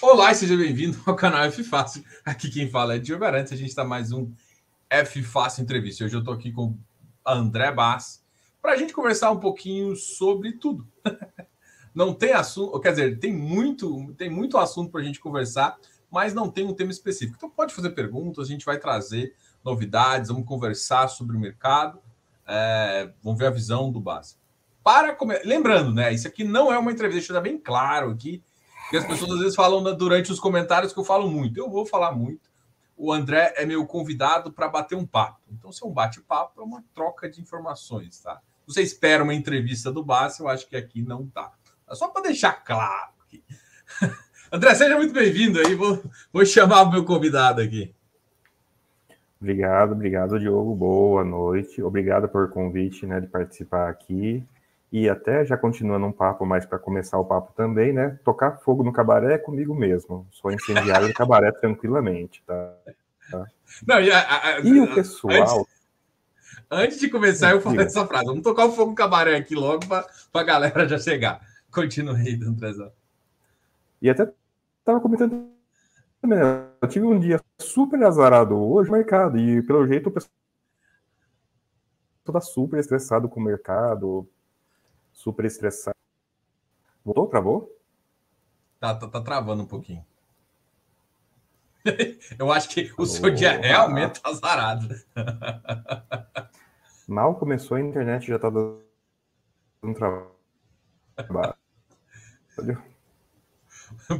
Olá e seja bem-vindo ao canal F Fácil. Aqui quem fala é Diogo Arantes. A gente está mais um F Fácil Entrevista. Hoje eu estou aqui com André Bass para a gente conversar um pouquinho sobre tudo. Não tem assunto, quer dizer, tem muito, tem muito assunto para a gente conversar, mas não tem um tema específico. Então pode fazer perguntas, a gente vai trazer novidades, vamos conversar sobre o mercado, é, vamos ver a visão do Bass. Para come... lembrando, né? Isso aqui não é uma entrevista, deixa bem claro aqui porque as pessoas às vezes falam durante os comentários que eu falo muito. Eu vou falar muito. O André é meu convidado para bater um papo. Então, se é um bate-papo, é uma troca de informações, tá? Você espera uma entrevista do Bassi, eu acho que aqui não tá. É só para deixar claro aqui. André, seja muito bem-vindo aí. Vou, vou chamar o meu convidado aqui. Obrigado, obrigado, Diogo. Boa noite. Obrigado por convite né, de participar aqui. E até já continuando um papo mais para começar o papo também, né? Tocar fogo no cabaré é comigo mesmo. Sou incendiário do cabaré tranquilamente, tá? tá? Não, e, a, a, e o pessoal. Antes, antes de começar, eu falei essa frase. Vamos tocar o fogo no cabaré aqui logo para a galera já chegar. Continue aí, Andrezão. E até estava comentando também, né? eu tive um dia super azarado hoje no mercado, e pelo jeito o pessoal está super estressado com o mercado, super estressado. Voltou? Travou? Tá, tá, tá travando um pouquinho. Eu acho que o seu dia realmente tá azarado. Mal começou a internet já tá dando trabalho.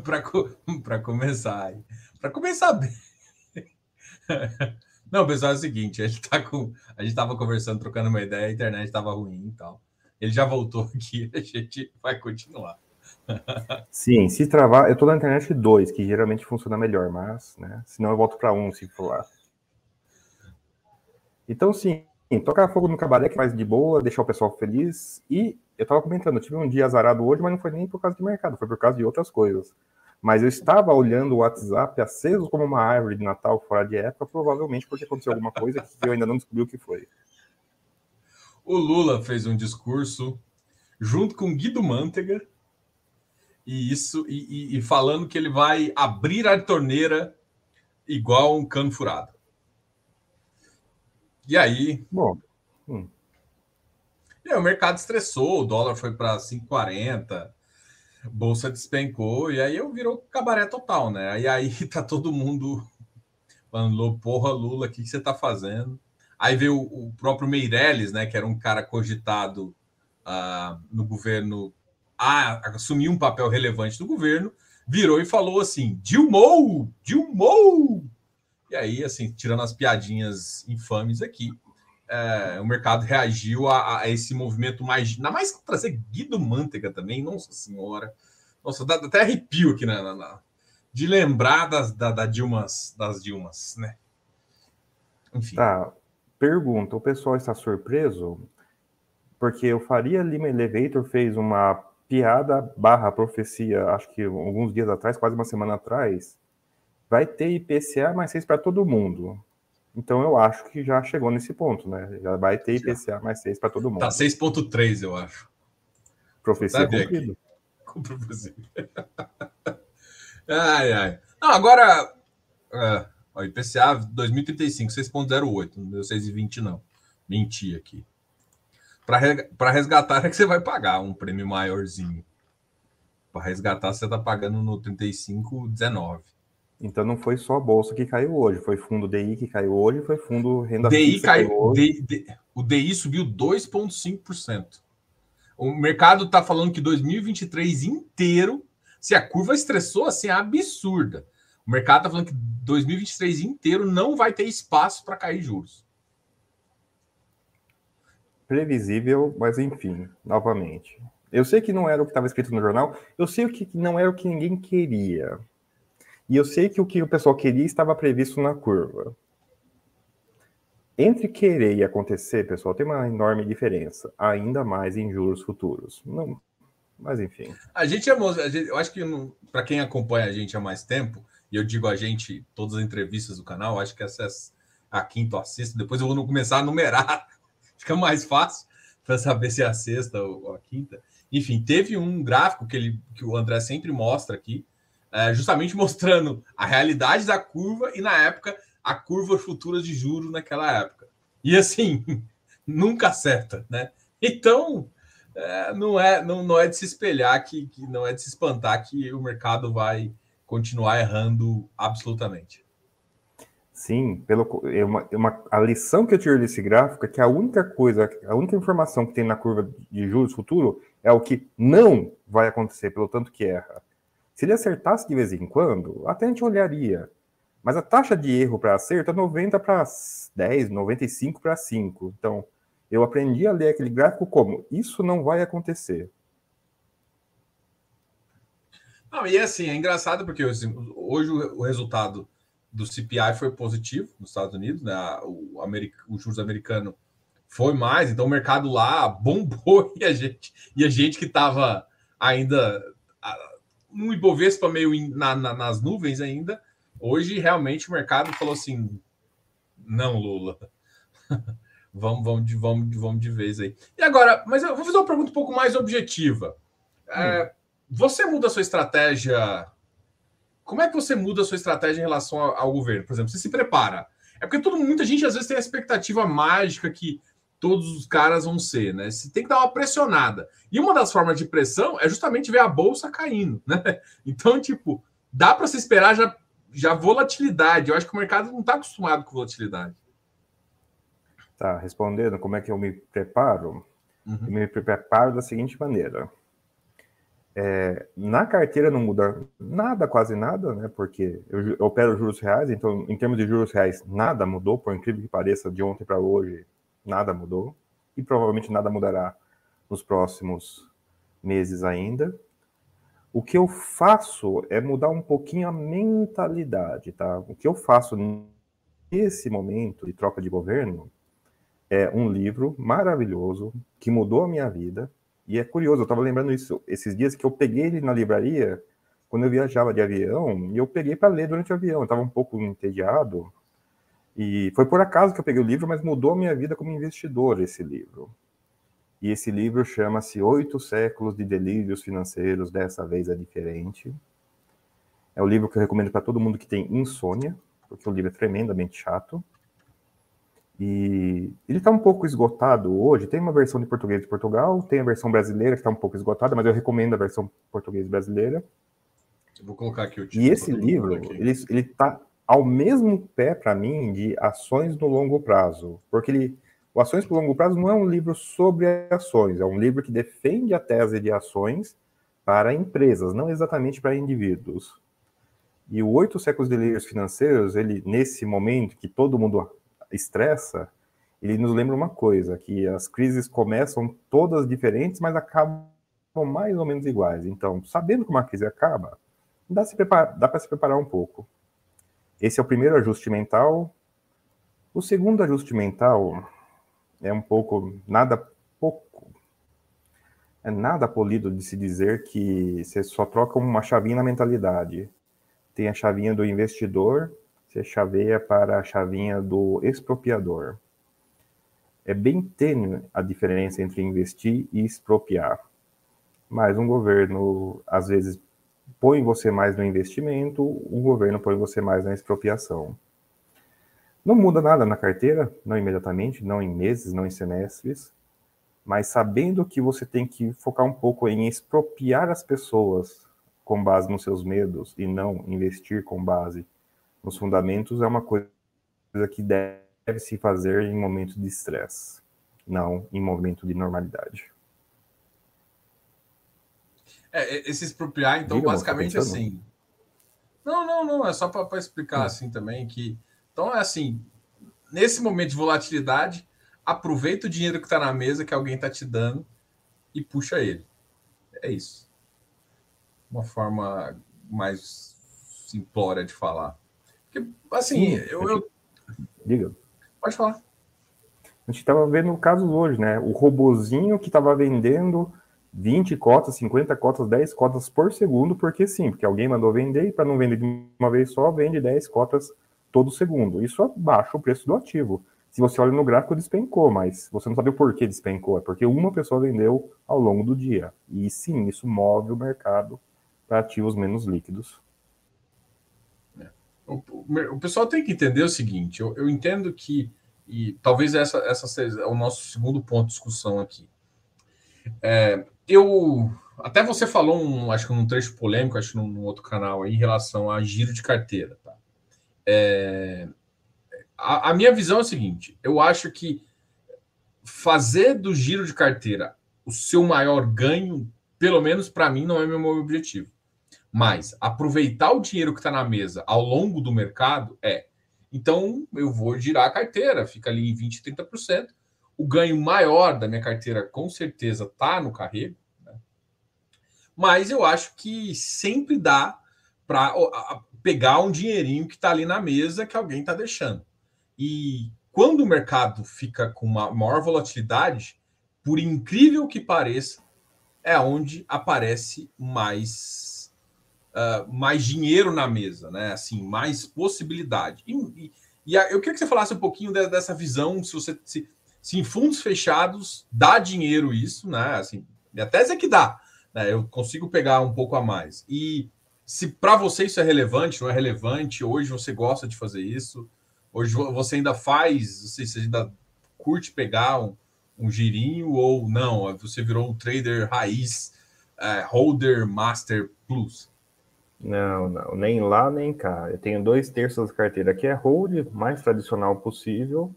para começar, para começar bem. Não, pessoal, é o seguinte, a gente tá com, a gente tava conversando, trocando uma ideia, a internet estava ruim e tal. Ele já voltou aqui, a gente vai continuar. Sim, se travar, eu estou na internet 2, que geralmente funciona melhor, mas, né, senão eu volto para 1 um, se for lá. Então, sim, tocar fogo no cabaré que mais de boa, deixar o pessoal feliz. E eu estava comentando, eu tive um dia azarado hoje, mas não foi nem por causa de mercado, foi por causa de outras coisas. Mas eu estava olhando o WhatsApp aceso como uma árvore de Natal fora de época, provavelmente porque aconteceu alguma coisa que eu ainda não descobri o que foi. O Lula fez um discurso junto com Guido Mantega e isso e, e, e, falando que ele vai abrir a torneira igual um cano furado. E aí, bom, hum. e aí, o mercado estressou, o dólar foi para 5,40, bolsa despencou e aí eu virou cabaré total, né? E aí tá todo mundo falando, porra, Lula, o que, que você tá fazendo? Aí veio o, próprio Meirelles, né, que era um cara cogitado uh, no governo a assumir um papel relevante no governo, virou e falou assim: Dilmou! Dilmou! E aí, assim, tirando as piadinhas infames aqui, é, o mercado reagiu a, a, esse movimento mais. Ainda mais trazer Guido Mantega também, nossa senhora. Nossa, dá até arrepio aqui na, na, na de lembrar das, da, da Dilmas, das Dilmas, né? Enfim. Tá. Pergunta: o pessoal está surpreso? Porque o Faria Lima Elevator fez uma piada barra profecia, acho que alguns dias atrás, quase uma semana atrás. Vai ter IPCA mais 6 para todo mundo. Então eu acho que já chegou nesse ponto, né? Já vai ter IPCA mais 6 para todo mundo. Tá 6,3, eu acho. Profecia cumprida. Com profecia. ai, ai. Não, agora. É, Ó, IPCA 2035, 6,08. Não deu 6,20, não. Menti aqui. Para resgatar é que você vai pagar um prêmio maiorzinho. Para resgatar, você está pagando no 35,19. Então não foi só a bolsa que caiu hoje, foi fundo DI que caiu hoje, foi fundo renda DI fixa caiu, caiu hoje. DI, o DI subiu 2,5%. O mercado está falando que 2023 inteiro, se a curva estressou assim, é absurda. O mercado está falando que 2023 inteiro não vai ter espaço para cair juros. Previsível, mas enfim, novamente. Eu sei que não era o que estava escrito no jornal, eu sei o que não era o que ninguém queria. E eu sei que o que o pessoal queria estava previsto na curva. Entre querer e acontecer, pessoal, tem uma enorme diferença, ainda mais em juros futuros. Não, mas enfim. A gente é, eu acho que para quem acompanha a gente há mais tempo, e eu digo a gente, todas as entrevistas do canal, acho que essa é a quinta ou a sexta. Depois eu vou começar a numerar, fica mais fácil para saber se é a sexta ou a quinta. enfim, teve um gráfico que, ele, que o André sempre mostra aqui, é, justamente mostrando a realidade da curva e, na época, a curva futura de juros naquela época. E assim, nunca acerta, né? Então, é, não, é, não, não é de se espelhar, que, que não é de se espantar que o mercado vai continuar errando absolutamente. Sim, pelo, é uma, é uma, a lição que eu tiro desse gráfico é que a única coisa, a única informação que tem na curva de juros futuro é o que não vai acontecer, pelo tanto que erra. Se ele acertasse de vez em quando, até a gente olharia. Mas a taxa de erro para acerto é 90 para 10, 95 para 5. Então, eu aprendi a ler aquele gráfico como isso não vai acontecer. Não, e assim, é engraçado porque assim, hoje o resultado do CPI foi positivo nos Estados Unidos, né? O, o juros americano foi mais, então o mercado lá bombou e a gente, e a gente que estava ainda no Ibovespa meio na, na, nas nuvens ainda, hoje realmente o mercado falou assim: não, Lula. vamos, vamos, de, vamos, vamos de vez aí. E agora, mas eu vou fazer uma pergunta um pouco mais objetiva. É, hum. Você muda a sua estratégia como é que você muda a sua estratégia em relação ao, governo? Por exemplo, você se prepara. É porque todo, muita gente às vezes tem a expectativa mágica que todos os caras vão ser, né? Você tem que dar uma pressionada. E uma das formas de pressão é justamente ver a bolsa caindo, né? Então, tipo, dá para se esperar já, já volatilidade. Eu acho que o mercado não está acostumado com volatilidade. Tá, respondendo como é que eu me preparo, uhum. eu me preparo da seguinte maneira. É, na carteira não muda nada, quase nada, né? Porque eu, eu opero juros reais, então, em termos de juros reais, nada mudou, por incrível que pareça, de ontem para hoje, nada mudou. E provavelmente nada mudará nos próximos meses ainda. O que eu faço é mudar um pouquinho a mentalidade, tá? O que eu faço nesse momento de troca de governo é um livro maravilhoso que mudou a minha vida, e é curioso, eu estava lembrando isso esses dias que eu peguei ele na livraria quando eu viajava de avião, e eu peguei para ler durante o avião. Eu estava um pouco entediado, e foi por acaso que eu peguei o livro, mas mudou a minha vida como investidor esse livro. E esse livro chama-se Oito Séculos de Delírios Financeiros, dessa vez é diferente. É o livro que eu recomendo para todo mundo que tem insônia, porque o livro é tremendamente chato. E ele está um pouco esgotado hoje. Tem uma versão de português de Portugal, tem a versão brasileira que está um pouco esgotada, mas eu recomendo a versão português brasileira. Eu vou colocar aqui o título. E esse livro, ele está ao mesmo pé para mim de Ações no Longo Prazo, porque ele, o Ações no Longo Prazo não é um livro sobre ações, é um livro que defende a tese de ações para empresas, não exatamente para indivíduos. E o Oito Séculos de Delírios Financeiros, ele nesse momento que todo mundo estressa, ele nos lembra uma coisa, que as crises começam todas diferentes, mas acabam mais ou menos iguais. Então, sabendo como a crise acaba, dá, dá para se preparar um pouco. Esse é o primeiro ajuste mental. O segundo ajuste mental é um pouco nada pouco é nada polido de se dizer que você só troca uma chavinha na mentalidade. Tem a chavinha do investidor você chaveia para a chavinha do expropriador. É bem tênue a diferença entre investir e expropriar. Mas um governo, às vezes, põe você mais no investimento, o governo põe você mais na expropriação. Não muda nada na carteira, não imediatamente, não em meses, não em semestres, mas sabendo que você tem que focar um pouco em expropriar as pessoas com base nos seus medos e não investir com base nos fundamentos é uma coisa que deve se fazer em momentos de estresse, não em momento de normalidade. É, esse expropriar, então, Diga, basicamente tá assim. Não, não, não, é só para explicar hum. assim também que. Então, é assim, nesse momento de volatilidade, aproveita o dinheiro que está na mesa que alguém está te dando e puxa ele. É isso. Uma forma mais simplória de falar. Porque, assim, Sim, eu, eu. Diga. Pode falar. A gente estava vendo casos hoje, né? O robozinho que estava vendendo 20 cotas, 50 cotas, 10 cotas por segundo, porque sim, porque alguém mandou vender e para não vender de uma vez só, vende 10 cotas todo segundo. Isso abaixa o preço do ativo. Se você olha no gráfico, despencou, mas você não sabe o porquê despencou. É porque uma pessoa vendeu ao longo do dia. E sim, isso move o mercado para ativos menos líquidos. É. O, pessoal tem que entender o seguinte: eu, eu entendo que, e talvez essa, essa seja o nosso segundo ponto de discussão aqui. É, eu até você falou, um, acho que num trecho polêmico, acho que num, num outro canal aí, em relação a giro de carteira. Tá? É, a, a minha visão é a seguinte: eu acho que fazer do giro de carteira o seu maior ganho, pelo menos para mim, não é meu objetivo. Mas aproveitar o dinheiro que está na mesa ao longo do mercado é. Então eu vou girar a carteira, fica ali em 20%, 30%. O ganho maior da minha carteira, com certeza, está no carrego. Né? Mas eu acho que sempre dá para pegar um dinheirinho que está ali na mesa que alguém está deixando. E quando o mercado fica com uma maior volatilidade, por incrível que pareça, é onde aparece mais uh, mais dinheiro na mesa, né? Assim, mais possibilidade. E, e, e eu queria que você falasse um pouquinho de, dessa visão, se você se, se, em fundos fechados dá dinheiro isso, né? Assim, a tese é que dá, né? Eu consigo pegar um pouco a mais. E se para você isso é relevante, não é relevante, hoje você gosta de fazer isso, Hoje você ainda faz, se você ainda curte pegar um, um girinho ou não, você virou um trader raiz, é, holder master plus. Não, não, nem lá nem cá. Eu tenho dois terços da carteira que é hold, mais tradicional possível,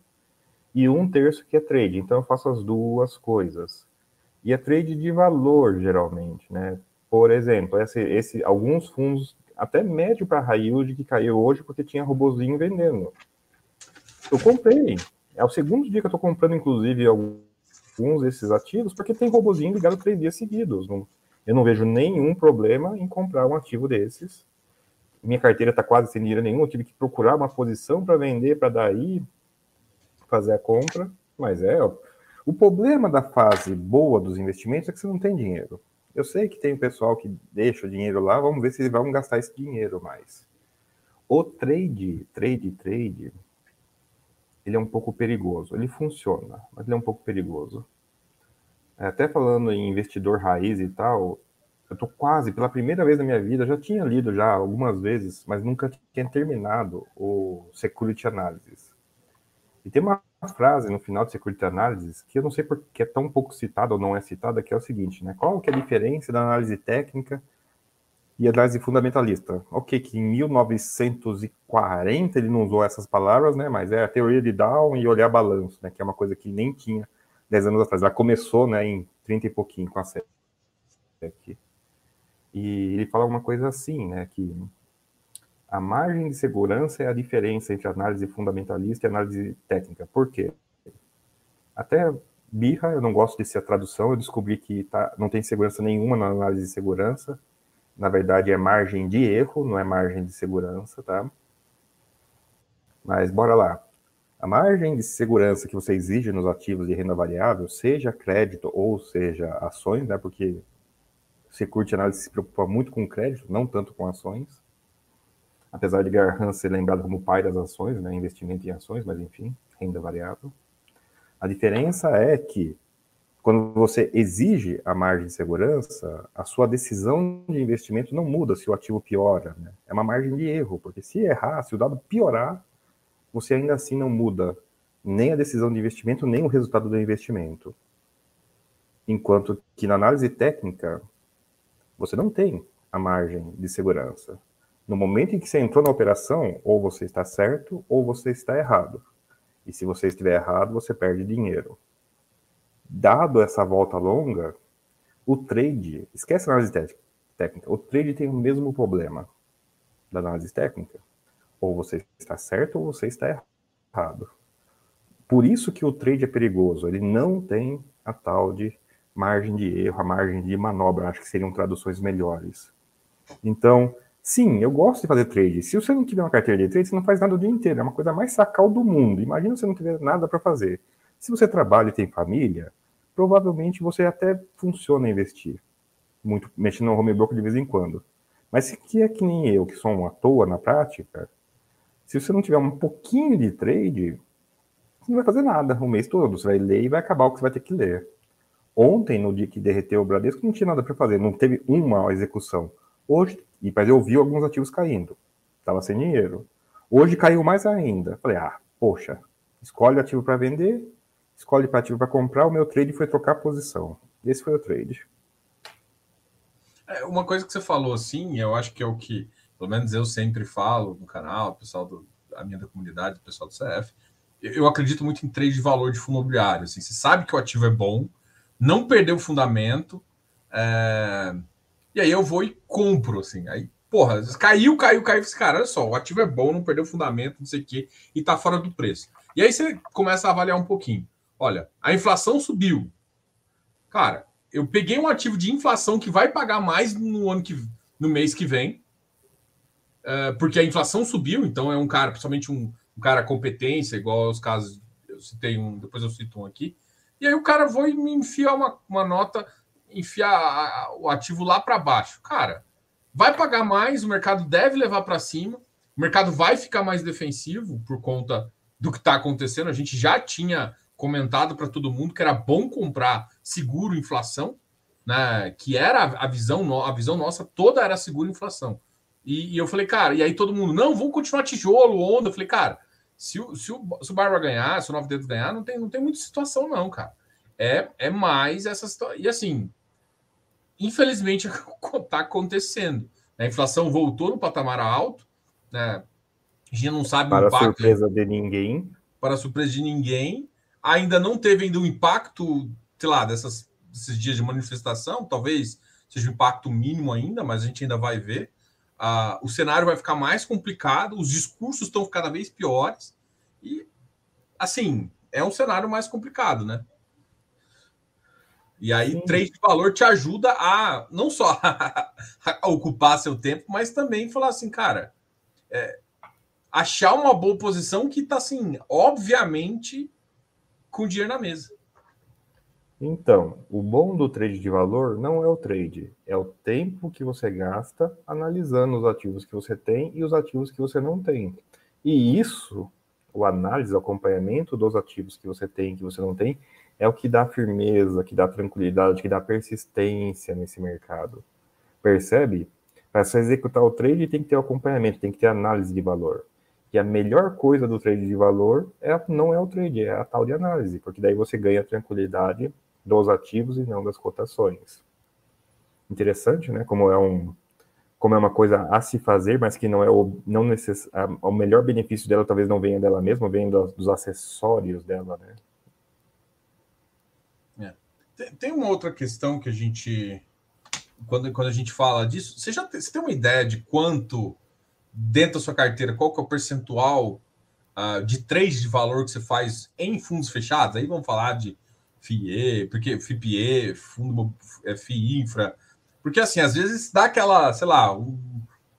e um terço que é trade. Então eu faço as duas coisas. E é trade de valor, geralmente, né? Por exemplo, esse, esse alguns fundos, até médio para high yield, que caiu hoje porque tinha robozinho vendendo. Eu comprei. É o segundo dia que eu estou comprando, inclusive, alguns desses ativos, porque tem robozinho ligado três dias seguidos. Eu não vejo nenhum problema em comprar um ativo desses. Minha carteira está quase sem dinheiro nenhum. Eu tive que procurar uma posição para vender, para daí fazer a compra. Mas é. O problema da fase boa dos investimentos é que você não tem dinheiro. Eu sei que tem pessoal que deixa o dinheiro lá, vamos ver se eles vão gastar esse dinheiro mais. O trade, trade, trade, ele é um pouco perigoso. Ele funciona, mas ele é um pouco perigoso. É, até falando em investidor raiz e tal, eu tô quase, pela primeira vez na minha vida, já tinha lido já algumas vezes, mas nunca tinha terminado o Security Analysis. E tem uma frase no final do Security Analysis que eu não sei porque é tão pouco citada ou não é citada, que é o seguinte, né? Qual que é a diferença da análise técnica e análise fundamentalista. Ok, que em 1940 ele não usou essas palavras, né? Mas é a teoria de Down e olhar balanço, né? Que é uma coisa que nem tinha 10 anos atrás. Ela começou, né, em 30 e pouquinho com a série. E ele fala uma coisa assim, né? Que a margem de segurança é a diferença entre análise fundamentalista e análise técnica. Por quê? Até birra, eu não gosto de ser a tradução, eu descobri que tá, não tem segurança nenhuma na análise de segurança na verdade é margem de erro, não é margem de segurança, tá? Mas bora lá. A margem de segurança que você exige nos ativos de renda variável, seja crédito ou seja ações, né? Porque Security Análise se preocupa muito com crédito, não tanto com ações. Apesar de Garhan ser lembrado como pai das ações, né? Investimento em ações, mas enfim, renda variável. A diferença é que quando você exige a margem de segurança, a sua decisão de investimento não muda se o ativo piora. Né? É uma margem de erro, porque se errar, se o dado piorar, você ainda assim não muda nem a decisão de investimento, nem o resultado do investimento. Enquanto que na análise técnica, você não tem a margem de segurança. No momento em que você entrou na operação, ou você está certo ou você está errado. E se você estiver errado, você perde dinheiro dado essa volta longa, o trade, esquece a análise técnica, o trade tem o mesmo problema da análise técnica. Ou você está certo ou você está errado. Por isso que o trade é perigoso, ele não tem a tal de margem de erro, a margem de manobra, acho que seriam traduções melhores. Então, sim, eu gosto de fazer trade. Se você não tiver uma carteira de trade, você não faz nada o dia inteiro, é uma coisa mais sacal do mundo. Imagina se você não tiver nada para fazer. Se você trabalha e tem família, provavelmente você até funciona investir, muito mexendo no home broker de vez em quando. Mas se que é que nem eu, que sou um à toa na prática, se você não tiver um pouquinho de trade, não vai fazer nada o mês todo. Você vai ler e vai acabar o que você vai ter que ler. Ontem, no dia que derreteu o Bradesco, não tinha nada para fazer, não teve uma execução. Hoje, e mas eu vi alguns ativos caindo. Estava sem dinheiro. Hoje caiu mais ainda. Falei, ah, poxa, escolhe ativo para vender, escolhe o ativo para comprar. O meu trade foi trocar posição. Esse foi o trade. É, uma coisa que você falou assim, eu acho que é o que, pelo menos eu sempre falo no canal, o pessoal do, a minha da comunidade, o pessoal do CF, eu acredito muito em trade de valor de fundo imobiliário. Assim, você sabe que o ativo é bom, não perdeu o fundamento, é... e aí eu vou e compro, assim. Aí, porra, caiu, caiu, caiu. Cara, olha só, o ativo é bom, não perdeu o fundamento, não sei o quê, e tá fora do preço. E aí você começa a avaliar um pouquinho. Olha, a inflação subiu. Cara, eu peguei um ativo de inflação que vai pagar mais no ano que no mês que vem, porque a inflação subiu, então é um cara, principalmente um, um cara competência, igual aos casos, eu citei um, depois eu cito um aqui, e aí o cara vai me enfiar uma, uma nota, enfiar o ativo lá para baixo. Cara, vai pagar mais, o mercado deve levar para cima, o mercado vai ficar mais defensivo por conta do que está acontecendo. A gente já tinha comentado para todo mundo que era bom comprar seguro inflação, né? Que era a visão, a visão nossa toda era seguro inflação. E, e, eu falei, cara, e aí todo mundo, não, vamos continuar tijolo, onda. Eu falei, cara, se o, se o, se o Barba ganhar, se o Nove Dedos ganhar, não tem, não tem muita situação, não, cara. É, é mais essa situação. E assim, infelizmente, está acontecendo. A inflação voltou no patamar alto, né? A gente não sabe para o impacto. Para surpresa de ninguém. Para surpresa de ninguém ainda não teve ainda um impacto, sei lá, dessas, desses dias de manifestação, talvez seja um impacto mínimo ainda, mas a gente ainda vai ver. O cenário vai ficar mais complicado, os discursos estão cada vez piores, e assim, é um cenário mais complicado, né? E aí, Sim. trade de valor te ajuda a não só a ocupar seu tempo, mas também falar assim, cara, é, achar uma boa posição que tá assim, obviamente com dinheiro na mesa. Então, o bom do trade de valor não é o trade, é o tempo que você gasta analisando os ativos que você tem e os ativos que você não tem. E isso, o análise, o acompanhamento dos ativos que você tem e que você não tem, é o que dá firmeza, que dá tranquilidade, que dá persistência nesse mercado. Percebe? Para você executar o trade, tem que ter acompanhamento, tem que ter análise de valor. E a melhor coisa do trade de valor é, não é o trade, é a tal de análise, porque daí você ganha tranquilidade dos ativos e não das cotações. Interessante, né? Como é um como é uma coisa a se fazer, mas que não é o não necess, a, o melhor benefício dela talvez não venha dela mesma, venha dos, dos acessórios dela, né? É. Tem, tem, uma outra questão que a gente quando, quando a gente fala disso, você já tem, você tem uma ideia de quanto dentro da sua carteira, qual que é o percentual uh, de trade de valor que você faz em fundos fechados? Aí vamos falar de FIE, porque FIPE, fundo é, FI Infra, porque assim, às vezes dá aquela, sei lá, um,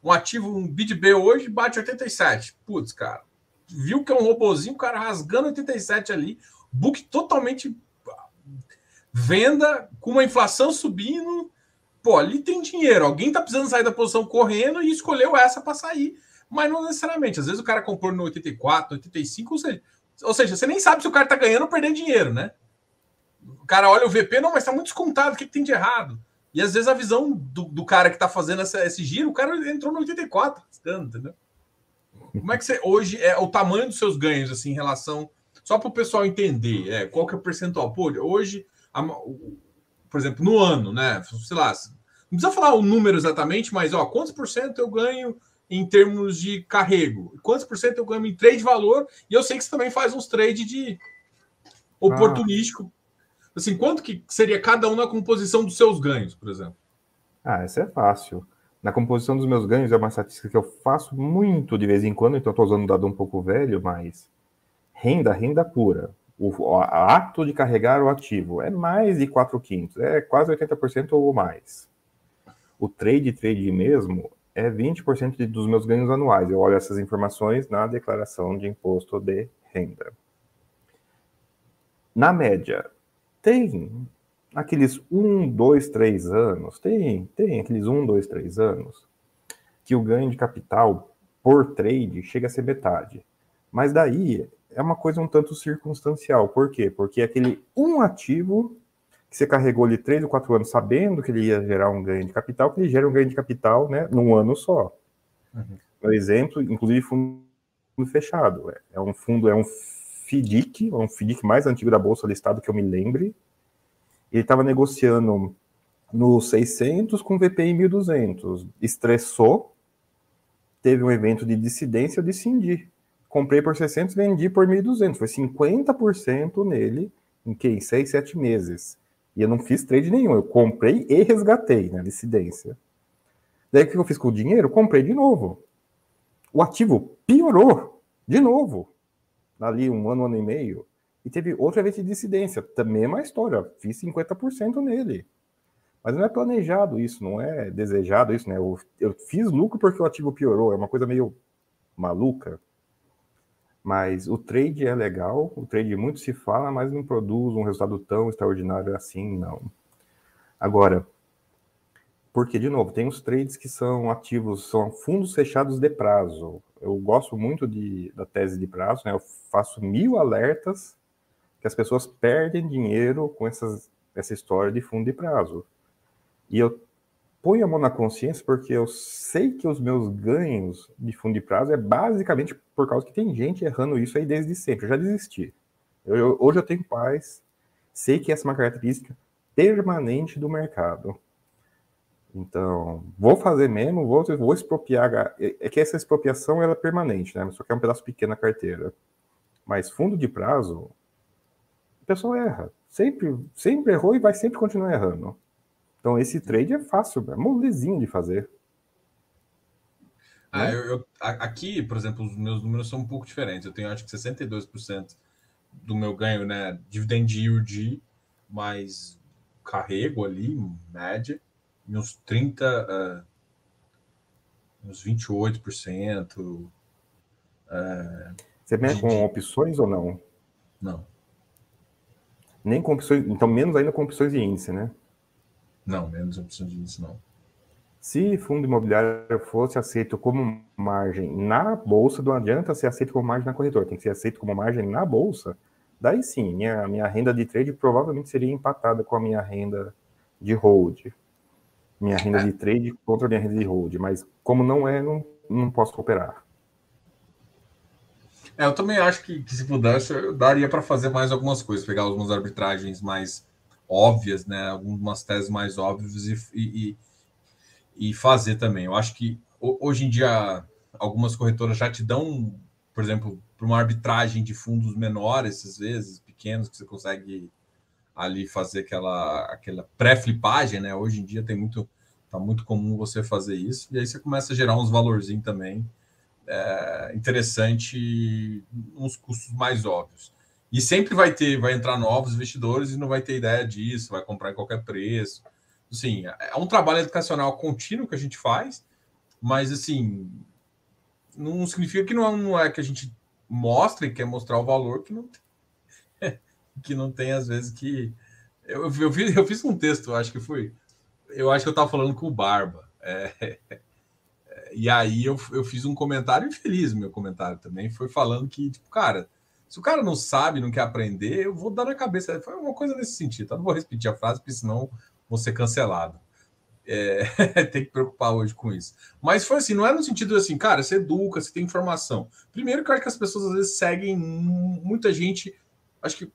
um ativo, um BidB hoje bate 87. Putz, cara, viu que é um robozinho, o cara rasgando 87 ali, book totalmente venda com uma inflação subindo Pô, ali tem dinheiro. Alguém tá precisando sair da posição correndo e escolheu essa para sair. Mas não necessariamente. Às vezes o cara comprou no 84, 85, ou seja, ou seja, você nem sabe se o cara tá ganhando ou perdendo dinheiro, né? O cara olha o VP, não, mas tá muito descontado, o que, que tem de errado? E às vezes a visão do, do cara que tá fazendo essa, esse giro, o cara entrou no 84, entendeu? Como é que você hoje é o tamanho dos seus ganhos assim em relação só para o pessoal entender, é, qual que é o percentual? Pô, hoje a, por exemplo, no ano, né? Sei lá, não precisa falar o número exatamente, mas ó, quantos por cento eu ganho em termos de carrego? Quantos por cento eu ganho em trade de valor? E eu sei que você também faz uns trade de oportunístico. Ah. Assim, quanto que seria cada um na composição dos seus ganhos, por exemplo? Ah, isso é fácil. Na composição dos meus ganhos é uma estatística que eu faço muito de vez em quando, então estou usando um dado um pouco velho, mas renda, renda pura o, ato de carregar o ativo é mais de 4 quintos, é quase 80% ou mais. O trade, trade mesmo, é 20% dos meus ganhos anuais. Eu olho essas informações na declaração de imposto de renda. Na média, tem aqueles 1, 2, 3 anos, tem, tem aqueles 1, 2, 3 anos, que o ganho de capital por trade chega a ser metade. Mas daí é uma coisa um tanto circunstancial. Por quê? Porque aquele um ativo que você carregou ali três ou quatro anos sabendo que ele ia gerar um ganho de capital, que ele gera um ganho de capital né, num ano só. Uhum. Um exemplo, inclusive fundo fechado. É, é um fundo, é um FDIC, é um FDIC mais antigo da Bolsa Listado que eu me lembre. Ele estava negociando no 600 com VPI 1200. Estressou, teve um evento de dissidência, eu decidi. Comprei por 600, vendi por 1.200. Foi 50% nele em que? Em 6, 7 meses. E eu não fiz trade nenhum. Eu comprei e resgatei na né, dissidência. Daí o que eu fiz com o dinheiro? Comprei de novo. O ativo piorou de novo. Ali um ano, um ano e meio. E teve outra vez de dissidência. Também é uma história. Fiz 50% nele. Mas não é planejado isso, não é desejado isso, né? Eu, eu fiz lucro porque o ativo piorou, é uma coisa meio maluca. Mas o trade é legal, o trade muito se fala, mas não produz um resultado tão extraordinário assim, não. Agora, porque, de novo, tem os trades que são ativos, são fundos fechados de prazo. Eu gosto muito de, da tese de prazo, né? Eu faço mil alertas que as pessoas perdem dinheiro com essas, essa história de fundo de prazo. E eu ponho a mão na consciência porque eu sei que os meus ganhos de fundo de prazo é basicamente por causa que tem gente errando isso aí desde sempre. Eu já desisti. Eu, eu, hoje eu tenho paz, sei que essa é uma característica permanente do mercado. Então, vou fazer mesmo, vou, vou expropriar. É, é que essa expropriação ela é permanente, né? Só que é um pedaço pequeno na carteira. Mas fundo de prazo, a pessoa erra. Sempre, sempre errou e vai sempre continuar errando. Então esse trade é fácil, é molezinho de fazer. Ah, né? eu, eu, aqui, por exemplo, os meus números são um pouco diferentes. Eu tenho acho que 62% do meu ganho, né? Dividend yield mais carrego ali, média, e uns 30, uh, uns 28%. Uh, Você mexe com opções ou não? Não. Nem com opções, então menos ainda com opções de índice, né? Não, menos opção de índice não. Se fundo imobiliário fosse aceito como margem na bolsa, não adianta ser aceito como margem na corretora, tem que ser aceito como margem na bolsa. Daí sim, minha, minha renda de trade provavelmente seria empatada com a minha renda de hold. Minha renda é. de trade contra minha renda de hold, mas como não é, não, não posso operar. É, eu também acho que, que se pudesse, eu daria para fazer mais algumas coisas, pegar algumas arbitragens mais óbvias, né? Algumas teses mais óbvias e, e, e fazer também. Eu acho que hoje em dia algumas corretoras já te dão, por exemplo, para uma arbitragem de fundos menores, às vezes, pequenos, que você consegue ali fazer aquela, aquela pré-flipagem, né? Hoje em dia tem muito, tá muito comum você fazer isso, e aí você começa a gerar uns valorzinhos também é, interessante, uns custos mais óbvios. E sempre vai ter, vai entrar novos investidores e não vai ter ideia disso, vai comprar em qualquer preço. Assim, é um trabalho educacional contínuo que a gente faz, mas assim, não significa que não é, que a gente mostra e quer mostrar o valor que não que não tem às vezes que eu, eu, fiz, eu fiz um texto, acho que foi, eu acho que eu estava falando com o Barba, é, e aí eu, eu fiz um comentário infeliz, meu comentário também foi falando que, tipo, cara, se o cara não sabe, não quer aprender, eu vou dar na cabeça. Foi uma coisa nesse sentido. Tá? Não vou repetir a frase, porque senão vou ser cancelado. É, tem que preocupar hoje com isso. Mas foi assim, não é no sentido assim, cara, você educa, você tem informação. Primeiro que eu acho que as pessoas às vezes seguem muita gente, acho que,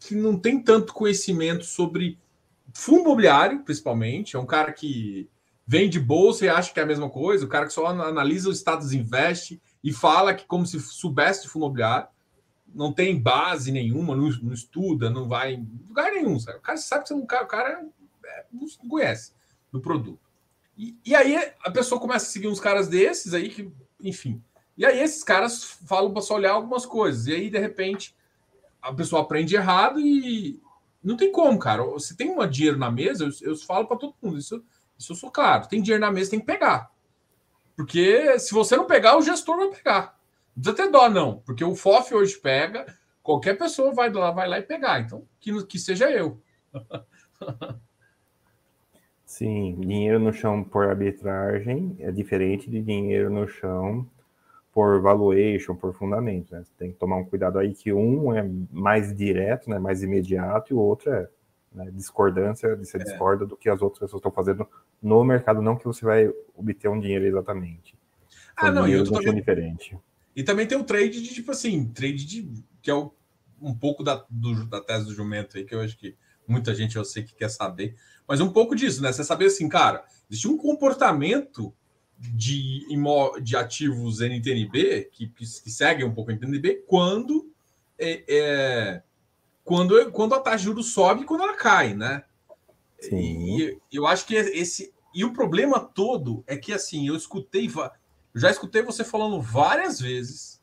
que não tem tanto conhecimento sobre fundo imobiliário, principalmente. É um cara que vende bolsa e acha que é a mesma coisa, o cara que só analisa os estados investe e fala que como se soubesse de fundo imobiliário, não tem base nenhuma, não, não, estuda, não vai em lugar nenhum. Sabe? O cara sabe que você não, o cara é, não conhece do produto. E, e, aí a pessoa começa a seguir uns caras desses aí que, enfim. E aí esses caras falam para só olhar algumas coisas. E aí, de repente, a pessoa aprende errado e não tem como, cara. Se tem um dinheiro na mesa, eu, eu falo para todo mundo. Isso, isso eu sou claro. Tem dinheiro na mesa, tem que pegar. Porque se você não pegar, o gestor vai pegar. Não precisa ter dó, não. Porque o FOF hoje pega, qualquer pessoa vai lá, vai lá e pegar. Então, que, que seja eu. Sim, dinheiro no chão por arbitragem é diferente de dinheiro no chão por valuation, por fundamento. Né? Você tem que tomar um cuidado aí que um é mais direto, né, mais imediato, e o outro é né, discordância, de você é. discorda do que as outras pessoas estão fazendo no mercado, não que você vai obter um dinheiro exatamente. Ah, não, e eu tô também... diferente. E também tem o trade de, tipo assim, trade de, que é o, um pouco da, do, da tese do jumento aí, que eu acho que muita gente eu sei que quer saber, mas um pouco disso, né? Você saber assim, cara, existe um comportamento de, de ativos NTNB que, que, que seguem um pouco a NTNB quando é, é, quando, quando a taxa de juros sobe e quando ela cai, né? Sim. E eu acho que esse e o problema todo é que assim eu escutei eu já escutei você falando várias vezes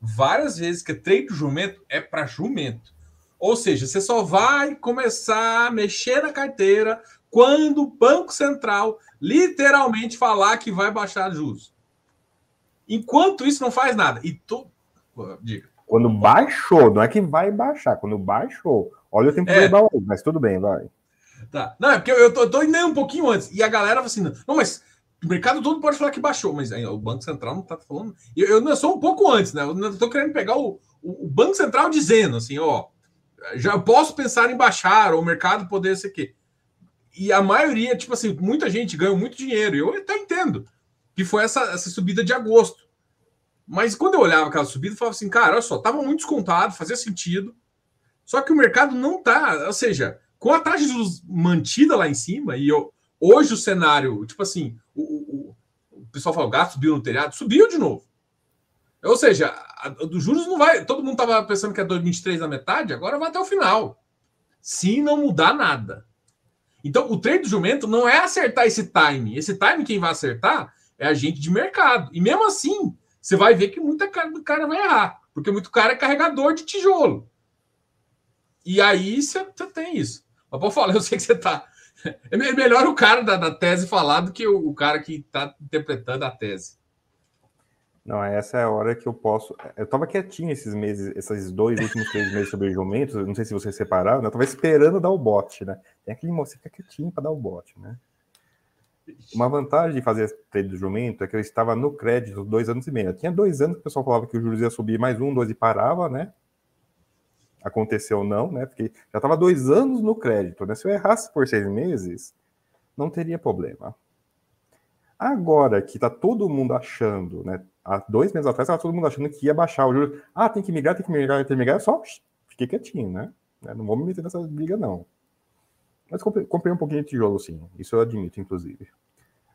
várias vezes que trade jumento é para jumento. Ou seja, você só vai começar a mexer na carteira quando o Banco Central literalmente falar que vai baixar juros. Enquanto isso, não faz nada. E tu... Diga. Quando baixou, não é que vai baixar, quando baixou. Olha o tempo é. aí, mas tudo bem, vai. Tá. Não, é porque eu tô, tô indo um pouquinho antes. E a galera fala assim: não, mas o mercado todo pode falar que baixou, mas aí, o Banco Central não tá falando. Eu, eu sou um pouco antes, né? Eu não tô querendo pegar o, o, o Banco Central dizendo assim: ó, já posso pensar em baixar, ou o mercado poder ser quê e a maioria, tipo assim, muita gente ganhou muito dinheiro. Eu até entendo que foi essa, essa subida de agosto. Mas quando eu olhava aquela subida, eu falava assim, cara, olha só, tava muito descontado, fazia sentido. Só que o mercado não tá, ou seja, com a taxa de juros mantida lá em cima, e eu, hoje o cenário, tipo assim, o, o, o pessoal fala, o gasto subiu no telhado, subiu de novo. Ou seja, dos juros não vai. Todo mundo tava pensando que é 2023 na metade, agora vai até o final. Se não mudar nada. Então, o treino do jumento não é acertar esse time. Esse time, quem vai acertar é a gente de mercado. E mesmo assim, você vai ver que muita cara do cara vai errar. Porque muito cara é carregador de tijolo. E aí você, tem isso. Mas pode falar, eu sei que você tá. É melhor o cara da, da tese falar do que o, o cara que está interpretando a tese. Não, essa é a hora que eu posso. Eu tava quietinho esses meses, esses dois últimos três meses sobre jumentos. Não sei se vocês separaram, né? eu tava esperando dar o bote, né? Tem aquele moço que fica quietinho para dar o bote, né? Uma vantagem de fazer trade do jumento é que eu estava no crédito dois anos e meio. Eu tinha dois anos que o pessoal falava que o juros ia subir mais um, dois e parava, né? Aconteceu não, né? Porque já estava dois anos no crédito, né? Se eu errasse por seis meses, não teria problema. Agora que está todo mundo achando, né? Há dois meses atrás estava todo mundo achando que ia baixar o juros. Ah, tem que migrar, tem que migrar, tem que migrar. Só fiquei quietinho, né? Não vou me meter nessa briga, não. Mas comprei, comprei um pouquinho de tijolo, sim. Isso eu admito, inclusive.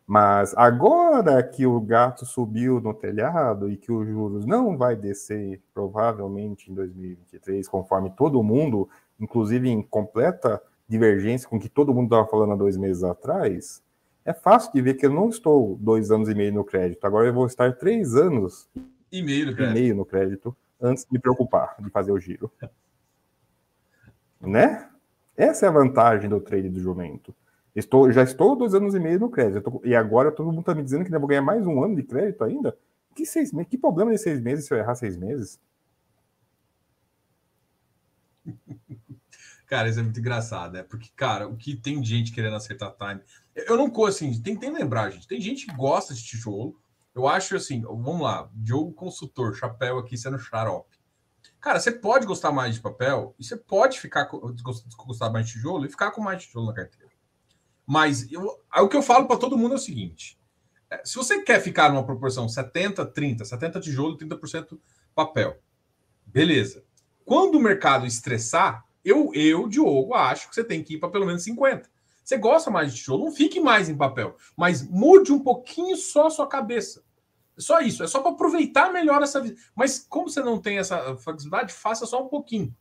Mas agora que o gato subiu no telhado e que os juros não vai descer, provavelmente em 2023, conforme todo mundo, inclusive em completa divergência com o que todo mundo estava falando há dois meses atrás, é fácil de ver que eu não estou dois anos e meio no crédito. Agora eu vou estar três anos e meio no crédito, meio no crédito antes de me preocupar de fazer o giro. né? Essa é a vantagem do trade do jumento. Estou, já estou dois anos e meio no crédito. e agora todo mundo está me dizendo que ainda vou ganhar mais um ano de crédito ainda? Que, seis, que problema de seis meses se eu errar seis meses? Cara, isso é muito engraçado, né? Porque, cara, o que tem gente querendo acertar time. Eu não assim, tem, tem que lembrar, gente. Tem gente que gosta de tijolo. Eu acho assim, vamos lá, Diogo consultor, chapéu aqui sendo xarope. Cara, você pode gostar mais de papel e você pode ficar gostar mais de tijolo e ficar com mais tijolo na carteira. Mas eu, o que eu falo para todo mundo é o seguinte: é, se você quer ficar numa proporção 70, 30, 70 tijolo, 30% papel, beleza. Quando o mercado estressar, eu, eu, Diogo, acho que você tem que ir para pelo menos 50. Você gosta mais de tijolo, não fique mais em papel, mas mude um pouquinho só a sua cabeça. É só isso, é só para aproveitar melhor essa vida. Mas como você não tem essa flexibilidade, faça só um pouquinho.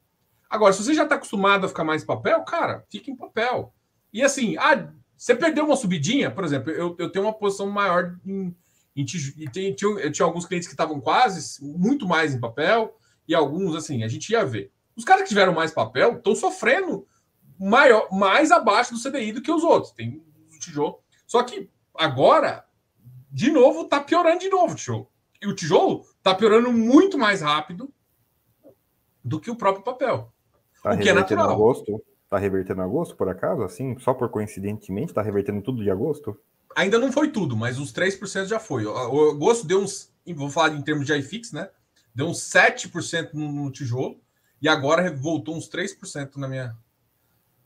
Agora, se você já está acostumado a ficar mais em papel, cara, fique em papel. E assim, ah, você perdeu uma subidinha, por exemplo, eu, eu tenho uma posição maior em, em tijolo. Tinha, eu tinha alguns clientes que estavam quase muito mais em papel, e alguns, assim, a gente ia ver. Os caras que tiveram mais papel estão sofrendo maior, mais abaixo do CDI do que os outros. Tem o tijolo. Só que agora, de novo, está piorando de novo o tijolo. E o tijolo está piorando muito mais rápido do que o próprio papel. Tá o que é natural. Agosto, tá revertendo agosto, por acaso? Assim, só por coincidentemente, está revertendo tudo de agosto? Ainda não foi tudo, mas uns 3% já foi. O agosto deu uns vou falar em termos de iFix, né? Deu uns 7% no, no tijolo e agora voltou uns 3% na minha,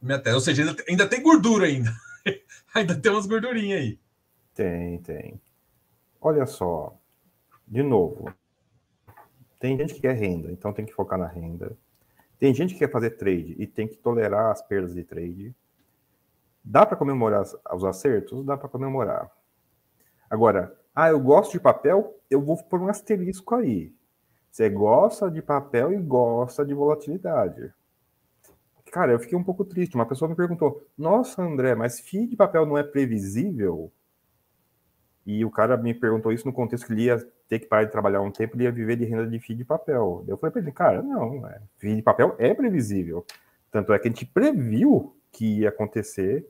minha tela. Ou seja, ainda, ainda tem gordura ainda. ainda tem umas gordurinhas aí. Tem, tem. Olha só, de novo, tem gente que quer renda, então tem que focar na renda. Tem gente que quer fazer trade e tem que tolerar as perdas de trade. Dá para comemorar os acertos? Dá para comemorar. Agora, ah, eu gosto de papel, eu vou pôr um asterisco aí. Você gosta de papel e gosta de volatilidade. Cara, eu fiquei um pouco triste. Uma pessoa me perguntou: Nossa, André, mas FII de papel não é previsível? E o cara me perguntou isso no contexto que ele ia ter que parar de trabalhar um tempo, ele ia viver de renda de FII de papel. Eu falei para ele: Cara, não, é, FII de papel é previsível. Tanto é que a gente previu que ia acontecer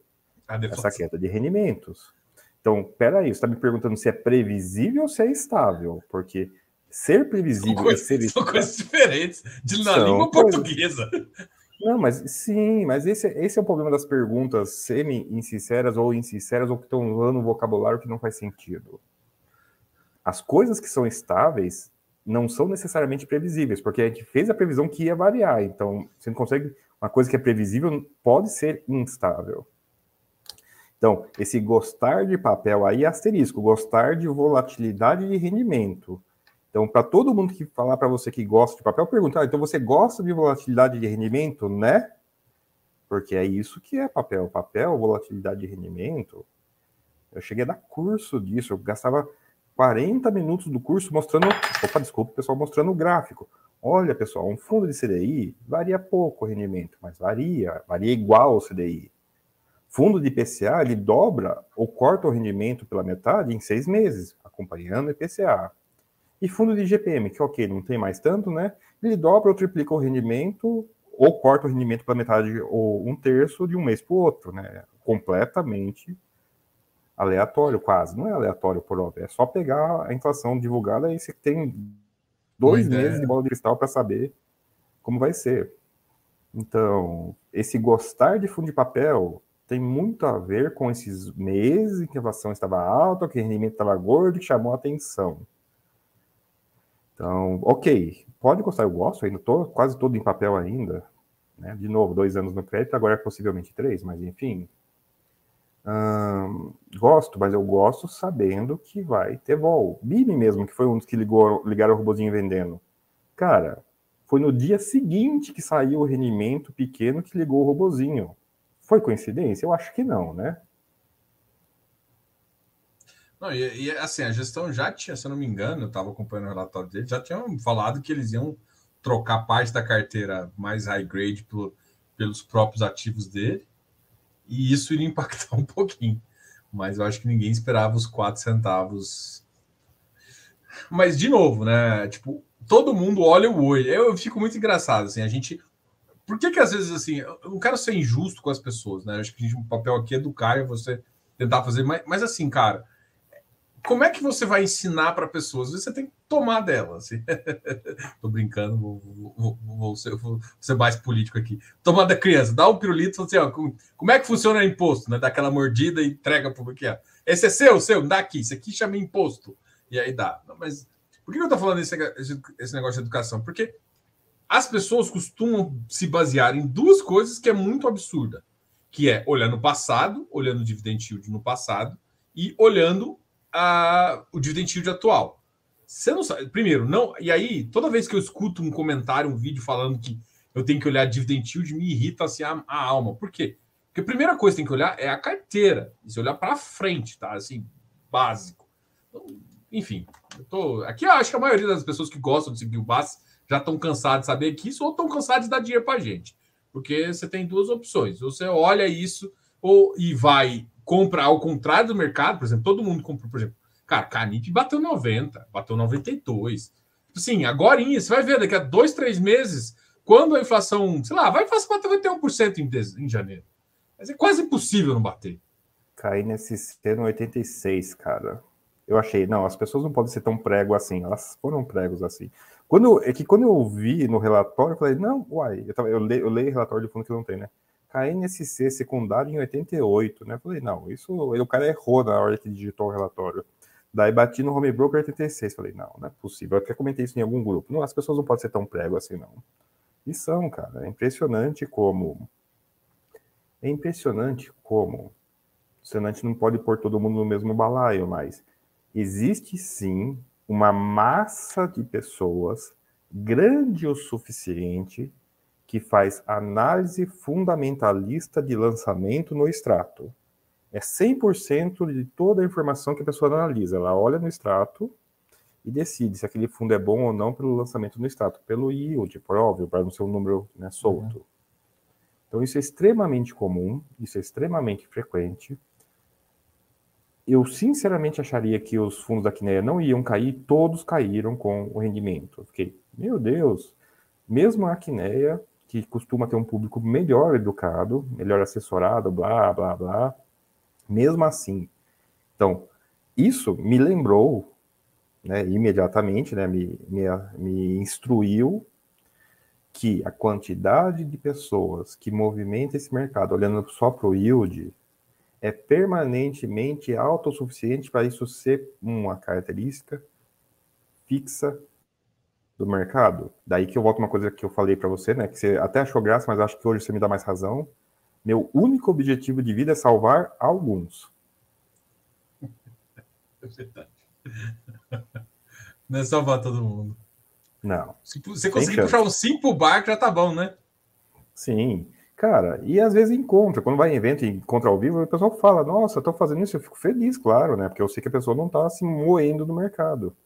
essa queda de rendimentos. Então, peraí, você está me perguntando se é previsível ou se é estável? Porque ser previsível são coisas, e ser estável... São coisas diferentes de na língua coisas... portuguesa. Não, mas sim, mas esse, esse é o problema das perguntas semi-insinceras ou insinceras ou que estão usando um vocabulário que não faz sentido. As coisas que são estáveis não são necessariamente previsíveis, porque a gente fez a previsão que ia variar. Então, você não consegue. Uma coisa que é previsível pode ser instável. Então, esse gostar de papel aí é asterisco, gostar de volatilidade de rendimento. Então, para todo mundo que falar para você que gosta de papel, perguntar, ah, então você gosta de volatilidade de rendimento, né? Porque é isso que é papel. Papel, volatilidade de rendimento. Eu cheguei a dar curso disso, eu gastava 40 minutos do curso mostrando. Opa, desculpa, pessoal, mostrando o gráfico. Olha, pessoal, um fundo de CDI varia pouco o rendimento, mas varia, varia igual ao CDI. Fundo de IPCA, ele dobra ou corta o rendimento pela metade em seis meses, acompanhando o IPCA. E fundo de GPM, que ok, não tem mais tanto, né? Ele dobra ou triplica o rendimento, ou corta o rendimento pela metade ou um terço de um mês para o outro, né? Completamente aleatório, quase. Não é aleatório por óbvio, é só pegar a inflação divulgada e você tem dois meses de bola de cristal para saber como vai ser. Então, esse gostar de fundo de papel tem muito a ver com esses meses em que a inflação estava alta, que o rendimento estava gordo, que chamou a atenção. Então, ok, pode gostar, eu gosto, ainda estou quase todo em papel ainda. Né? De novo, dois anos no crédito, agora é possivelmente três, mas enfim. Hum, gosto, mas eu gosto sabendo que vai ter vol. Bimi mesmo, que foi um dos que ligou, ligaram o robozinho vendendo. Cara, foi no dia seguinte que saiu o rendimento pequeno que ligou o robozinho. Foi coincidência? Eu acho que não, né? Não, e, e, assim, a gestão já tinha, se eu não me engano, eu estava acompanhando o relatório dele, já tinham falado que eles iam trocar parte da carteira mais high grade pelo, pelos próprios ativos dele, e isso iria impactar um pouquinho. Mas eu acho que ninguém esperava os 4 centavos. Mas, de novo, né? Tipo, todo mundo olha o olho. Eu, eu fico muito engraçado, assim, a gente por que que às vezes assim, eu não quero ser injusto com as pessoas, né? Acho que o papel aqui é educar e você tentar fazer, mas, mas assim, cara, como é que você vai ensinar para pessoas? Você tem que tomar dela. Assim. Tô brincando, vou, vou, vou, ser, vou, ser, mais político aqui. Tomar da criança, dá um pirulito, assim, ó, como, como, é que funciona o imposto? Né? Dá aquela mordida e entrega para o que é. Esse é seu, seu, dá aqui, isso aqui chama imposto. E aí dá. Não, mas por que eu estou falando esse, esse negócio de educação? Porque as pessoas costumam se basear em duas coisas que é muito absurda, que é olhar no passado, olhando o dividend yield no passado e olhando a, o dividend yield atual. Você não sabe, primeiro, não, e aí toda vez que eu escuto um comentário, um vídeo falando que eu tenho que olhar dividend yield, me irrita assim a, a alma. Por quê? Porque a primeira coisa que tem que olhar é a carteira, e se olhar para frente, tá? Assim, básico. Então, enfim, eu tô, aqui eu acho que a maioria das pessoas que gostam de seguir o BAS já estão cansados de saber que isso ou estão cansados de dar dinheiro para gente. Porque você tem duas opções. Você olha isso ou e vai comprar ao contrário do mercado, por exemplo, todo mundo comprou, por exemplo, cara, Canip bateu 90, bateu 92. Sim, agora você vai ver daqui a dois, três meses, quando a inflação, sei lá, vai fazer 91% em, em janeiro. Mas é quase impossível não bater. Cair nesse no 86, cara. Eu achei, não, as pessoas não podem ser tão prego assim, elas foram pregos assim. Quando, é que quando eu vi no relatório, eu falei, não, uai, eu, tava, eu, leio, eu leio relatório de fundo que não tem, né? KNSC secundário em 88, né? Falei, não, isso o cara errou na hora que digitou o relatório. Daí bati no home broker 86. Falei, não, não é possível. Eu até comentei isso em algum grupo. Não, as pessoas não podem ser tão prego assim, não. E são, cara. É impressionante como. É impressionante como. Senão a gente não pode pôr todo mundo no mesmo balaio, mas existe sim uma massa de pessoas grande o suficiente que faz análise fundamentalista de lançamento no extrato. É 100% de toda a informação que a pessoa analisa. Ela olha no extrato e decide se aquele fundo é bom ou não pelo lançamento no extrato, pelo yield, por óbvio, para não ser um número né, solto. Uhum. Então, isso é extremamente comum, isso é extremamente frequente. Eu, sinceramente, acharia que os fundos da Quineia não iam cair, todos caíram com o rendimento. Eu fiquei, meu Deus, mesmo a Quineia, que costuma ter um público melhor educado, melhor assessorado, blá, blá, blá, mesmo assim. Então, isso me lembrou, né, imediatamente, né, me, me, me instruiu que a quantidade de pessoas que movimenta esse mercado olhando só para o yield é permanentemente autossuficiente para isso ser uma característica fixa do mercado. Daí que eu volto uma coisa que eu falei para você, né, que você até achou graça, mas acho que hoje você me dá mais razão. Meu único objetivo de vida é salvar alguns. É verdade. Não é salvar todo mundo. Não. Se você conseguir puxar um cinco barco, já tá bom, né? Sim. Cara, e às vezes encontra, quando vai em evento e encontra ao vivo, o pessoal fala, nossa, tô fazendo isso, eu fico feliz, claro, né? Porque eu sei que a pessoa não tá se moendo no mercado.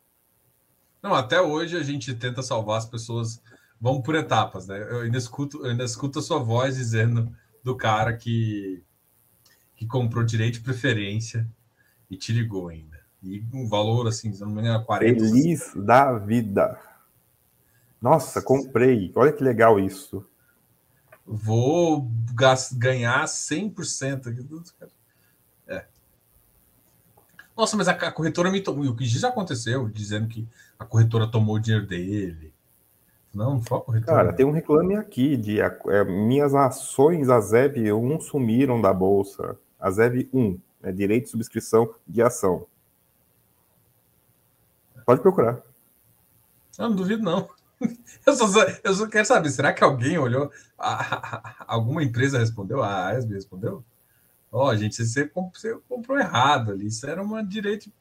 Não, até hoje a gente tenta salvar as pessoas, vamos por etapas, né? Eu ainda escuto, eu ainda escuto a sua voz dizendo do cara que, que comprou direito de preferência e te ligou ainda. E um valor assim, se não me engano, 40. Feliz da vida. Nossa, comprei. Olha que legal isso. Vou ganhar 100%. Nossa, mas a, a corretora me tomou. O que já aconteceu, dizendo que a corretora tomou o dinheiro dele. Não, só corretora. Cara, tem um reclame aqui de é, minhas ações a ZEB 1 sumiram da bolsa. A ZEB 1, é direito de subscrição de ação. Pode procurar. Eu não duvido, não. Eu só, eu só quero saber, será que alguém olhou? alguma empresa respondeu? A ASB respondeu? Ó, oh, gente, você, comprou errado ali. Isso era uma direito de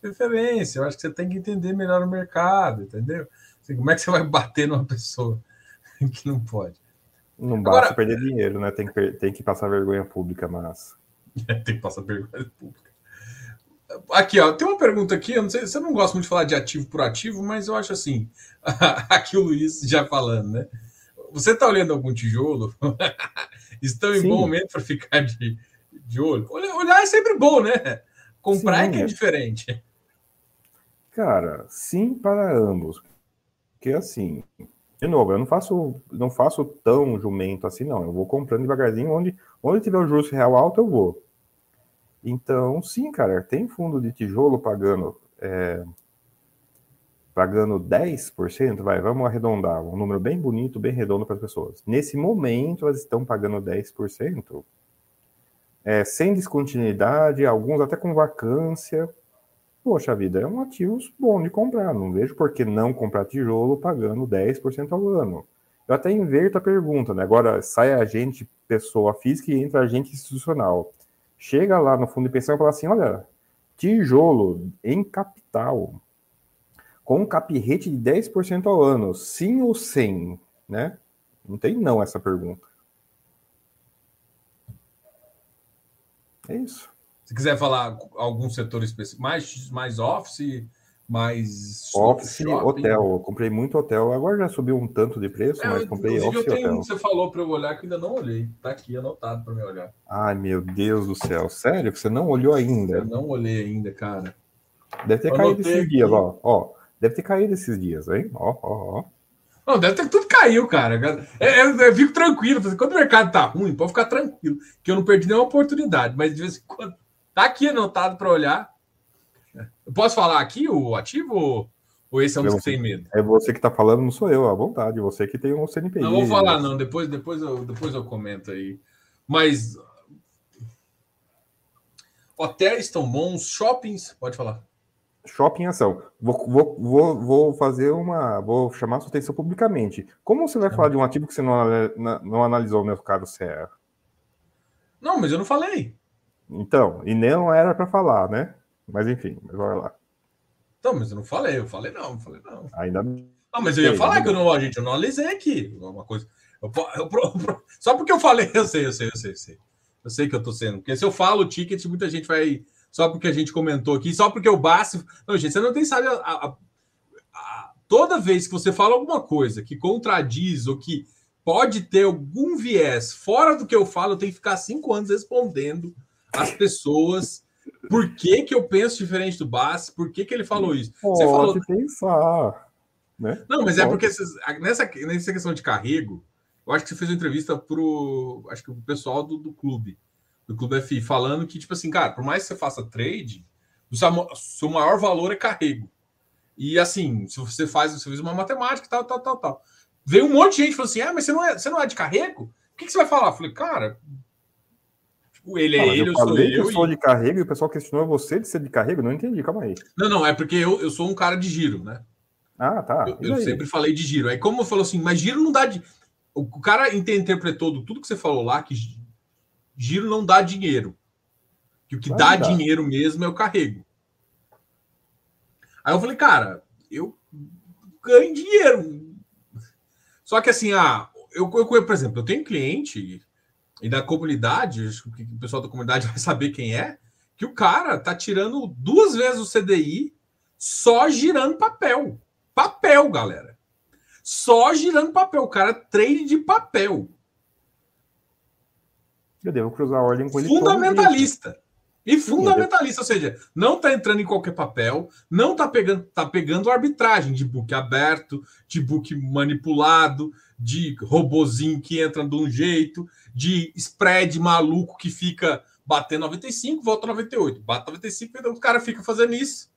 preferência. Eu acho que você tem que entender melhor o mercado, entendeu? Como é que você vai bater numa pessoa que não pode? Não basta Agora, perder dinheiro, né? Tem que, tem que passar vergonha pública, mas. É, tem que passar vergonha pública. Aqui, ó, tem uma pergunta aqui. Eu não sei, você não gosta muito de falar de ativo por ativo, mas eu acho assim. aqui o Luiz já falando, né? Você está olhando algum tijolo? Estão em Sim. bom momento para ficar de, de olho? Olhar é sempre bom, né? Comprar Sim, é que é, diferente. Cara, sim para ambos. Porque assim, de novo, eu não faço, não faço tão jumento assim, não. Eu vou comprando devagarzinho, onde, onde tiver o juros real alto, eu vou. Então, sim, cara, tem fundo de tijolo pagando é, pagando 10%, vai, vamos arredondar, um número bem bonito, bem redondo para as pessoas. Nesse momento, elas estão pagando 10%, é, sem descontinuidade, alguns até com vacância, poxa vida, é um ativo bom de comprar. Não vejo por que não comprar tijolo pagando 10% ao ano. Eu até inverto a pergunta, né? Agora sai a gente, pessoa física, e entra a gente institucional. Chega lá no fundo de pensão e fala assim: olha, tijolo em capital, com um cap de 10% ao ano, sim ou sem, né? Não tem não essa pergunta. É isso. Se quiser falar algum setor específico, mais, mais office, mais. Office, shopping. hotel. Eu comprei muito hotel. Agora já subiu um tanto de preço, é, mas comprei office eu tenho hotel. Um que você falou para eu olhar que ainda não olhei. Tá aqui anotado para me olhar. Ai, meu Deus do céu. Sério que você não olhou ainda? Eu não olhei ainda, cara. Deve ter eu caído esses aqui. dias, ó. ó. Deve ter caído esses dias, hein? Ó, ó, ó. Não, deve ter tudo caiu, cara. Eu, eu, eu fico tranquilo. Quando o mercado tá ruim, pode ficar tranquilo, que eu não perdi nenhuma oportunidade. Mas de vez em quando Tá aqui anotado para olhar. Eu posso falar aqui o ativo ou esse é um dos que tem medo? É você que está falando, não sou eu, à vontade. Você que tem um CNPI. Não vou falar, não. Depois, depois, eu, depois eu comento aí. Mas hotéis estão bons, shoppings, pode falar. Shopping ação. Vou, vou, vou, vou fazer uma. Vou chamar sua atenção publicamente. Como você vai falar de um ativo que você não, não analisou, meu caro Serra? Não, mas eu não falei. Então, e nem não era para falar, né? Mas enfim, vai lá. Então, mas eu não falei, eu falei não, eu falei não. Ainda não. mas eu ia falar que eu não, gente, eu não analisei aqui uma coisa. Eu, eu, eu, só porque eu falei, eu sei, eu sei, eu sei, eu sei. Eu sei que eu tô sendo. Porque se eu falo o ticket, muita gente vai. Só porque a gente comentou aqui, só porque o Bassi. Não, gente, você não tem, sabe, a, a, a, toda vez que você fala alguma coisa que contradiz ou que pode ter algum viés fora do que eu falo, eu tenho que ficar cinco anos respondendo as pessoas por que, que eu penso diferente do Bassi, por que, que ele falou isso. Pode você falou... pensar. Né? Não, mas é porque nessa, nessa questão de carrego, eu acho que você fez uma entrevista pro, acho que o pessoal do, do clube, do Clube FI, falando que, tipo assim, cara, por mais que você faça trade, o seu, seu maior valor é carrego. E assim, se você faz, você fez uma matemática, tal, tal, tal, tal. Veio um monte de gente falando assim: ah, mas você não é, você não é de carrego? O que, que você vai falar? Eu falei, cara, tipo, ele é ele, eu, eu sou eu. eu sou de carrego e o pessoal questionou você de ser de carrego? Não entendi, calma aí. Não, não, é porque eu, eu sou um cara de giro, né? Ah, tá. Eu, eu sempre falei de giro. Aí, como eu falou assim, mas giro não dá de. O cara interpretou tudo que você falou lá que giro não dá dinheiro. Que o que dá, dá dinheiro mesmo é o carrego. Aí eu falei, cara, eu ganho dinheiro. Só que assim, ah, eu, eu por exemplo, eu tenho cliente e da comunidade, acho que o pessoal da comunidade vai saber quem é, que o cara tá tirando duas vezes o CDI só girando papel. Papel, galera só girando papel. O cara trade de papel. Eu devo cruzar a ordem com ele. Fundamentalista. E fundamentalista, ou seja, não está entrando em qualquer papel, não está pegando, tá pegando arbitragem de book aberto, de book manipulado, de robozinho que entra de um jeito, de spread maluco que fica batendo 95, volta 98, bate 95, então o cara fica fazendo isso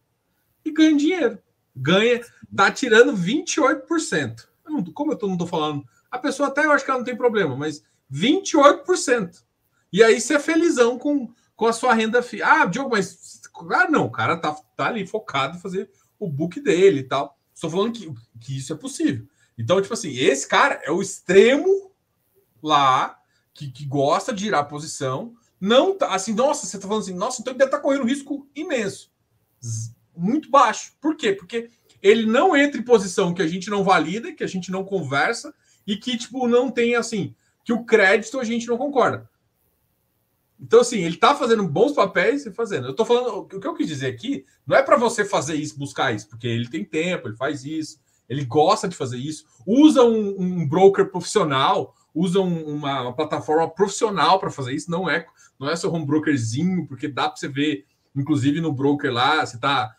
e ganha dinheiro ganha, tá tirando 28%. Eu não, como eu tô, não tô falando, a pessoa até eu acho que ela não tem problema, mas 28%. E aí você é felizão com, com a sua renda. Fi... Ah, Diogo, mas. Ah, não, o cara tá, tá ali focado em fazer o book dele e tal. Estou falando que, que isso é possível. Então, tipo assim, esse cara é o extremo lá que, que gosta de girar a posição. Não tá assim, nossa, você tá falando assim, nossa, então ele deve estar tá correndo um risco imenso muito baixo. Por quê? Porque ele não entra em posição que a gente não valida, que a gente não conversa e que, tipo, não tem assim, que o crédito a gente não concorda. Então, assim, ele tá fazendo bons papéis e fazendo. Eu tô falando, o que eu quis dizer aqui não é para você fazer isso, buscar isso, porque ele tem tempo, ele faz isso, ele gosta de fazer isso, usa um, um broker profissional, usa um, uma, uma, plataforma profissional para fazer isso, não é não é só um brokerzinho, porque dá para você ver, inclusive no broker lá, você tá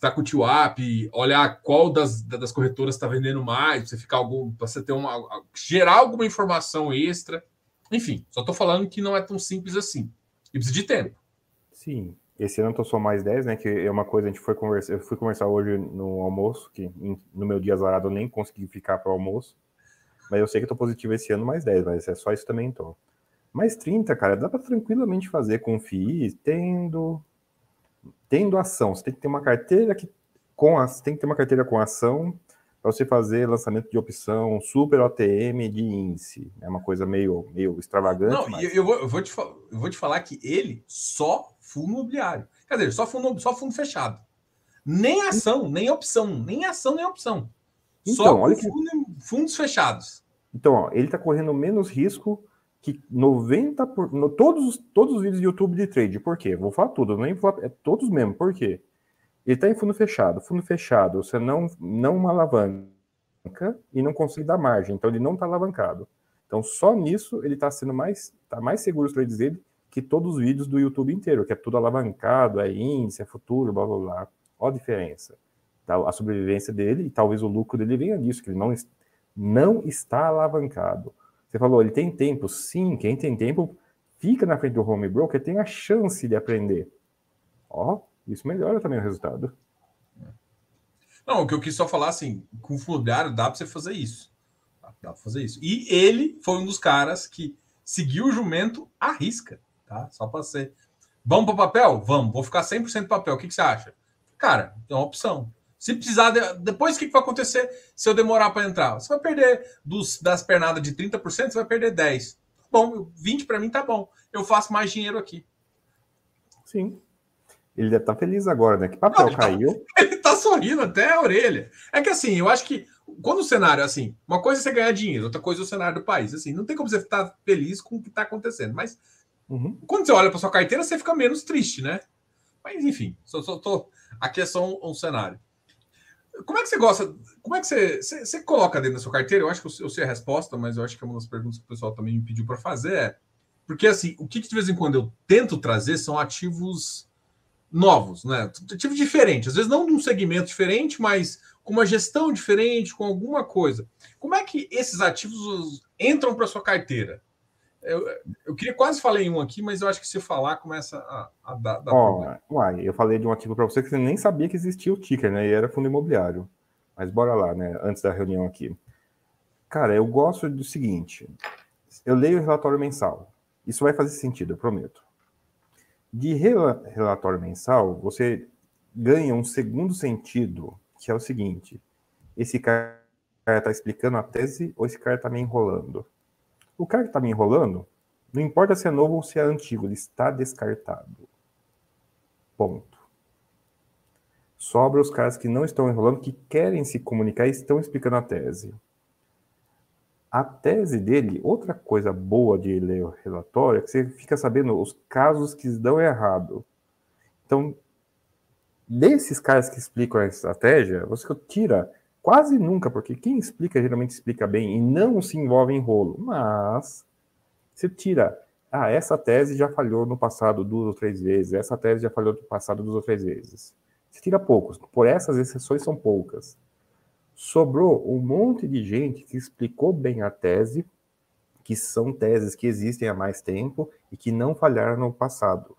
está com o TWAP, olhar qual das, das corretoras está vendendo mais, você ficar algum, para você ter uma gerar alguma informação extra. Enfim, só estou falando que não é tão simples assim. E precisa de tempo. Sim. Esse ano eu tô só mais 10, né? Que é uma coisa, a gente foi conversar. Eu fui conversar hoje no almoço, que no meu dia azarado eu nem consegui ficar para o almoço. Mas eu sei que eu tô positivo esse ano mais 10, mas é só isso também então. Mais 30, cara, dá para tranquilamente fazer com tendo tendo ação, você tem que ter uma carteira que com a, tem que ter uma carteira com ação para você fazer lançamento de opção super OTM de índice. É uma coisa meio, meio extravagante. Não, mas... eu, vou, eu, vou te, eu vou te falar que ele só fundo imobiliário. Quer dizer, só fundo, só fundo fechado. Nem ação, nem opção. Nem ação, nem opção. Então, só olha que... fundos fechados. Então, ó, ele está correndo menos risco que 90 por, no, todos, todos os vídeos do YouTube de trade. Por quê? Vou falar tudo, nem vou é todos mesmo. Por quê? Ele está em fundo fechado. Fundo fechado, você não não alavanca e não consegue dar margem. Então ele não está alavancado. Então só nisso ele está sendo mais tá mais seguro trades dele que todos os vídeos do YouTube inteiro, que é tudo alavancado, é índice, é futuro, blá blá blá. Olha a diferença. Tá? A sobrevivência dele e talvez o lucro dele venha disso, que ele não, não está alavancado. Você falou, ele tem tempo. Sim, quem tem tempo fica na frente do home broker, tem a chance de aprender. Ó, isso melhora também o resultado. Não, o que eu quis só falar assim, com o Fluviário dá para você fazer isso. Dá, para fazer isso. E ele foi um dos caras que seguiu o jumento à risca, tá? Só para ser. Vamos para papel? Vamos. Vou ficar 100% papel. O que, que você acha? cara, é uma opção. Se precisar, depois o que vai acontecer se eu demorar para entrar? Você vai perder dos, das pernadas de 30%, você vai perder 10%. Bom, 20% para mim tá bom. Eu faço mais dinheiro aqui. Sim. Ele deve estar tá feliz agora, né? Que papel Não, ele tá caiu. Tá, ele tá sorrindo até a orelha. É que assim, eu acho que quando o cenário, assim, uma coisa é você ganhar dinheiro, outra coisa é o cenário do país. Assim, não tem como você estar feliz com o que está acontecendo. Mas uhum. quando você olha para sua carteira, você fica menos triste, né? Mas enfim, só, só tô... aqui é só um, um, cenário. Como é que você gosta? Como é que você, você, você, coloca dentro da sua carteira? Eu acho que eu, eu sei a resposta, mas eu acho que é uma das perguntas que o pessoal também me pediu para fazer é porque assim, o que de vez em quando eu tento trazer são ativos novos, né? Ativos diferentes, às vezes não de um segmento diferente, mas com uma gestão diferente, com alguma coisa. Como é que esses ativos entram para sua carteira? Eu, eu queria quase falar em um aqui, mas eu acho que se falar começa a, a dar, dar oh, Uai, eu falei de um ativo para você que você nem sabia que existia o ticker, né? E era fundo imobiliário. Mas bora lá, né? Antes da reunião aqui. Cara, eu gosto do seguinte: eu leio o relatório mensal. Isso vai fazer sentido, eu prometo. De relatório mensal, você ganha um segundo sentido que é o seguinte: esse cara está explicando a tese ou esse cara está me enrolando? O cara que está me enrolando, não importa se é novo ou se é antigo, ele está descartado. Ponto. Sobra os caras que não estão enrolando, que querem se comunicar e estão explicando a tese. A tese dele, outra coisa boa de ler o relatório é que você fica sabendo os casos que dão errado. Então, desses caras que explicam a estratégia, você tira quase nunca, porque quem explica geralmente explica bem e não se envolve em rolo. Mas você tira, ah, essa tese já falhou no passado duas ou três vezes, essa tese já falhou no passado duas ou três vezes. Você tira poucos, por essas exceções são poucas. Sobrou um monte de gente que explicou bem a tese, que são teses que existem há mais tempo e que não falharam no passado.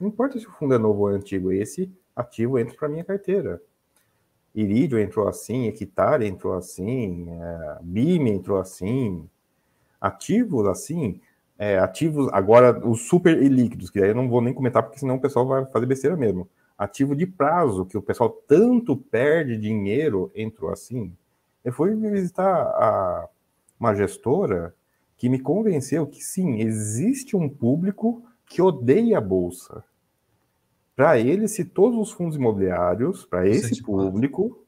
Não importa se o fundo é novo ou antigo, esse ativo entra para minha carteira. Iridio entrou assim, Equitar entrou assim, é, BIM entrou assim, ativos assim, é, ativos, agora os super ilíquidos, que aí eu não vou nem comentar, porque senão o pessoal vai fazer besteira mesmo. Ativo de prazo, que o pessoal tanto perde dinheiro, entrou assim. Eu fui visitar a, uma gestora que me convenceu que sim, existe um público que odeia a bolsa. Para ele, se todos os fundos imobiliários, para esse público,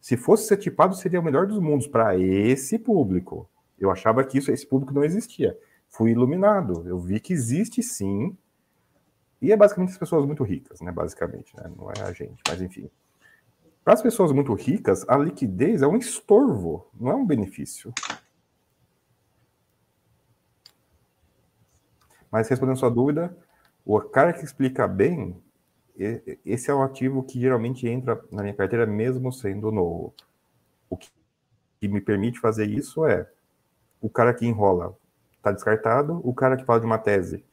se fosse ser tipado, seria o melhor dos mundos para esse público. Eu achava que isso, esse público não existia. Fui iluminado. Eu vi que existe sim. E é basicamente as pessoas muito ricas, né? Basicamente, né? Não é a gente, mas enfim. Para as pessoas muito ricas, a liquidez é um estorvo, não é um benefício. Mas respondendo sua dúvida, o cara que explica bem, esse é o ativo que geralmente entra na minha carteira mesmo sendo novo. O que, me permite fazer isso é o cara que enrola está descartado, o cara que fala de uma tese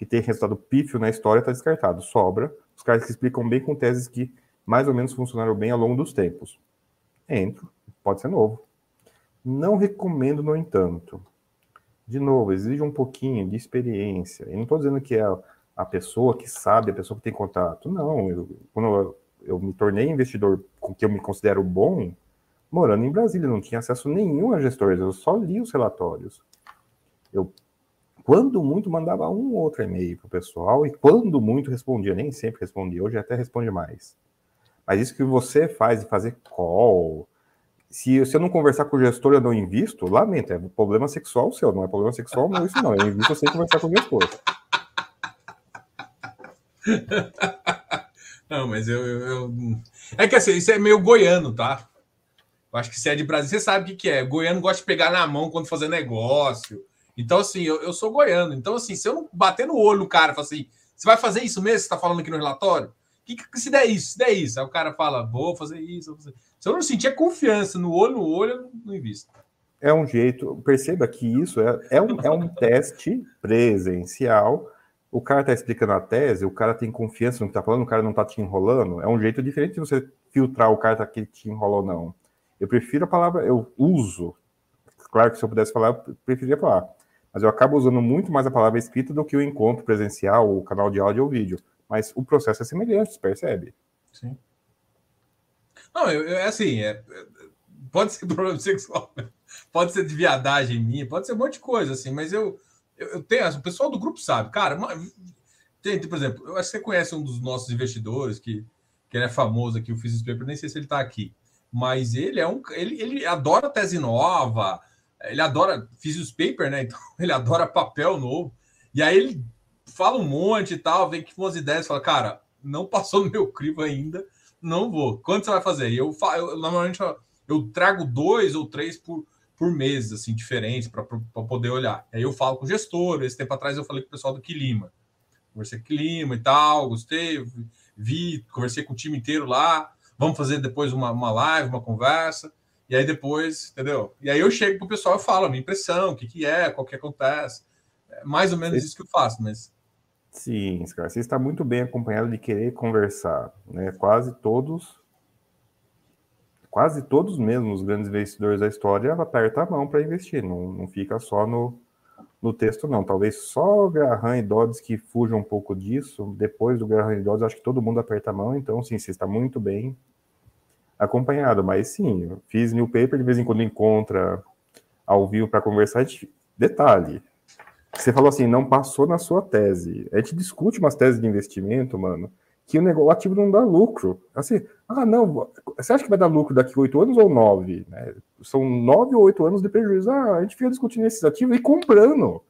que tem resultado pífio na história está descartado. Sobra os caras que explicam bem com teses que mais ou menos funcionaram bem ao longo dos tempos. Entro, pode ser novo. Não recomendo, no entanto. De novo, exige um pouquinho de experiência. E não estou dizendo que é a pessoa que sabe, a pessoa que tem contato. Não, eu, quando eu, eu me tornei investidor com que eu me considero bom, morando em Brasília, não tinha acesso nenhum a gestores, eu só li os relatórios. Eu, quando muito, mandava um ou outro e-mail para o pessoal, e quando muito respondia, nem sempre respondia, hoje até responde mais. Mas isso que você faz de fazer call, se, se eu não conversar com o gestor, eu não invisto, lamento, é problema sexual seu, não é problema sexual meu isso não, eu invisto sem conversar com o gestor. Não, mas eu, eu, eu, É que assim, isso é meio goiano, tá? Eu acho que se é de Brasil, você sabe o que, que é. Goiano gosta de pegar na mão quando fazer negócio. Então, assim, eu, eu sou goiano. Então, assim, se eu não bater no olho o cara e falar assim, você vai fazer isso mesmo? Você está falando aqui no relatório? Que, que, se der isso, se der isso. Aí o cara fala, vou fazer isso. Vou fazer... Se eu não sentir confiança no olho no olho, eu não invisto. É um jeito, perceba que isso é, é, um, é um teste presencial o cara está explicando a tese, o cara tem confiança no que está falando, o cara não está te enrolando, é um jeito diferente de você filtrar o cara tá que te enrola ou não. Eu prefiro a palavra, eu uso, claro que se eu pudesse falar, eu preferiria falar, mas eu acabo usando muito mais a palavra escrita do que o encontro presencial, o canal de áudio ou vídeo. Mas o processo é semelhante, você percebe? Sim. Não, eu, eu, é assim, é, pode ser problema sexual, pode ser de viadagem minha, pode ser um monte de coisa, assim, mas eu, eu, eu tenho, o pessoal do grupo sabe, cara, tem, por exemplo, eu acho que você conhece um dos nossos investidores que, que ele é famoso aqui, o Physics Paper, nem sei se ele está aqui, mas ele é um, ele, ele adora tese nova, ele adora Physics Paper, né, então ele adora papel novo, e aí ele fala um monte e tal, vem com umas ideias, fala, cara, não passou no meu crivo ainda, não vou. Quanto você vai fazer? E eu, eu normalmente eu, eu trago dois ou três por, por mês, assim, diferentes, para poder olhar. Aí eu falo com o gestor. Esse tempo atrás eu falei com o pessoal do Quilima. Conversei com o Quilima e tal, gostei, vi, conversei com o time inteiro lá. Vamos fazer depois uma, uma live, uma conversa. E aí depois, entendeu? E aí eu chego pro pessoal e falo a minha impressão, o que, que é, qual que acontece. É mais ou menos isso que eu faço, mas Sim, cara, você está muito bem acompanhado de querer conversar, né? Quase todos, quase todos mesmo os grandes investidores da história apertam a mão para investir, não, não fica só no, no texto, não. Talvez só o Graham e Dodds que fujam um pouco disso. Depois do Graham e Dodds, acho que todo mundo aperta a mão, então, sim, você está muito bem acompanhado. Mas, sim, fiz new paper, de vez em quando encontra ao vivo para conversar. Detalhe, você falou assim, não passou na sua tese. A gente discute umas teses de investimento, mano, que o, negócio, o ativo não dá lucro. Assim, ah, não, você acha que vai dar lucro daqui oito anos ou nove? Né? São nove ou oito anos de prejuízo. Ah, a gente fica discutindo esses ativos e comprando.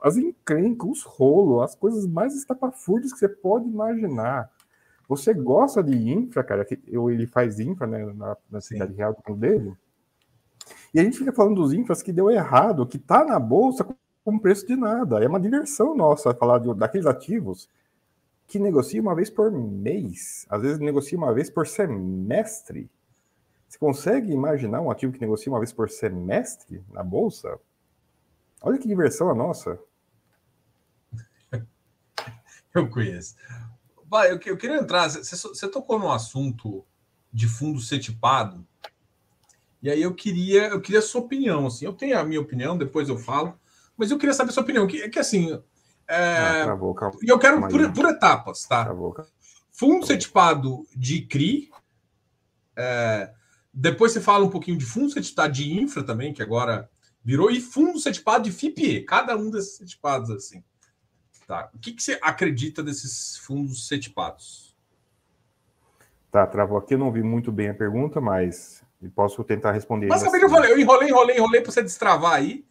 As encrencas, os rolos, as coisas mais estapafúrdias que você pode imaginar. Você gosta de infra, cara, que ele faz infra né, na, na cidade real dele. E a gente fica falando dos infras que deu errado, que tá na bolsa com preço de nada. É uma diversão nossa falar de, daqueles ativos que negociam uma vez por mês, às vezes negociam uma vez por semestre. Você consegue imaginar um ativo que negocia uma vez por semestre na bolsa? Olha que diversão a nossa. Eu conheço. Vai, eu, eu queria entrar. Você, você tocou no assunto de fundo setipado. E aí eu queria, eu queria a sua opinião. Assim, eu tenho a minha opinião, depois eu falo. Mas eu queria saber a sua opinião. Que, que assim. É... travou, calma. E eu quero por, por, etapas, tá? Travou, fundo setipado de CRI. É... Depois você fala um pouquinho de fundo setipado de infra também, que agora virou, e fundo setipado de FIPE, cada um desses setipados assim. Tá. O que, que você acredita desses fundos setipados? Tá, travou aqui, eu não vi muito bem a pergunta, mas posso tentar responder. Basicamente, assim. eu falei, eu enrolei, enrolei, enrolei para você destravar aí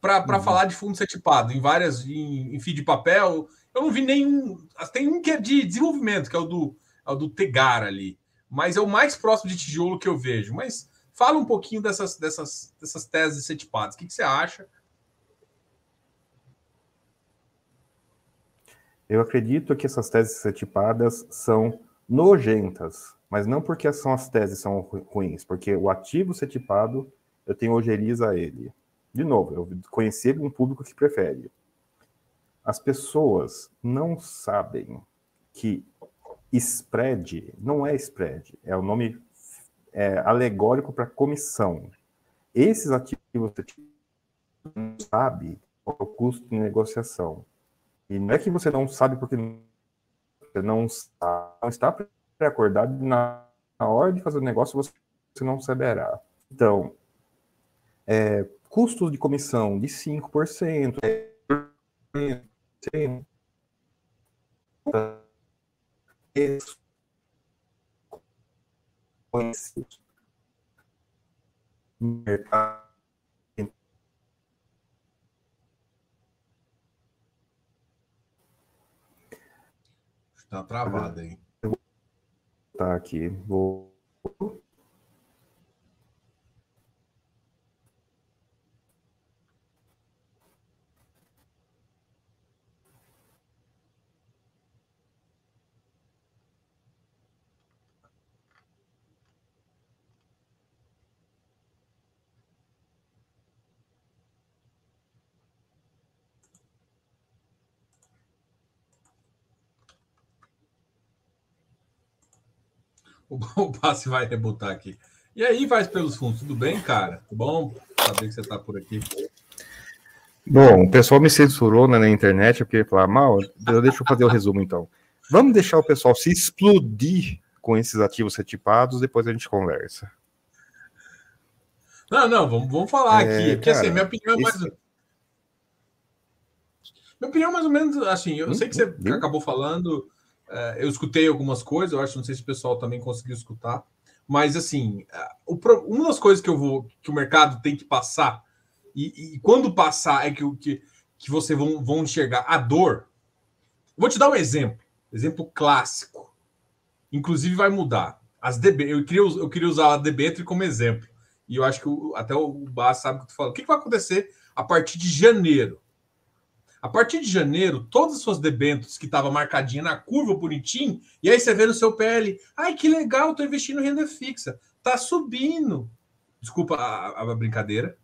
para uhum. falar de fundo setipado em várias, em, em feed de papel. Eu não vi nenhum. Tem um que é de desenvolvimento, que é o do, é o do Tegar ali. Mas é o mais próximo de tijolo que eu vejo. Mas fala um pouquinho dessas, dessas, dessas teses setipadas. O que, que você acha? Eu acredito que essas teses setipadas são nojentas, mas não porque são as teses são ruins, porque o ativo setipado eu tenho ojeriza a ele de novo, eu conheci um público que prefere. As pessoas não sabem que spread não é spread, é o nome é, alegórico para comissão. Esses ativos não sabe qual é o custo de negociação. E não é que você não sabe porque você não, está, não está pré-acordado na, na hora de fazer o negócio você, não saberá. Então, é, custos de comissão de 5%. Está travado aí. Tá aqui. Vou O, passe vai rebotar aqui. E aí, vai pelos fundos, tudo bem, cara? Tudo bom saber que você está por aqui. Bom, o pessoal me censurou né, na internet, porque falar mal, deixa eu fazer o resumo então. Vamos deixar o pessoal se explodir com esses ativos retipados, depois a gente conversa. Não, não, vamos, vamos falar é, aqui. Porque assim, cara, assim, minha opinião é mais. Esse... Minha opinião, mais ou menos, assim, eu hum, sei que você hum, acabou falando, é, eu escutei algumas coisas, eu acho, não sei se o pessoal também conseguiu escutar, mas assim, o, uma das coisas que eu vou, que o mercado tem que passar, e, e quando passar é que, que, que você vão, vão enxergar a dor. Vou te dar um exemplo, exemplo clássico. Inclusive vai mudar. As DB, eu queria, eu queria usar a debênture como exemplo. E eu acho que o, até o Bas sabe o que tu falando. O que, que vai acontecer a partir de janeiro? A partir de janeiro, todas as suas debêntures que estavam marcadinha na curva bonitinho, e aí você vê no seu PL, ai que legal, estou investindo em renda fixa, tá subindo. Desculpa a, a brincadeira.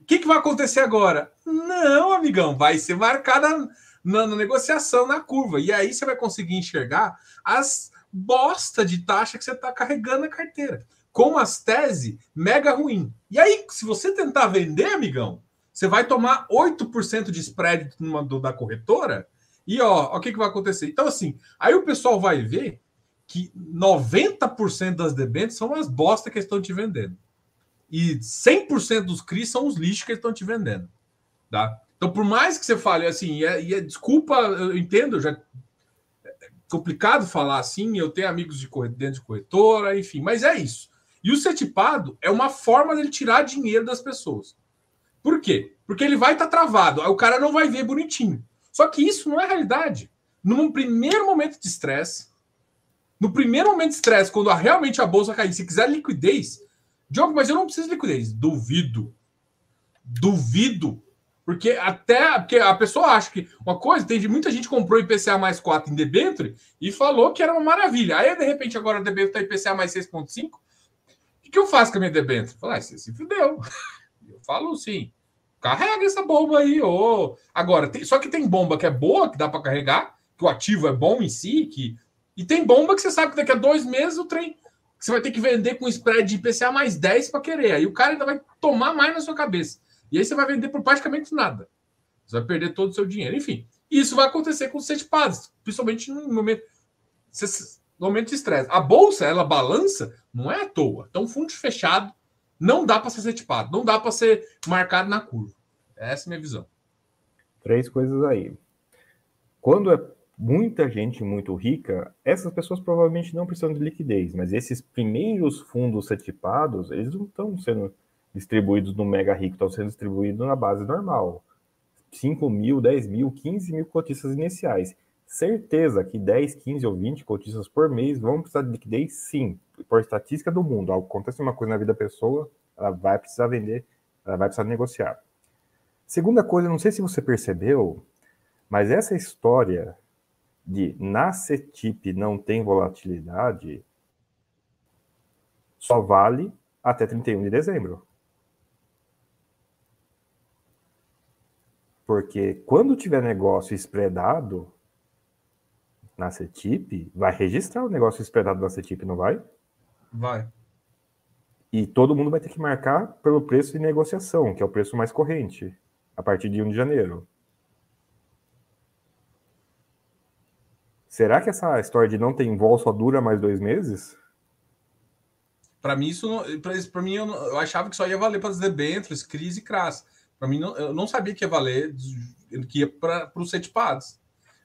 O que, que vai acontecer agora? Não, amigão, vai ser marcada na, na, negociação, na curva. E aí você vai conseguir enxergar as bosta de taxa que você está carregando na carteira. Com as tese mega ruim. E aí, se você tentar vender, amigão, você vai tomar 8% de spread numa, do, da corretora e ó, o que, que vai acontecer? Então, assim, aí o pessoal vai ver que 90% das debêntures são as bosta que estão te vendendo. E 100% dos CRIs são os lixos que estão te vendendo. Tá? Então, por mais que você fale assim, e é, e é desculpa, eu entendo, já é complicado falar assim, eu tenho amigos de dentro de corretora, enfim, mas é isso. E o setipado é uma forma dele tirar dinheiro das pessoas. Por quê? Porque ele vai estar tá travado, o cara não vai ver bonitinho. Só que isso não é realidade. Num primeiro momento de estresse, no primeiro momento de estresse, quando realmente a bolsa cair, se quiser liquidez, Diogo, mas eu não preciso de liquidez. Duvido. Duvido. Porque até porque a pessoa acha que uma coisa, tem muita gente comprou IPCA mais 4 em debênture e falou que era uma maravilha. Aí, de repente, agora a debênture está IPCA mais 6,5. O que, que eu faço com a minha debênture? Falar, ah, você se fudeu. falo sim. Carrega essa bomba aí. Oh. Agora, tem, só que tem bomba que é boa, que dá para carregar, que o ativo é bom em si, que, e tem bomba que você sabe que daqui a dois meses o trem você vai ter que vender com spread de IPCA mais 10 para querer. Aí o cara ainda vai tomar mais na sua cabeça. E aí você vai vender por praticamente nada. Você vai perder todo o seu dinheiro. Enfim, isso vai acontecer com os setpads, principalmente no momento, no momento de estresse. A bolsa, ela balança, não é à toa. Então, fundo fechado não dá para ser setipado, não dá para ser marcado na curva. Essa é a minha visão. Três coisas aí. Quando é muita gente muito rica, essas pessoas provavelmente não precisam de liquidez, mas esses primeiros fundos setipados, eles não estão sendo distribuídos no mega rico, estão sendo distribuídos na base normal. 5 mil, 10 mil, 15 mil cotistas iniciais. Certeza que 10, 15 ou 20 cotistas por mês vão precisar de liquidez, sim por estatística do mundo, acontece uma coisa na vida da pessoa, ela vai precisar vender, ela vai precisar negociar. Segunda coisa, não sei se você percebeu, mas essa história de na CETIP não tem volatilidade só vale até 31 de dezembro. Porque quando tiver negócio spreadado na CETIP, vai registrar o negócio spreadado na CETIP, não vai? Vai. E todo mundo vai ter que marcar pelo preço de negociação, que é o preço mais corrente, a partir de 1 de janeiro. Será que essa história de não ter vol só dura mais dois meses? Para mim, isso para mim eu, eu, achava que só ia valer para as debêntures, crise e crass. Para mim, não, eu não sabia que ia valer, que ia para os setpads.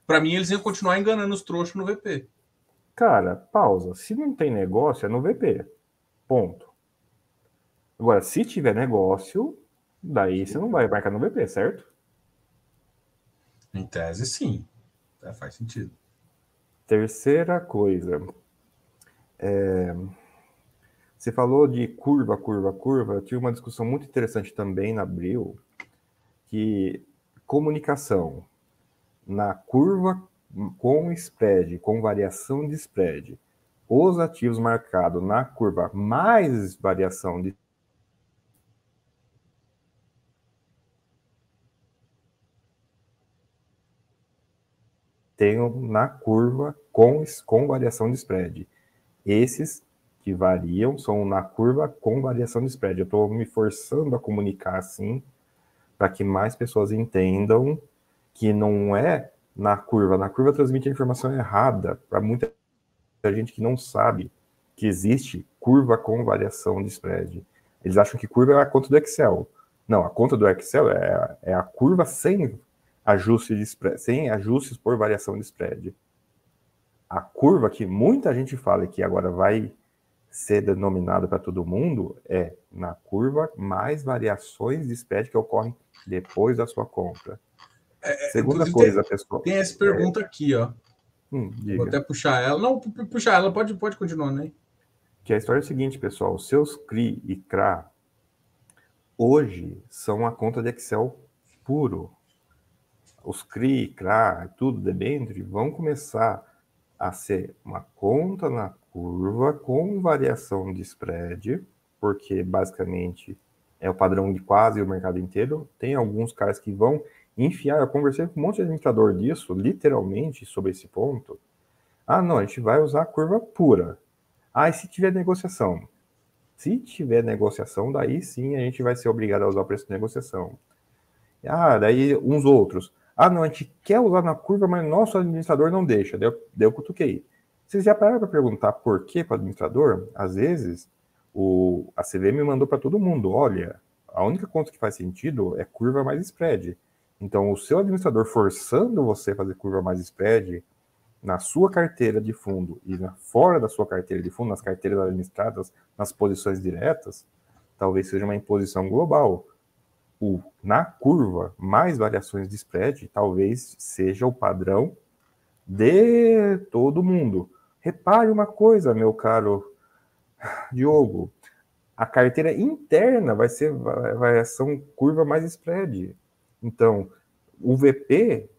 Para mim, eles iam continuar enganando os trouxas no VP. Cara, pausa. Se não tem negócio, é no VP. Ponto. Agora, se tiver negócio, daí você não vai marcar no VP, certo? Em tese, sim. É, faz sentido. Terceira coisa. É... Você falou de curva, curva, curva. Eu tive uma discussão muito interessante também na Abril, que comunicação na curva com spread, com variação de spread, os ativos marcados na curva mais variação de tenho na curva com, com variação de spread. Esses que variam são na curva com variação de spread. Eu estou me forçando a comunicar assim para que mais pessoas entendam que não é na curva. Na curva transmite a informação errada para muita gente que não sabe que existe curva com variação de spread. Eles acham que curva é a conta do Excel. Não, a conta do Excel é, é a curva sem ajuste de spread, sem ajustes por variação de spread. A curva que muita gente fala que agora vai ser denominada para todo mundo é na curva mais variações de spread que ocorrem depois da sua compra. É, é Segunda coisa, tem, pessoal. Tem essa pergunta é, aqui, ó. Hum, Vou até puxar ela. Não, puxar ela, pode, pode continuar, né? Que a história é a seguinte, pessoal. Os seus CRI e CRA hoje são a conta de Excel puro. Os CRI, CRA, tudo dentro vão começar a ser uma conta na curva com variação de spread, porque basicamente é o padrão de quase o mercado inteiro. Tem alguns caras que vão enfiar. Eu conversei com um monte de administrador disso, literalmente, sobre esse ponto. Ah, não, a gente vai usar a curva pura. Ah, e se tiver negociação? Se tiver negociação, daí sim a gente vai ser obrigado a usar o preço de negociação. Ah, daí uns outros. Ah, não, a gente quer usar na curva, mas nosso administrador não deixa. Deu, deu cutuquei. Vocês já pararam para perguntar por que para o administrador? Às vezes, o, a CVM mandou para todo mundo: olha, a única conta que faz sentido é curva mais spread. Então, o seu administrador forçando você a fazer curva mais spread na sua carteira de fundo e na, fora da sua carteira de fundo, nas carteiras administradas, nas posições diretas, talvez seja uma imposição global. O, na curva, mais variações de spread, talvez seja o padrão de todo mundo. Repare uma coisa, meu caro Diogo, a carteira interna vai ser variação curva mais spread. Então, o VP,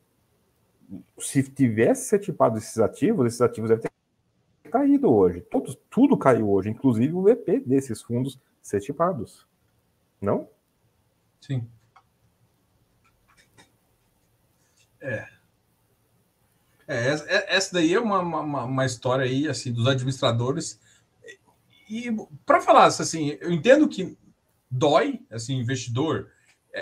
se tivesse ser tipado esses ativos, esses ativos devem ter caído hoje. Todos, tudo caiu hoje, inclusive o VP desses fundos ser tipados. Não? Sim. É. É, essa daí é uma, uma, uma, história aí, assim, dos administradores. E para falar assim, eu entendo que dói, assim, investidor,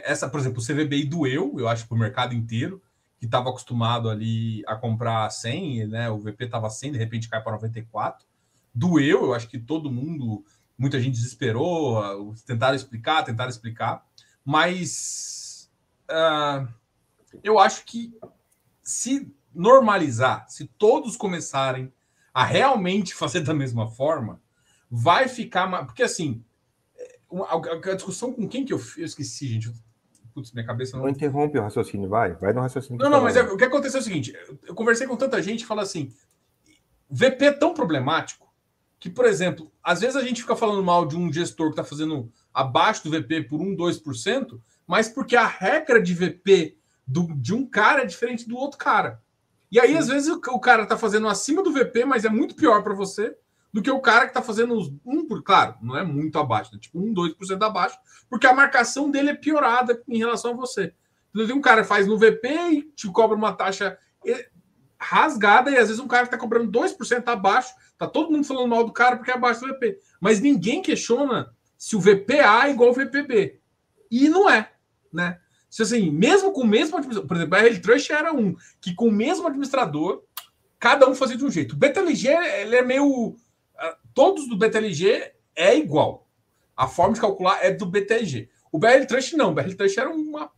essa, por exemplo, o CVBI doeu, eu acho, para o mercado inteiro, que estava acostumado ali a comprar 100, né? O VP estava 100, de repente cai para 94. Doeu, eu acho que todo mundo, muita gente desesperou, tentaram explicar, tentaram explicar, mas uh, eu acho que se normalizar, se todos começarem a realmente fazer da mesma forma, vai ficar. Porque assim, a, discussão com quem que eu, eu esqueci, gente. Putz, minha cabeça não. Não interrompe o raciocínio, vai. Vai no raciocínio. Não, não, mas é, o que aconteceu é o seguinte: eu conversei com tanta gente e fala assim: VP é tão problemático que, por exemplo, às vezes a gente fica falando mal de um gestor que está fazendo abaixo do VP por 1, 2%, mas porque a regra de VP do, de um cara é diferente do outro cara. E aí, Sim. às vezes, o, o cara está fazendo acima do VP, mas é muito pior para você do que o cara que está fazendo um por claro, não é muito abaixo, né? tipo um, 2% abaixo, porque a marcação dele é piorada em relação a você. Então, tem um cara que faz no VP e te cobra uma taxa rasgada, e às vezes um cara que está cobrando 2% abaixo, tá todo mundo falando mal do cara porque é abaixo do VP. Mas ninguém questiona se o VPA é igual ao VPB. E não é, né? Se assim, mesmo com o mesmo administrador, por exemplo, a RL Trust era um, que com o mesmo administrador, cada um fazia de um jeito. O BTLG, ele é meio todos do BTLG é igual. A forma de calcular é do BTLG. O BL Trust não. O BL Trust era uma.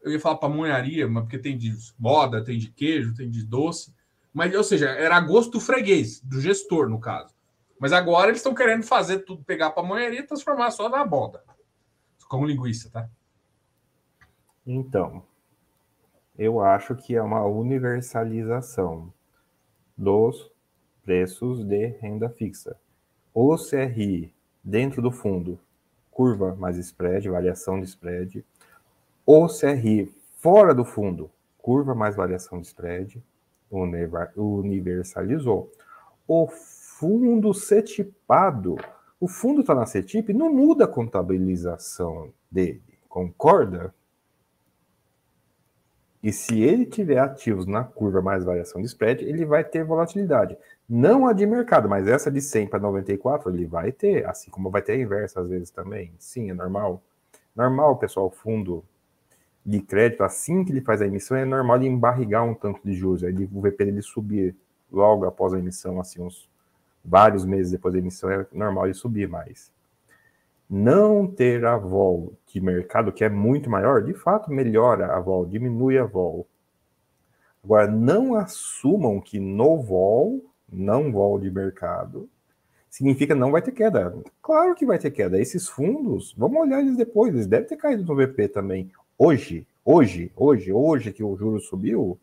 Eu ia falar pamonharia, mas porque tem de moda, tem de queijo, tem de doce. Mas, ou seja, era a gosto do freguês, do gestor, no caso. Mas agora eles estão querendo fazer tudo, pegar a pamonharia e transformar só na boda. Com linguiça, tá? Então, eu acho que é uma universalização dos preços de renda fixa. O CRI dentro do fundo, curva mais spread, variação de spread. O CRI fora do fundo, curva mais variação de spread, universalizou. O fundo CETIPado, o fundo está na CETIP, não muda a contabilização dele, concorda? E se ele tiver ativos na curva mais variação de spread, ele vai ter volatilidade. Não a de mercado, mas essa de 100 para 94, ele vai ter, assim como vai ter a inversa às vezes também. Sim, é normal. Normal, pessoal, fundo de crédito, assim que ele faz a emissão, é normal ele embarrigar um tanto de juros, aí o VP dele subir logo após a emissão, assim, uns vários meses depois da emissão, é normal ele subir mais. Não ter a vol de mercado, que é muito maior, de fato melhora a vol, diminui a vol. Agora, não assumam que no vol, não vol de mercado, significa não vai ter queda. Claro que vai ter queda. Esses fundos, vamos olhar eles depois, eles devem ter caído no VP também. Hoje, hoje, hoje, hoje que o juros subiu,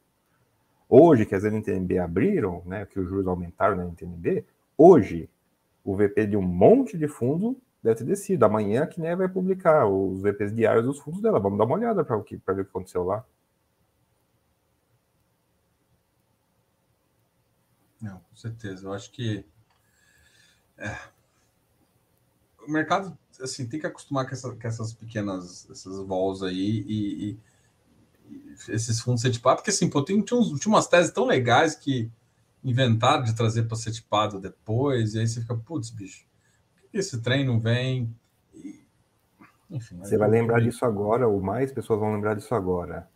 hoje que as NTNB abriram, né, que os juros aumentaram na NTNB, hoje o VP de um monte de fundo deve ter descido. Amanhã a Kiné vai publicar os VPs diários dos fundos dela. Vamos dar uma olhada para ver o que aconteceu lá. Não, com certeza. Eu acho que é. o mercado assim tem que acostumar com, essa, com essas pequenas essas vols aí e, e, e esses fundos setipado, porque assim, pô, tem, tinha, uns, tinha umas teses tão legais que inventaram de trazer para setipado depois, e aí você fica, putz, bicho, por que esse trem não vem? E, enfim, você vai lembrar disso agora, ou mais pessoas vão lembrar disso agora.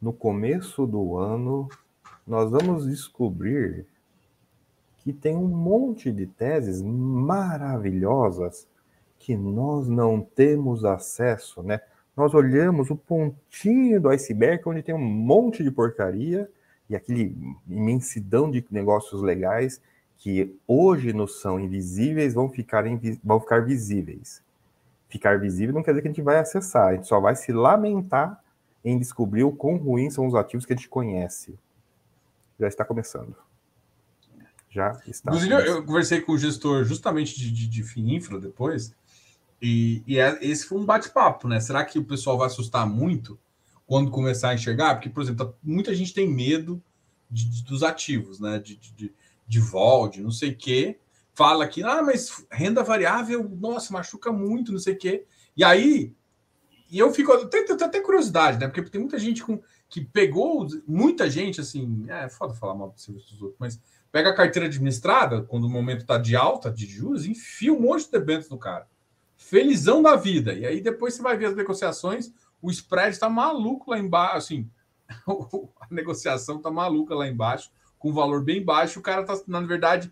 No começo do ano, nós vamos descobrir que tem um monte de teses maravilhosas que nós não temos acesso, né? Nós olhamos o pontinho do iceberg onde tem um monte de porcaria e aquele imensidão de negócios legais que hoje nos são invisíveis vão ficar, vão ficar visíveis. Ficar visível não quer dizer que a gente vai acessar, a gente só vai se lamentar em descobrir o quão ruins são os ativos que a gente conhece. Já está começando já está. Inclusive, eu, eu conversei com o gestor justamente de, de, de Fininfra depois, e, e é, esse foi um bate-papo, né? Será que o pessoal vai assustar muito quando começar a enxergar? Porque, por exemplo, tá, muita gente tem medo de, de, dos ativos, né? De, de, de vol, de não sei o quê. Fala que, ah, mas renda variável, nossa, machuca muito, não sei o quê. E aí, e eu fico, tenho até curiosidade, né? Porque tem muita gente com, que pegou, muita gente, assim, é foda falar mal do serviço dos outros, mas Pega a carteira administrada, quando o momento está de alta de juros, enfia um monte de debêntures no cara. Felizão da vida. E aí depois você vai ver as negociações, o spread está maluco lá embaixo, assim, a negociação está maluca lá embaixo, com valor bem baixo, o cara está, na verdade,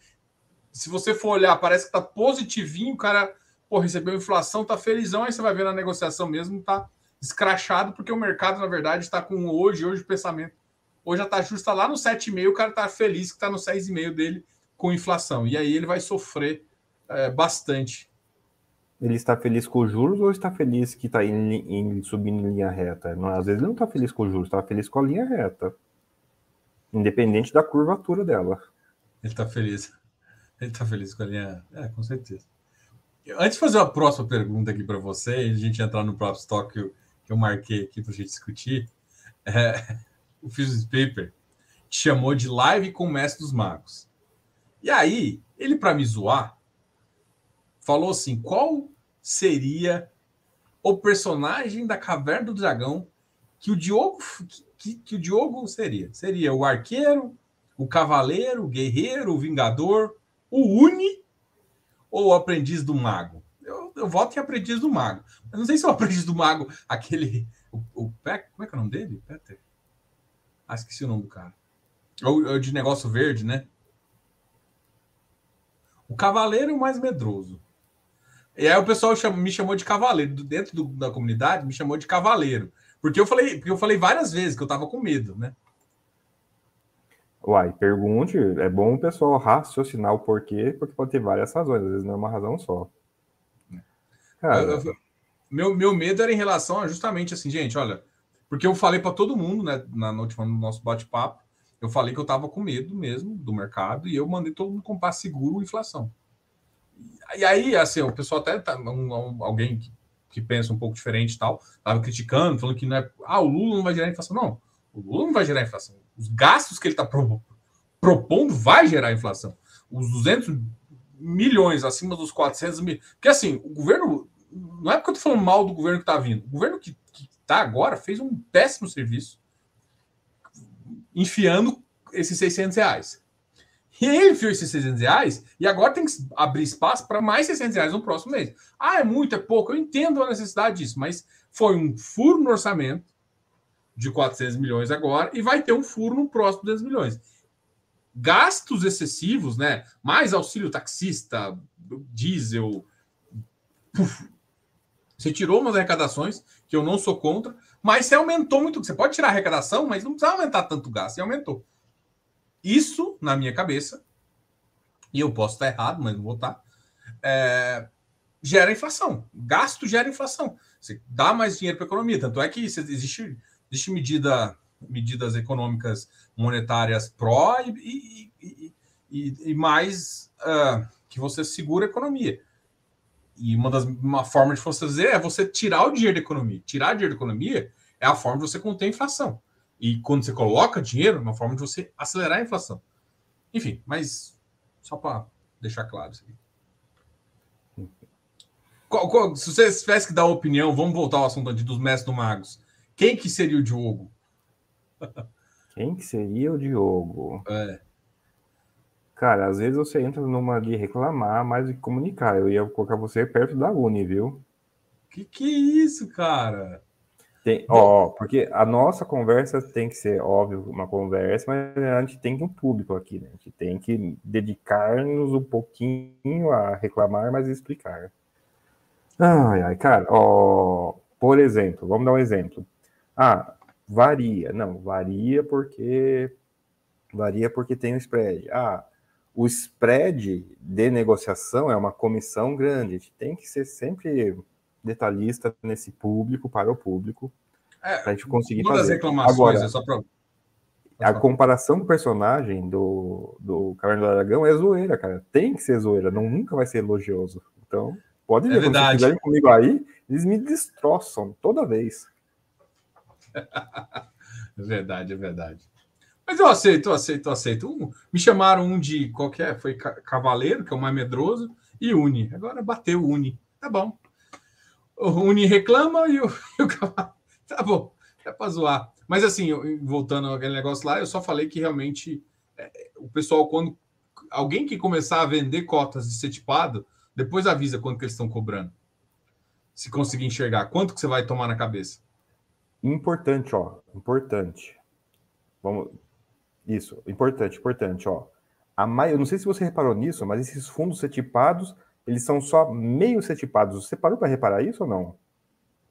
se você for olhar, parece que está positivinho, o cara, pô, recebeu inflação, tá felizão, aí você vai ver na negociação mesmo, tá escrachado, porque o mercado, na verdade, está com hoje, hoje o pensamento Hoje a taxa justa lá no 7,5, o cara está feliz que está no 6,5 dele com inflação. E aí ele vai sofrer é, bastante. Ele está feliz com os juros ou está feliz que está subindo em linha reta? Não, às vezes ele não está feliz com os juros, está feliz com a linha reta. Independente da curvatura dela. Ele está feliz. Ele está feliz com a linha. É, com certeza. Antes de fazer a próxima pergunta aqui para você, a gente entrar no próprio estoque que eu, que eu marquei aqui para a gente discutir, é, o Physics Paper chamou de live com o mestre dos magos. E aí, ele, para me zoar, falou assim: qual seria o personagem da Caverna do Dragão que o Diogo que, que o Diogo seria? Seria o arqueiro, o cavaleiro, o guerreiro, o vingador, o uni ou o aprendiz do mago? Eu, eu voto em aprendiz do mago. Mas não sei se é o aprendiz do mago, aquele. O, o, como é que é o nome dele? Peter? Ah, esqueci o nome do cara. Ou, ou de negócio verde, né? O cavaleiro mais medroso. E aí o pessoal me chamou de cavaleiro. Dentro do, da comunidade, me chamou de cavaleiro. Porque eu falei, porque eu falei várias vezes que eu tava com medo, né? Uai, pergunte. É bom o pessoal raciocinar o porquê, porque pode ter várias razões, às vezes não é uma razão só. Cara, eu, eu, meu, meu medo era em relação a justamente assim, gente, olha, porque eu falei para todo mundo, né, na última no nosso bate-papo, eu falei que eu estava com medo mesmo do mercado e eu mandei todo mundo comprar seguro inflação. E aí, assim, o pessoal até tá, um, um, alguém que, que, pensa um pouco diferente e tal, estava criticando, falando que não é, ah, o Lula não vai gerar inflação. Não, o Lula não vai gerar inflação. Os gastos que ele está pro, propondo vai gerar inflação. Os 200 milhões acima dos 400 mil. Porque assim, o governo, não é porque eu estou falando mal do governo que está vindo, o governo que, que tá agora fez um péssimo serviço enfiando esses 600 reais. E ele enfiou esses 600 reais e agora tem que abrir espaço para mais 600 reais no próximo mês. Ah, é muito, é pouco. Eu entendo a necessidade disso, mas foi um furo no orçamento de 400 milhões agora e vai ter um furo no próximo 200 milhões. gastos excessivos, né? Mais auxílio taxista, diesel. Você tirou umas arrecadações, que eu não sou contra, mas você aumentou muito. Você pode tirar a arrecadação, mas não precisa aumentar tanto gasto. Você aumentou. Isso, na minha cabeça, e eu posso estar errado, mas não vou estar, é, gera inflação. Gasto gera inflação. Você dá mais dinheiro para a economia. Tanto é que existe, existe medida, medidas econômicas monetárias pró e, e, e, e mais uh, que você segura a economia. E uma das uma forma de você fazer é você tirar o dinheiro da economia. Tirar o dinheiro da economia é a forma de você conter a inflação. E quando você coloca dinheiro, é uma forma de você acelerar a inflação. Enfim, mas só para deixar claro isso aqui. Qual, qual, se você tivesse que dar uma opinião, vamos voltar ao assunto de, dos mestres do Magos. Quem que seria o Diogo? Quem que seria o Diogo? É. Cara, às vezes você entra numa de reclamar mais do que comunicar. Eu ia colocar você perto da Uni, viu? Que que é isso, cara? Tem, ó, porque a nossa conversa tem que ser, óbvio, uma conversa, mas a gente tem um público aqui, né? A gente tem que dedicar-nos um pouquinho a reclamar, mas explicar. Ai, ai, cara, ó, por exemplo, vamos dar um exemplo. Ah, varia. Não, varia porque varia porque tem o spread. Ah, o spread de negociação é uma comissão grande. A gente tem que ser sempre detalhista nesse público, para o público, é, para a gente conseguir uma fazer. das reclamações Agora, é só para... A comparação do personagem do, do Caverna do Aragão é zoeira, cara. Tem que ser zoeira, não, nunca vai ser elogioso. Então, pode ver, é quando vocês comigo aí, eles me destroçam toda vez. é verdade, é verdade. Mas eu aceito, eu aceito, eu aceito. Me chamaram um de qualquer, foi Cavaleiro, que é o mais medroso, e Uni. Agora bateu Uni. Tá bom. O Uni reclama e o, e o Cavaleiro. Tá bom, é pra zoar. Mas assim, voltando aquele negócio lá, eu só falei que realmente é, o pessoal, quando alguém que começar a vender cotas de ser tipado, depois avisa quanto que eles estão cobrando. Se conseguir enxergar, quanto que você vai tomar na cabeça? Importante, ó, importante. Vamos, isso, importante, importante, ó. A maio, eu não sei se você reparou nisso, mas esses fundos setipados, eles são só meio setipados. Você parou para reparar isso ou não?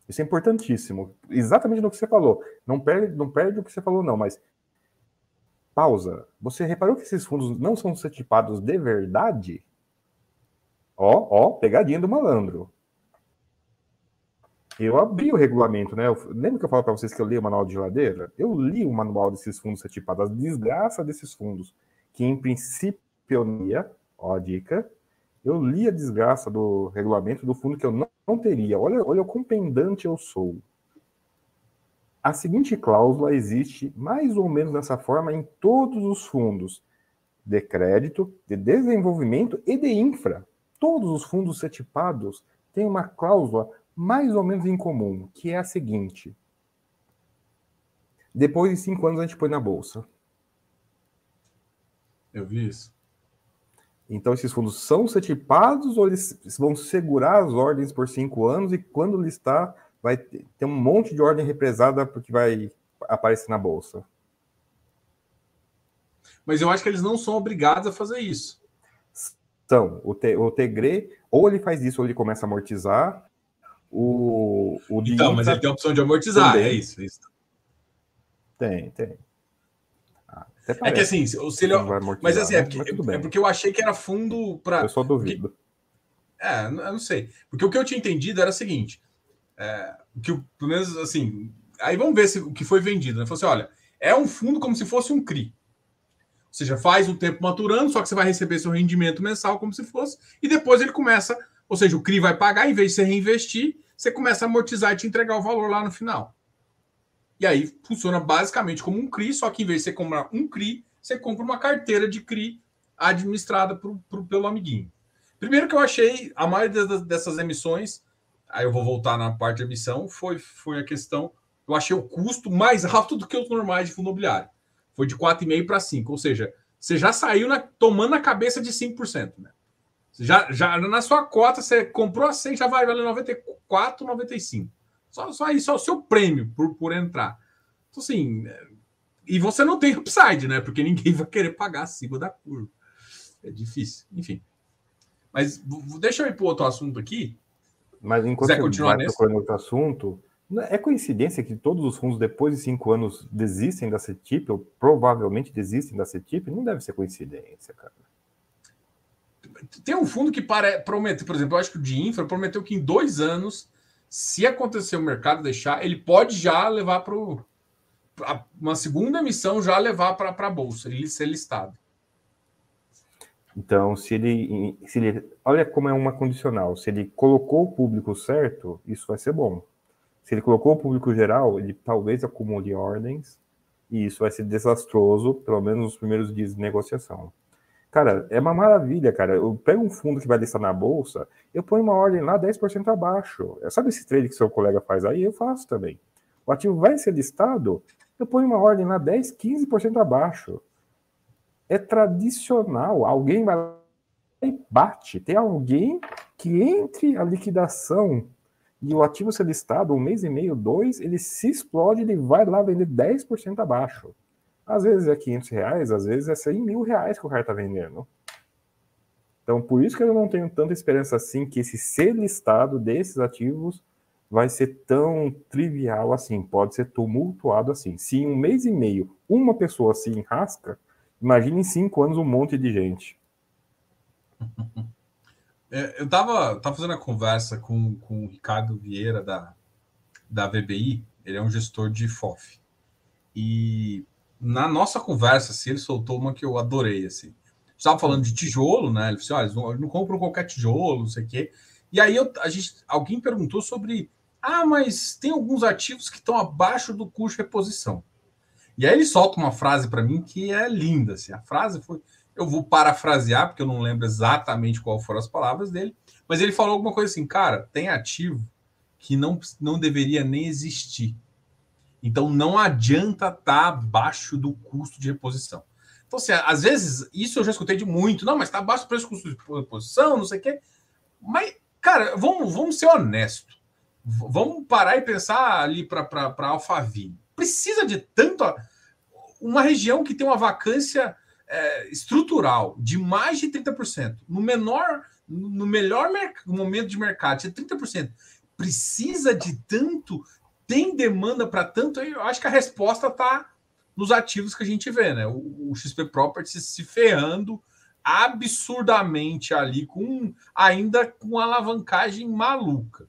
Isso é importantíssimo. Exatamente no que você falou. Não perde, não perde o que você falou, não, mas pausa. Você reparou que esses fundos não são setipados de verdade? Ó, ó, pegadinha do malandro. Eu abri o regulamento, né? Eu, lembra que eu falo para vocês que eu li o manual de geladeira? Eu li o manual desses fundos setipados, a desgraça desses fundos, que em princípio eu lia, ó a dica, eu li a desgraça do regulamento do fundo que eu não, não teria. Olha, olha o quão pendante eu sou. A seguinte cláusula existe mais ou menos dessa forma em todos os fundos de crédito, de desenvolvimento e de infra. Todos os fundos setipados têm uma cláusula mais ou menos incomum, que é a seguinte. Depois de cinco anos a gente põe na bolsa. Eu vi isso. Então, esses fundos são setipados ou eles vão segurar as ordens por cinco anos e quando listar, vai ter um monte de ordem represada porque vai aparecer na bolsa? Mas eu acho que eles não são obrigados a fazer isso. São. O, te, o Tegre, ou ele faz isso ou ele começa a amortizar, o, o então, mas ele tem a opção de amortizar, também. é isso, é isso. Tem, tem. Ah, é que assim, se ele. Mas assim, é porque, é porque eu achei que era fundo para. Eu só duvido. É, eu não sei. Porque o que eu tinha entendido era o seguinte: é, que pelo menos assim. Aí vamos ver se o que foi vendido. Né? Falou assim: olha, é um fundo como se fosse um CRI. Ou seja, faz o tempo maturando, só que você vai receber seu rendimento mensal como se fosse, e depois ele começa ou seja, o CRI vai pagar, em vez de você reinvestir, você começa a amortizar e te entregar o valor lá no final. E aí funciona basicamente como um CRI, só que em vez de você comprar um CRI, você compra uma carteira de CRI administrada pelo amiguinho. Primeiro que eu achei, a maioria dessas emissões, aí eu vou voltar na parte de emissão, foi, foi a questão, eu achei o custo mais alto do que os normais de fundo imobiliário. Foi de 4,5 para 5, ou seja, você já saiu na, tomando a cabeça de 5%. Né? Já, já na sua cota, você comprou a 100, já vai valer 94, 95. Só, só isso, só o seu prêmio por, por entrar. Então, assim, e você não tem upside, né? Porque ninguém vai querer pagar acima da curva. É difícil. Enfim. Mas deixa eu ir para outro assunto aqui. Mas enquanto você vai nesse? procurando outro assunto, é coincidência que todos os fundos, depois de cinco anos, desistem da CETIP, ou provavelmente desistem da CETIP? Não deve ser coincidência, cara. Tem um fundo que para, promete, por exemplo, eu acho que o de infra prometeu que em dois anos, se acontecer o mercado deixar, ele pode já levar para uma segunda emissão, já levar para a bolsa, ele ser listado. Então, se ele, se ele. Olha como é uma condicional. Se ele colocou o público certo, isso vai ser bom. Se ele colocou o público geral, ele talvez acumule ordens, e isso vai ser desastroso, pelo menos nos primeiros dias de negociação. Cara, é uma maravilha, cara. Eu pego um fundo que vai listar na bolsa, eu ponho uma ordem lá 10% abaixo. Sabe esse trade que seu colega faz aí? Eu faço também. O ativo vai ser listado, eu ponho uma ordem lá 10, 15% abaixo. É tradicional. Alguém vai lá e bate. Tem alguém que entre a liquidação e o ativo ser listado um mês e meio, dois, ele se explode, ele vai lá vender 10% abaixo. Às vezes é 500 reais, às vezes é 100 mil reais que o cara está vendendo. Então, por isso que eu não tenho tanta esperança assim que esse ser listado desses ativos vai ser tão trivial assim, pode ser tumultuado assim. Se em um mês e meio uma pessoa se enrasca, imagine em cinco anos um monte de gente. É, eu estava tava fazendo a conversa com, com o Ricardo Vieira da, da VBI, ele é um gestor de FOF. E na nossa conversa, assim, ele soltou uma que eu adorei, assim. Estava falando de tijolo, né? Ele olha, eles não, não compram qualquer tijolo, não sei o quê. E aí eu, a gente, alguém perguntou sobre, ah, mas tem alguns ativos que estão abaixo do custo de reposição. E aí ele solta uma frase para mim que é linda, assim. A frase foi, eu vou parafrasear porque eu não lembro exatamente qual foram as palavras dele, mas ele falou alguma coisa assim, cara, tem ativo que não, não deveria nem existir então não adianta estar tá abaixo do custo de reposição. Então, assim, às vezes, isso eu já escutei de muito. Não, mas está abaixo do preço do custo de reposição, não sei o quê. Mas, cara, vamos, vamos ser honestos. Vamos parar e pensar ali para Alphaville. Precisa de tanto. Uma região que tem uma vacância é, estrutural de mais de 30%, no menor, no melhor momento de mercado, de 30%, precisa de tanto tem demanda para tanto, eu acho que a resposta está nos ativos que a gente vê, né? O, o XP Properties se ferrando absurdamente ali, com ainda com alavancagem maluca.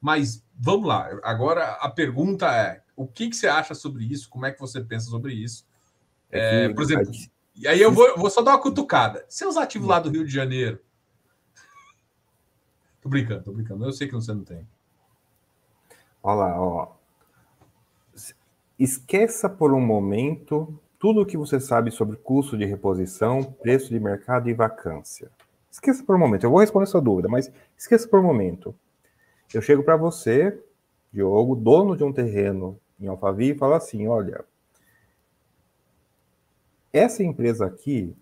Mas vamos lá, agora a pergunta é: o que, que você acha sobre isso? Como é que você pensa sobre isso? É, é por exemplo, e aí eu vou, vou, só dar uma cutucada. Seus ativos lá do Rio de Janeiro. Tô brincando, tô brincando. Eu sei que você não tem. Olha lá, ó. Esqueça por um momento tudo o que você sabe sobre custo de reposição, preço de mercado e vacância. Esqueça por um momento. Eu vou responder sua dúvida, mas esqueça por um momento. Eu chego para você, Diogo, dono de um terreno em Alphaville, e falo assim: olha, essa empresa aqui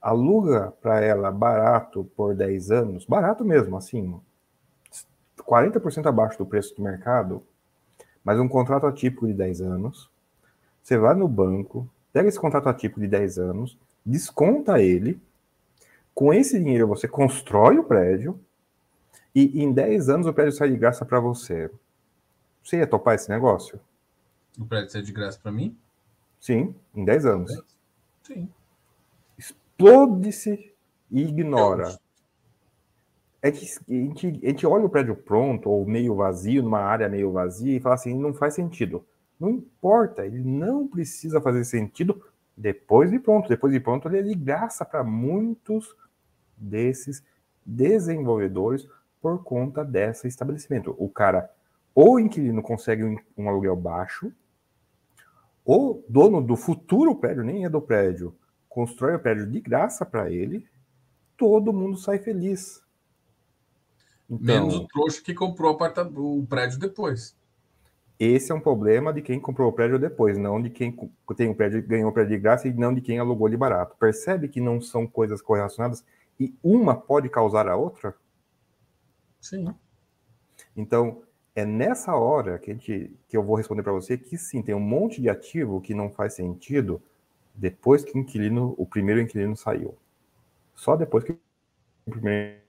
aluga para ela barato por 10 anos, barato mesmo, assim, 40% abaixo do preço do mercado, mas um contrato atípico de 10 anos. Você vai no banco, pega esse contrato atípico de 10 anos, desconta ele. Com esse dinheiro você constrói o prédio e em 10 anos o prédio sai de graça para você. Você ia topar esse negócio? O prédio sai de graça para mim? Sim, em 10 anos. Sim. Explode-se e ignora é que a gente, a gente olha o prédio pronto ou meio vazio, numa área meio vazia, e fala assim: não faz sentido. Não importa, ele não precisa fazer sentido depois de pronto. Depois de pronto, ele é de graça para muitos desses desenvolvedores por conta desse estabelecimento. O cara, ou inquilino consegue um, um aluguel baixo, o dono do futuro prédio, nem é do prédio, constrói o prédio de graça para ele, todo mundo sai feliz. Então, Menos o trouxa que comprou o prédio depois. Esse é um problema de quem comprou o prédio depois, não de quem tem o prédio, ganhou o prédio de graça e não de quem alugou de barato. Percebe que não são coisas correlacionadas e uma pode causar a outra? Sim. Então, é nessa hora que, gente, que eu vou responder para você que sim, tem um monte de ativo que não faz sentido depois que o inquilino, o primeiro inquilino saiu. Só depois que o primeiro.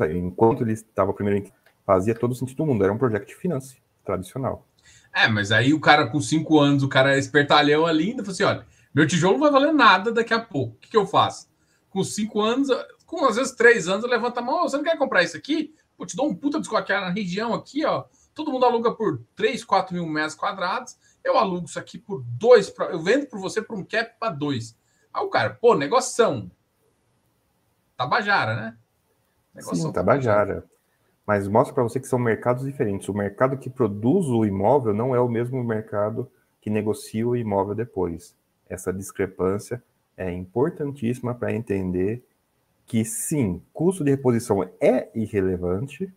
Enquanto ele estava primeiro fazia todo o sentido do mundo. Era um projeto de finance tradicional. É, mas aí o cara com cinco anos, o cara é espertalhão ali, ainda falou assim: olha, meu tijolo não vai valer nada daqui a pouco. O que, que eu faço? Com cinco anos, com às vezes três anos, eu levanto a mão, você não quer comprar isso aqui? Pô, te dou um puta descoque na região aqui, ó. Todo mundo aluga por 3, 4 mil metros quadrados. Eu alugo isso aqui por dois, pra, eu vendo por você por um cap para dois. Aí o cara, pô, negoção. Tabajara, né? Negoção Sim, Tabajara. Mas mostra para você que são mercados diferentes. O mercado que produz o imóvel não é o mesmo mercado que negocia o imóvel depois. Essa discrepância é importantíssima para entender que sim, custo de reposição é irrelevante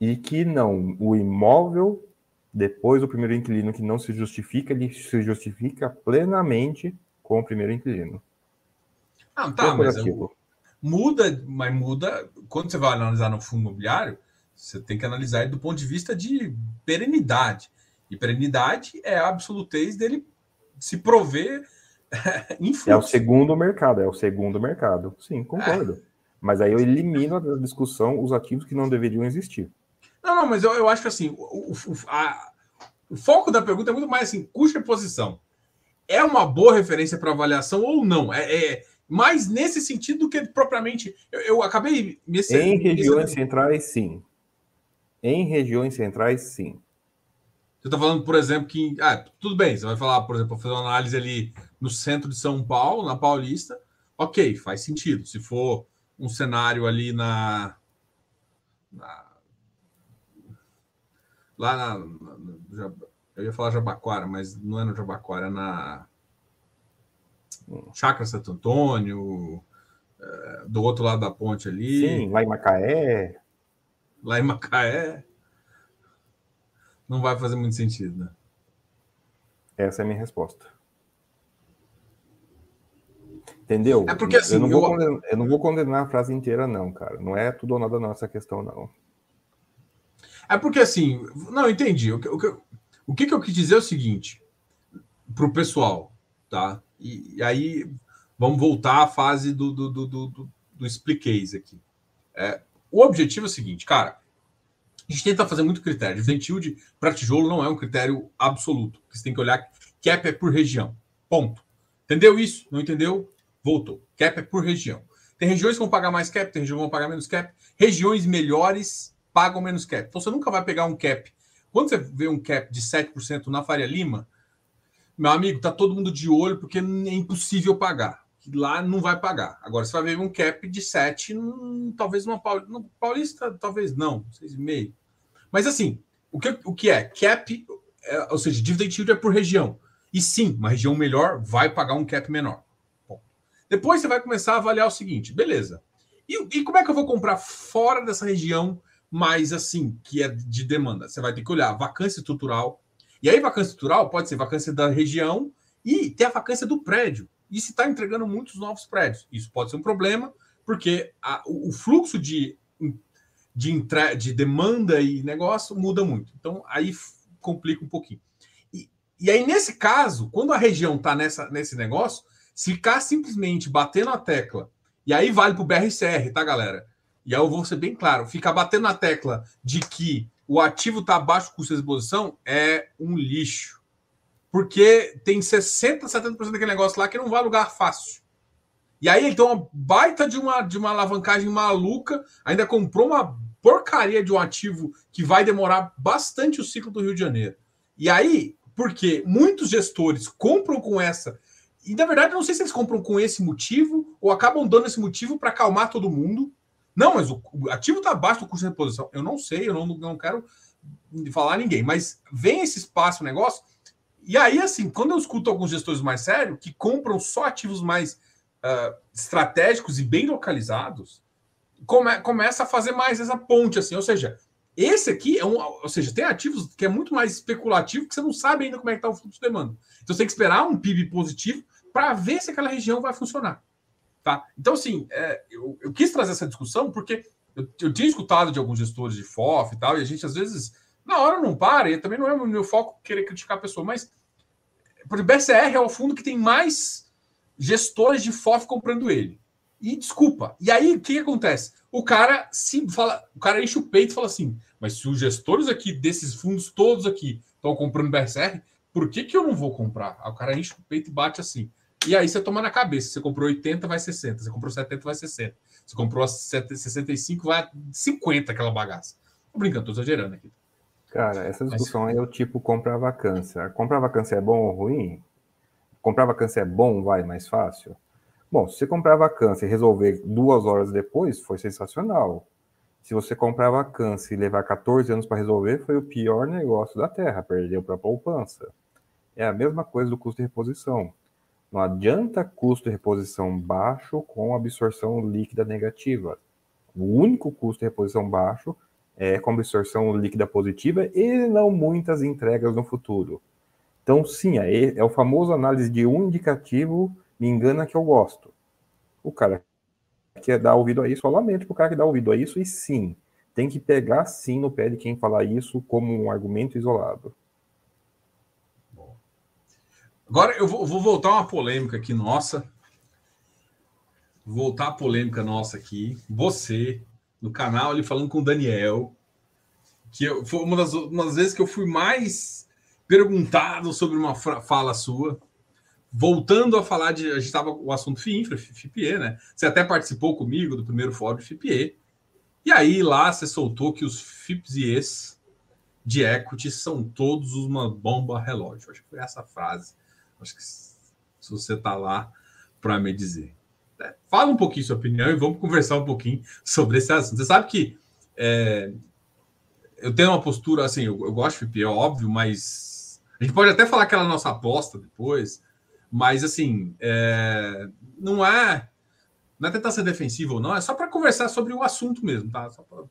e que não, o imóvel depois do primeiro inquilino que não se justifica, ele se justifica plenamente com o primeiro inquilino. Ah, tá, mas eu, muda, mas muda. Quando você vai analisar no fundo imobiliário, você tem que analisar do ponto de vista de perenidade. E perenidade é a absolutez dele se prover É o segundo mercado, é o segundo mercado. Sim, concordo. É. Mas aí eu elimino da discussão os ativos que não deveriam existir. Não, não, mas eu, eu acho que assim, o, o, a, o foco da pergunta é muito mais assim, custo e posição. É uma boa referência para avaliação ou não? É, é mais nesse sentido do que propriamente. Eu, eu acabei me Em regiões centrais, sim. Em regiões centrais, sim. Você está falando, por exemplo, que. Ah, tudo bem, você vai falar, por exemplo, fazer uma análise ali no centro de São Paulo, na Paulista. Ok, faz sentido. Se for um cenário ali na. na lá na, na, Eu ia falar Jabaquara, mas não é no Jabaquara, é na. Chácara Santo Antônio, é, do outro lado da ponte ali. Sim, lá em Macaé. Lá em Macaé não vai fazer muito sentido, né? Essa é a minha resposta. Entendeu? É porque assim. Eu não, vou eu... Condenar, eu não vou condenar a frase inteira, não, cara. Não é tudo ou nada nossa questão, não. É porque assim. Não, entendi. O que, o que, o que eu quis dizer é o seguinte: para o pessoal, tá? E, e, aí vamos voltar à fase do, do, do, do, do aqui. É, o objetivo é o seguinte, cara. A gente tenta fazer muito critério. Dividend para tijolo não é um critério absoluto. Você tem que olhar cap é por região. Ponto. Entendeu isso? Não entendeu? Voltou. Cap é por região. Tem regiões que vão pagar mais cap, tem regiões que vão pagar menos cap. Regiões melhores pagam menos cap. Então você nunca vai pegar um cap. Quando você vê um cap de 7% na Faria Lima, meu amigo, tá todo mundo de olho porque é impossível pagar. Lá não vai pagar. Agora você vai ver um cap de 7, hum, talvez Paulista, Paulista, talvez não, 6,5. Mas assim, o que, o que é? Cap, é, ou seja, dividend yield é por região. E sim, uma região melhor vai pagar um cap menor. Bom, depois você vai começar a avaliar o seguinte, beleza. E, e como é que eu vou comprar fora dessa região mais assim, que é de demanda? Você vai ter que olhar vacância estrutural. E aí, vacância estrutural pode ser vacância da região e ter a vacância do prédio. E se está entregando muitos novos prédios. Isso pode ser um problema, porque a, o, o, fluxo de, de, entre, de demanda e negócio muda muito. Então, aí complica um pouquinho. E, e aí, nesse caso, quando a região está nesse negócio, se ficar simplesmente batendo a tecla, e aí vale para o BRCR, tá, galera? E aí eu vou ser bem claro: ficar batendo na tecla de que o ativo está abaixo do custo de exposição é um lixo. Porque tem 60%, 70% daquele negócio lá que não vai alugar fácil. E aí ele tem uma baita de uma, de uma alavancagem maluca, ainda comprou uma porcaria de um ativo que vai demorar bastante o ciclo do Rio de Janeiro. E aí, porque muitos gestores compram com essa. E na verdade, não sei se eles compram com esse motivo ou acabam dando esse motivo para acalmar todo mundo. Não, mas o, ativo está abaixo do custo de reposição. Eu não sei, eu não, não quero falar a ninguém, mas vem esse espaço, negócio. E aí, assim, quando eu escuto alguns gestores mais sérios que compram só ativos mais uh, estratégicos e bem localizados, come, começa a fazer mais essa ponte, assim, ou seja, esse aqui é um, ou seja, tem ativos que é muito mais especulativo que você não sabe ainda como é que está o fluxo de demanda. Então você tem que esperar um PIB positivo para ver se aquela região vai funcionar. Tá? Então, assim, é, eu, eu, quis trazer essa discussão porque Eu, eu tinha escutado de alguns gestores de FOF e tal, e a gente às vezes, na hora não para, e também não é o meu foco querer criticar a pessoa, mas por BCR é o fundo que tem mais gestores de FOF comprando ele. E desculpa. E aí, o que, que acontece? O cara se fala, o cara enche o peito e fala assim: mas se os gestores aqui desses fundos todos aqui estão comprando BSR, por que, que eu não vou comprar? Aí o cara enche o peito e bate assim. E aí você toma na cabeça. Você comprou 80, vai 60. Você comprou 70, vai 60. Você comprou 65, vai 50 aquela bagaça. Tô brincando, tô exagerando aqui. Cara, essa discussão Mas... aí é o tipo comprar vacância. Comprar vacância é bom ou ruim? Comprar vacância é bom, vai mais fácil? Bom, se você comprar vacância e resolver duas horas depois, foi sensacional. Se você comprar vacância e levar 14 anos para resolver, foi o pior negócio da Terra, perdeu para a poupança. É a mesma coisa do custo de reposição. Não adianta custo de reposição baixo com absorção líquida negativa. O único custo de reposição baixo é com absorção líquida positiva e não muitas entregas no futuro. Então, sim, é, é o famoso análise de um indicativo me engana que eu gosto. O cara que dá ouvido a isso, eu lamento pro cara que dá ouvido a isso, e sim, tem que pegar sim no pé de quem falar isso como um argumento isolado. Agora eu vou, vou voltar uma polêmica aqui nossa. Voltar a polêmica nossa aqui. Você, no canal, ali falando com o Daniel, que eu, foi uma das, uma das vezes que eu fui mais perguntado sobre uma fala sua voltando a falar de. A gente estava o assunto FIINFRA, FIPE, né? Você até participou comigo do primeiro fórum de FIPE. E aí lá você soltou que os FIPs e ES de equity são todos uma bomba relógio. Acho que foi essa frase. Acho que se você está lá para me dizer. É, fala um pouquinho sua opinião e vamos conversar um pouquinho sobre esse assunto. Você sabe que é, eu tenho uma postura assim, eu, eu gosto de FIPE, é óbvio, mas a gente pode até falar aquela nossa aposta depois mas, assim, é... não é. Não é tentar ser defensivo ou não, é só para conversar sobre o assunto mesmo, tá? Pra...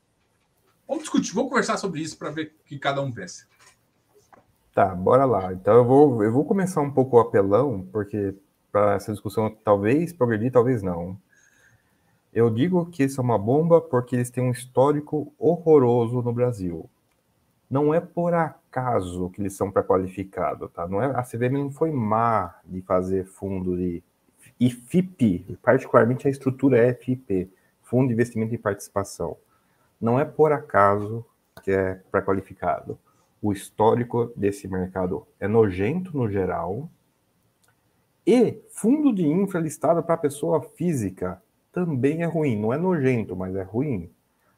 Vamos discutir, vamos conversar sobre isso para ver o que cada um pensa. Tá, bora lá. Então eu vou, eu vou começar um pouco o apelão, porque para essa discussão talvez progredir, talvez não. Eu digo que isso é uma bomba porque eles têm um histórico horroroso no Brasil. Não é por acaso que eles são pré-qualificados, tá? Não é, a CVM não foi má de fazer fundo de IFIP, particularmente a estrutura é FIP, Fundo de Investimento em Participação. Não é por acaso que é pré-qualificado. O histórico desse mercado é nojento no geral. E fundo de infra listado para pessoa física também é ruim. Não é nojento, mas é ruim.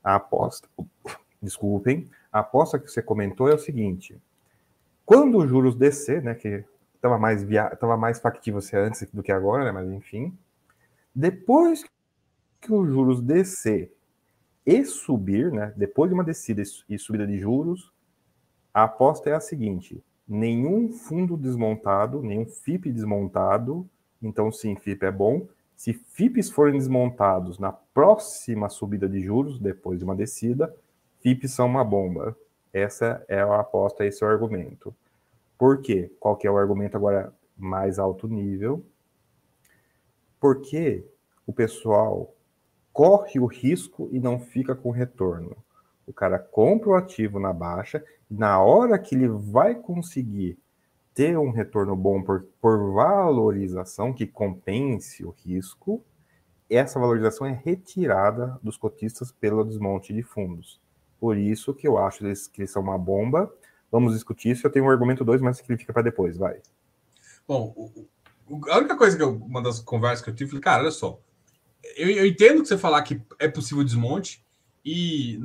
A aposta, desculpem, a aposta que você comentou é o seguinte: quando os juros descer, né, que estava mais via... mais factível ser antes do que agora, né, mas enfim, depois que os juros descer e subir, né, depois de uma descida e subida de juros, a aposta é a seguinte: nenhum fundo desmontado, nenhum FIP desmontado, então sim, FIP é bom. Se FIPs forem desmontados na próxima subida de juros, depois de uma descida, FIPs são uma bomba. Essa é a aposta, esse é o argumento. Por quê? Qual que é o argumento agora mais alto nível? Porque o pessoal corre o risco e não fica com retorno. O cara compra o ativo na baixa, na hora que ele vai conseguir ter um retorno bom por, por valorização que compense o risco, essa valorização é retirada dos cotistas pelo desmonte de fundos. Por isso que eu acho que eles são uma bomba. Vamos discutir isso. Eu tenho um argumento 2, mas que fica para depois, vai. Bom, a única coisa que eu, uma das conversas que eu tive, falei, cara, olha só, eu, eu entendo que você falar que é possível desmonte, e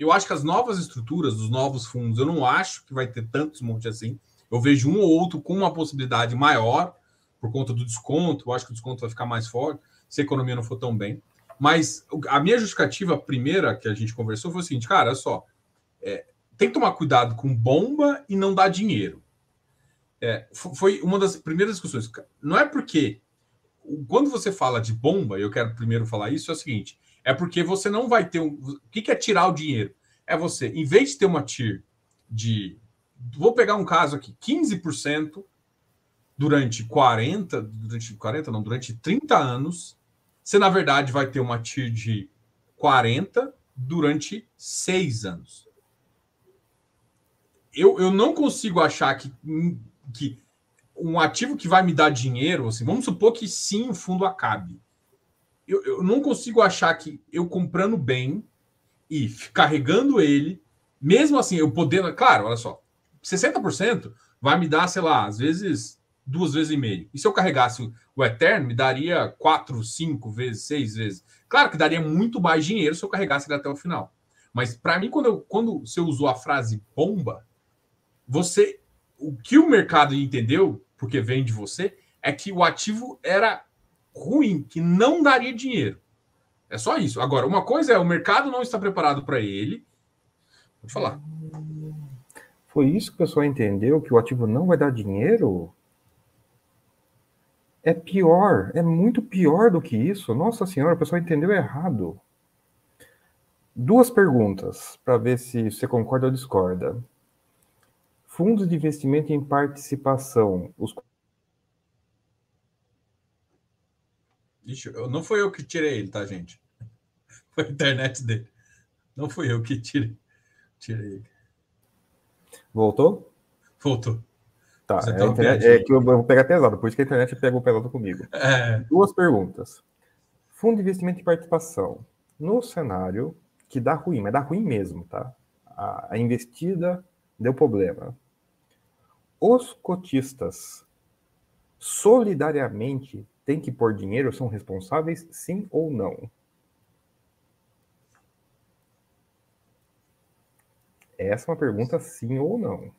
eu acho que as novas estruturas, os novos fundos, eu não acho que vai ter tanto desmonte assim. Eu vejo um ou outro com uma possibilidade maior por conta do desconto. Eu acho que o desconto vai ficar mais forte se a economia não for tão bem. Mas a minha justificativa primeira que a gente conversou foi o seguinte, cara, olha só, é, tem que tomar cuidado com bomba e não dar dinheiro. É, foi uma das primeiras discussões. Não é porque quando você fala de bomba, eu quero primeiro falar isso, é o seguinte: é porque você não vai ter um. O que é tirar o dinheiro? É você, em vez de ter uma TIR de. Vou pegar um caso aqui: 15% durante 40, durante 40, não, durante 30 anos, você, na verdade, vai ter uma TIR de 40 durante seis anos. Eu, eu não consigo achar que, que um ativo que vai me dar dinheiro, assim, vamos supor que sim o fundo acabe. Eu, eu não consigo achar que eu comprando bem e carregando ele, mesmo assim, eu podendo. Claro, olha só, 60% vai me dar, sei lá, às vezes duas vezes e meio. E se eu carregasse o Eterno, me daria quatro, cinco vezes, seis vezes. Claro que daria muito mais dinheiro se eu carregasse ele até o final. Mas para mim, quando, eu, quando você usou a frase bomba, você. O que o mercado entendeu, porque vem de você, é que o ativo era ruim, que não daria dinheiro. É só isso. Agora, uma coisa é o mercado não está preparado para ele. Pode falar. Foi isso que o pessoal entendeu, que o ativo não vai dar dinheiro? É pior, é muito pior do que isso. Nossa senhora, o pessoal entendeu errado. Duas perguntas para ver se você concorda ou discorda. Fundos de investimento em participação. Os... Ixi, não foi eu que tirei ele, tá, gente? Foi a internet dele. Não fui eu que tirei, tirei ele. Voltou? Voltou. Tá, é, internet, é, que eu vou pegar pesado, por isso que a internet pegou pesado comigo. É. Duas perguntas. Fundo de investimento e participação. No cenário que dá ruim, mas dá ruim mesmo, tá? A, a investida deu problema. Os cotistas solidariamente têm que pôr dinheiro, são responsáveis, sim ou não? Essa é uma pergunta sim ou não.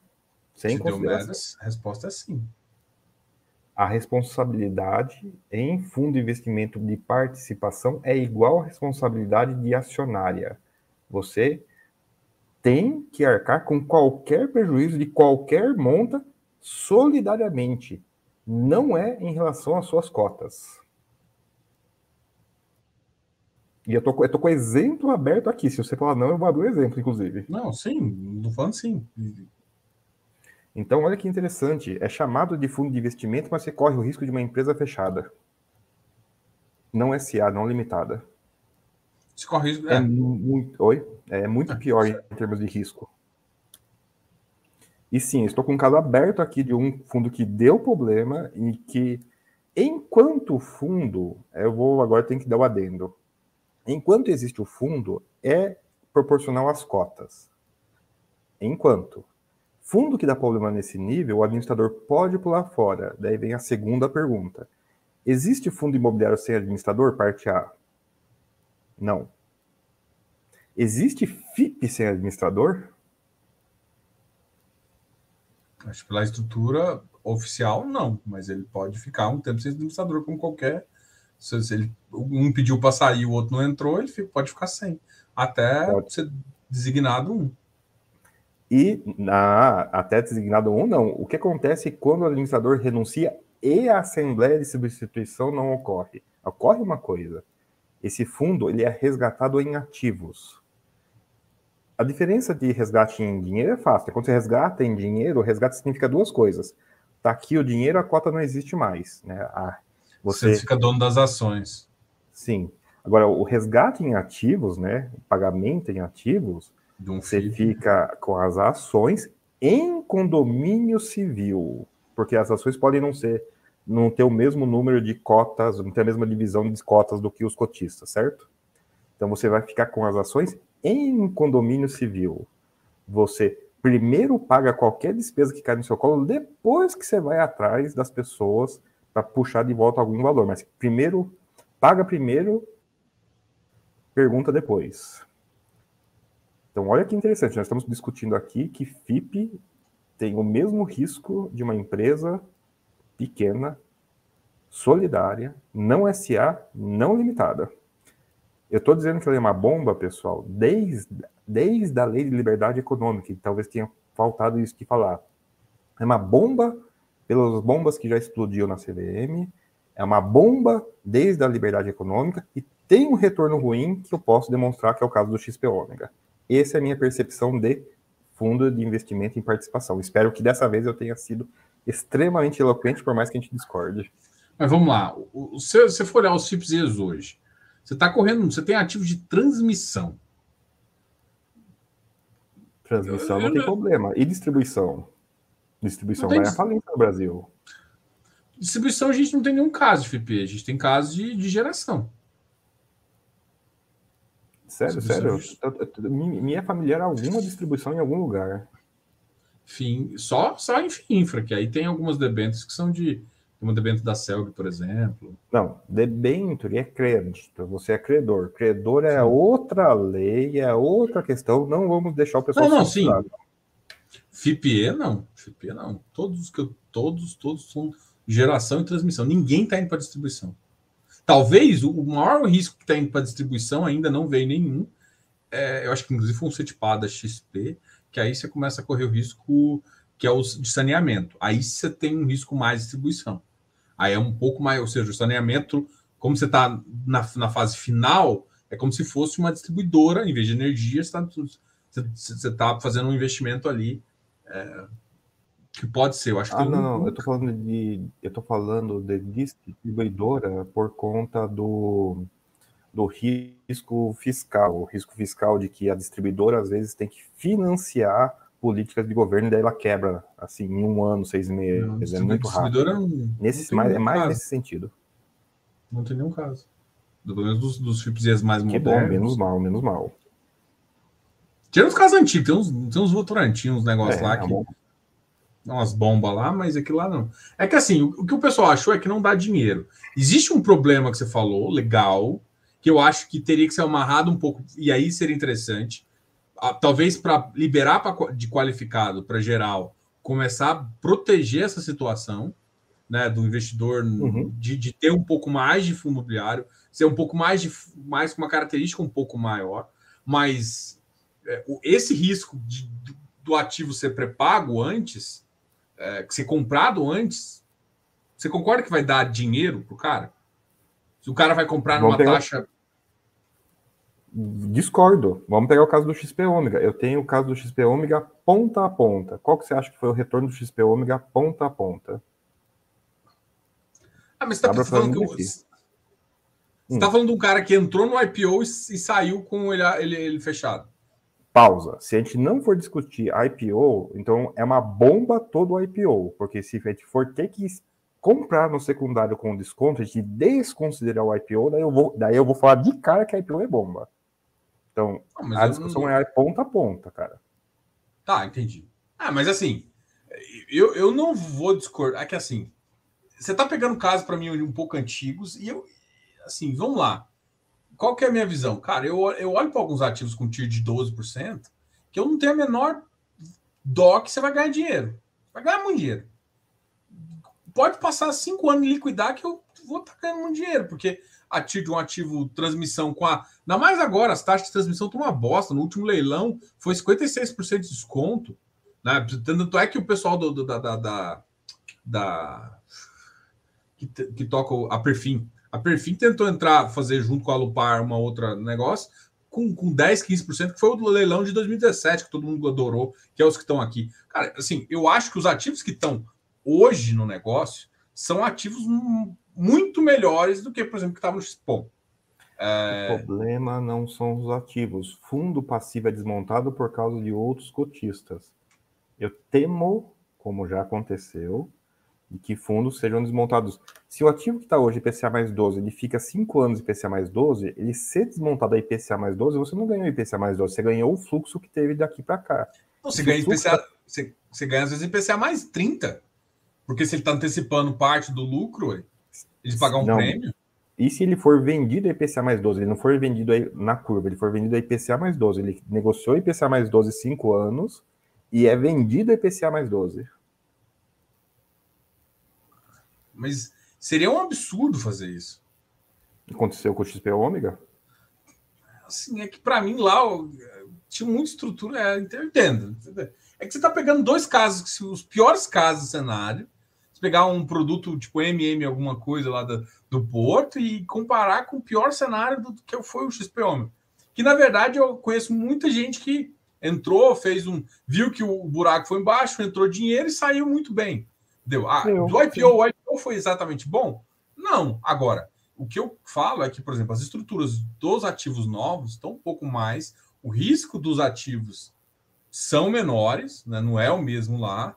Sem Te consideração. A resposta é sim. A responsabilidade em fundo de investimento de participação é igual à responsabilidade de acionária. Você tem que arcar com qualquer prejuízo de qualquer monta solidariamente. Não é em relação às suas cotas. E eu tô, eu tô com o exemplo aberto aqui. Se você falar não, eu vou abrir o exemplo, inclusive. Não, sim, tô falando sim. Então, olha que interessante. É chamado de fundo de investimento, mas você corre o risco de uma empresa fechada. Não SA, não limitada. Você corre risco. É, é muito, oi? É muito é, pior em termos de risco. E sim, estou com um caso aberto aqui de um fundo que deu problema e que, enquanto fundo, eu vou agora tem que dar o adendo. Enquanto existe o fundo, é proporcional às cotas. Enquanto Fundo que dá problema nesse nível, o administrador pode pular fora. Daí vem a segunda pergunta. Existe fundo imobiliário sem administrador? Parte A. Não. Existe FIP sem administrador? Acho que pela estrutura oficial, não. Mas ele pode ficar um tempo sem administrador, como qualquer. Se, ele, um pediu para sair, o outro não entrou, ele pode ficar sem. Até pode. ser designado um. E na, até designado um, não. O que acontece quando o administrador renuncia e a assembleia de substituição não ocorre? Ocorre uma coisa. Esse fundo ele é resgatado em ativos. A diferença de resgate em dinheiro é fácil. Quando você resgata em dinheiro, o resgate significa duas coisas. Está aqui o dinheiro, a cota não existe mais. Né? A, você... você fica dono das ações. Sim. Agora, o resgate em ativos, né? O pagamento em ativos, você fica com as ações em condomínio civil, porque as ações podem não ser, não ter o mesmo número de cotas, não ter a mesma divisão de cotas do que os cotistas, certo? Então você vai ficar com as ações em condomínio civil. Você primeiro paga qualquer despesa que cai no seu colo, depois que você vai atrás das pessoas para puxar de volta algum valor. Mas primeiro, paga primeiro, pergunta depois. Então, olha que interessante, nós estamos discutindo aqui que FIP tem o mesmo risco de uma empresa pequena, solidária, não SA, não limitada. Eu estou dizendo que ela é uma bomba, pessoal, desde, desde a lei de liberdade econômica, que talvez tenha faltado isso que falar. É uma bomba pelas bombas que já explodiu na CVM, é uma bomba desde a liberdade econômica e tem um retorno ruim que eu posso demonstrar que é o caso do XP Ômega. Essa é a minha percepção de fundo de investimento em participação. Espero que dessa vez eu tenha sido extremamente eloquente, por mais que a gente discorde. Mas vamos lá. Se você for olhar os FIPS hoje, você está correndo, você tem ativo de transmissão. Transmissão não tem problema. E distribuição? Distribuição vai a falência no Brasil. Distribuição a gente não tem nenhum caso de FP, a gente tem caso de, de geração. Sério, sério. Minha familiar alguma distribuição em algum lugar. Fim, só, só em infra, que aí tem algumas debêntures que são de. Uma debênture da Celg, por exemplo. Não, debênture é crédito. Você é credor. Credor é sim. outra lei, é outra questão. Não vamos deixar o pessoal. Não, não, sim. FIPE não. FIPE não. Todos que eu, todos, todos são geração e transmissão. Ninguém está indo para distribuição. Talvez o maior risco que está indo para distribuição ainda não veio nenhum. É, eu acho que inclusive foi um setipado da XP, que aí você começa a correr o risco que é o de saneamento. Aí você tem um risco mais de distribuição. Aí é um pouco mais, ou seja, o saneamento, como você está na, na fase final, é como se fosse uma distribuidora, em vez de energia, você está tá fazendo um investimento ali é, que pode ser. Eu acho ah, que não, não, eu tô falando de eu tô falando de distribuidora por conta do do risco fiscal, o risco fiscal de que a distribuidora às vezes tem que financiar políticas de governo e daí ela quebra assim em um ano, seis meses, não, é muito rápido. Não, nesse, mais, é mais caso. nesse sentido. Não tem nenhum caso. Pelo menos dos, dos chips mais que modernos. Bom, menos mal, menos mal. Tirando os casos antigos, tem uns, tem uns Votorantim, uns negócios é, lá que. É umas bombas lá, mas aquilo lá não. É que assim, o, o, que o pessoal achou é que não dá dinheiro. Existe um problema que você falou, legal, que eu acho que teria que ser amarrado um pouco, e aí seria interessante. Talvez para liberar pra, de qualificado para geral, começar a proteger essa situação né, do investidor uhum. de, de, ter um pouco mais de fundo imobiliário, ser um pouco mais de mais com uma característica um pouco maior, mas é, esse risco de, do ativo ser pré-pago antes é, ser comprado antes, você concorda que vai dar dinheiro pro cara? Se o cara vai comprar numa pegar... taxa. Discordo. Vamos pegar o caso do XP Ômega. Eu tenho o caso do XP Ômega ponta a ponta. Qual que você acha que foi o retorno do XP Ômega ponta a ponta? Ah, mas você está falando que. Você está hum. falando de um cara que entrou no IPO e, e saiu com ele, ele, ele fechado pausa. Se a gente não for discutir IPO, então é uma bomba todo o IPO, porque se a gente for ter que comprar no secundário com desconto, a gente desconsiderar o IPO, daí eu vou, daí eu vou falar de cara que a IPO é bomba. Então, não, a discussão não... é ponta a ponta, cara. Tá, entendi. Ah, mas assim, eu, eu não vou discordar. É que assim, você tá pegando casos para mim um pouco antigos e eu, assim, vamos lá qual que é a minha visão? Cara, eu, eu olho para alguns ativos com tiro de 12%, que eu não tenho a menor dó que você vai ganhar dinheiro. Vai ganhar muito dinheiro. Pode passar cinco anos e liquidar que eu vou estar tá ganhando muito dinheiro, porque ativo de um ativo transmissão com a. Ainda mais agora, as taxas de transmissão estão uma bosta. No último leilão foi 56% de desconto. Né? Tanto é que o pessoal do, do da, da, da, da que, que toca a Perfim a Perfim tentou entrar, fazer junto com a Lupar uma outra negócio, com, com 10, 15%, que foi o leilão de 2017, que todo mundo adorou, que é os que estão aqui. Cara, assim, eu acho que os ativos que estão hoje no negócio são ativos muito melhores do que, por exemplo, que estavam no Xpom. É... O problema não são os ativos. Fundo passivo é desmontado por causa de outros cotistas. Eu temo, como já aconteceu, de que fundos sejam desmontados. Se o ativo que está hoje IPCA mais 12, ele fica 5 anos IPCA mais 12, ele ser desmontado a IPCA mais 12, você não ganhou IPCA mais 12, você ganhou o fluxo que teve daqui para cá. Não, você, ganha IPCA, tá... você, você, ganha às vezes IPCA mais 30, porque se ele está antecipando parte do lucro, ele pagar um não. prêmio. E se ele for vendido a IPCA mais 12, ele não for vendido na curva, ele for vendido a IPCA mais 12, ele negociou IPCA mais 12 5 anos e é vendido a IPCA mais 12. Mas seria um absurdo fazer isso. Aconteceu com o XP Ômega? Assim, é que para mim lá tinha muita estrutura, é, entendo. É que você está pegando dois casos, os piores casos do cenário, pegar um produto tipo MM, alguma coisa lá do, do Porto, e comparar com o pior cenário do que foi o XP Ômega. Que na verdade eu conheço muita gente que entrou, fez um. viu que o buraco foi embaixo, entrou dinheiro e saiu muito bem. Deu. Ah, do IPO, o IPO foi exatamente bom? Não. Agora, o que eu falo é que, por exemplo, as estruturas dos ativos novos estão um pouco mais. O risco dos ativos são menores, né? não é o mesmo lá.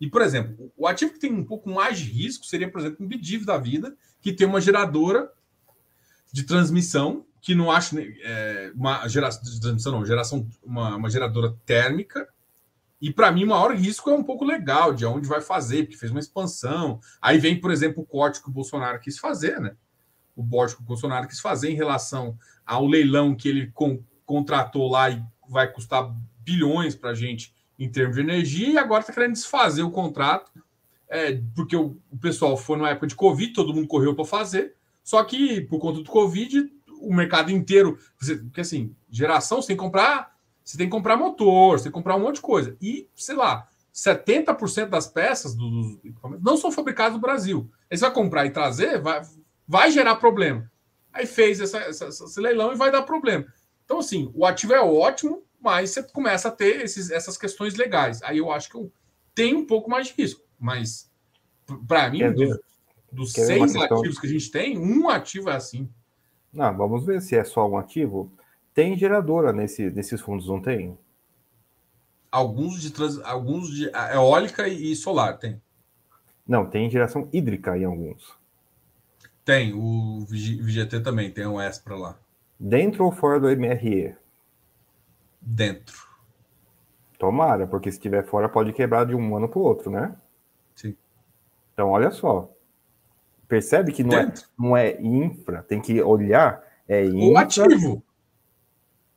E, por exemplo, o ativo que tem um pouco mais de risco seria, por exemplo, um BDIV da vida, que tem uma geradora de transmissão, que não acho é, uma geração de transmissão, não, geração, uma, uma geradora térmica. E para mim, o maior risco é um pouco legal de onde vai fazer, porque fez uma expansão. Aí vem, por exemplo, o corte que o Bolsonaro quis fazer, né? O corte que o Bolsonaro quis fazer em relação ao leilão que ele contratou lá e vai custar bilhões para a gente em termos de energia, e agora está querendo desfazer o contrato, é, porque o, o, pessoal foi numa época de Covid, todo mundo correu para fazer, só que por conta do Covid, o mercado inteiro, porque assim, geração, você tem que comprar, você tem que comprar motor, você tem que comprar um monte de coisa. E, sei lá, 70% das peças equipamentos não são fabricadas no Brasil. Aí você vai comprar e trazer, vai, vai gerar problema. Aí fez essa, essa, esse leilão e vai dar problema. Então, assim, o ativo é ótimo, mas você começa a ter esses, essas questões legais. Aí eu acho que eu tenho um pouco mais de risco. Mas, para mim, dos, dos seis ativos que a gente tem, um ativo é assim. Não, vamos ver se é só um ativo. Tem geradora nesse, nesses fundos, não tem? Alguns de, trans, alguns de eólica e solar, tem. Não, tem geração hídrica em alguns. Tem, o VGT também, tem um S para lá. Dentro ou fora do MRE? Dentro. Tomara, porque se estiver fora pode quebrar de um ano para o outro, né? Sim. Então, olha só. Percebe que não é, não é infra, tem que olhar. É infra. O ativo.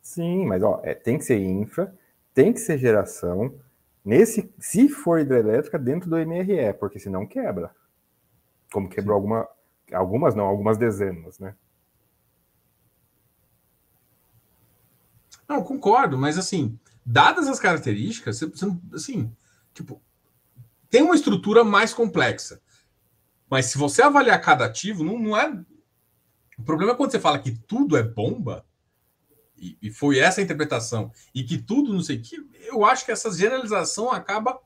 Sim, mas ó, é, tem que ser infra, tem que ser geração. Nesse, se for hidrelétrica, dentro do MRE, porque senão quebra. Como quebrou alguma, algumas não, algumas dezenas, né? Não, concordo, mas assim, dadas as características, você, você assim, tipo, tem uma estrutura mais complexa. Mas se você avaliar cada ativo, não, não é. O problema é quando você fala que tudo é bomba, e, e foi essa a interpretação, e que tudo não sei o que, eu acho que essa generalização acaba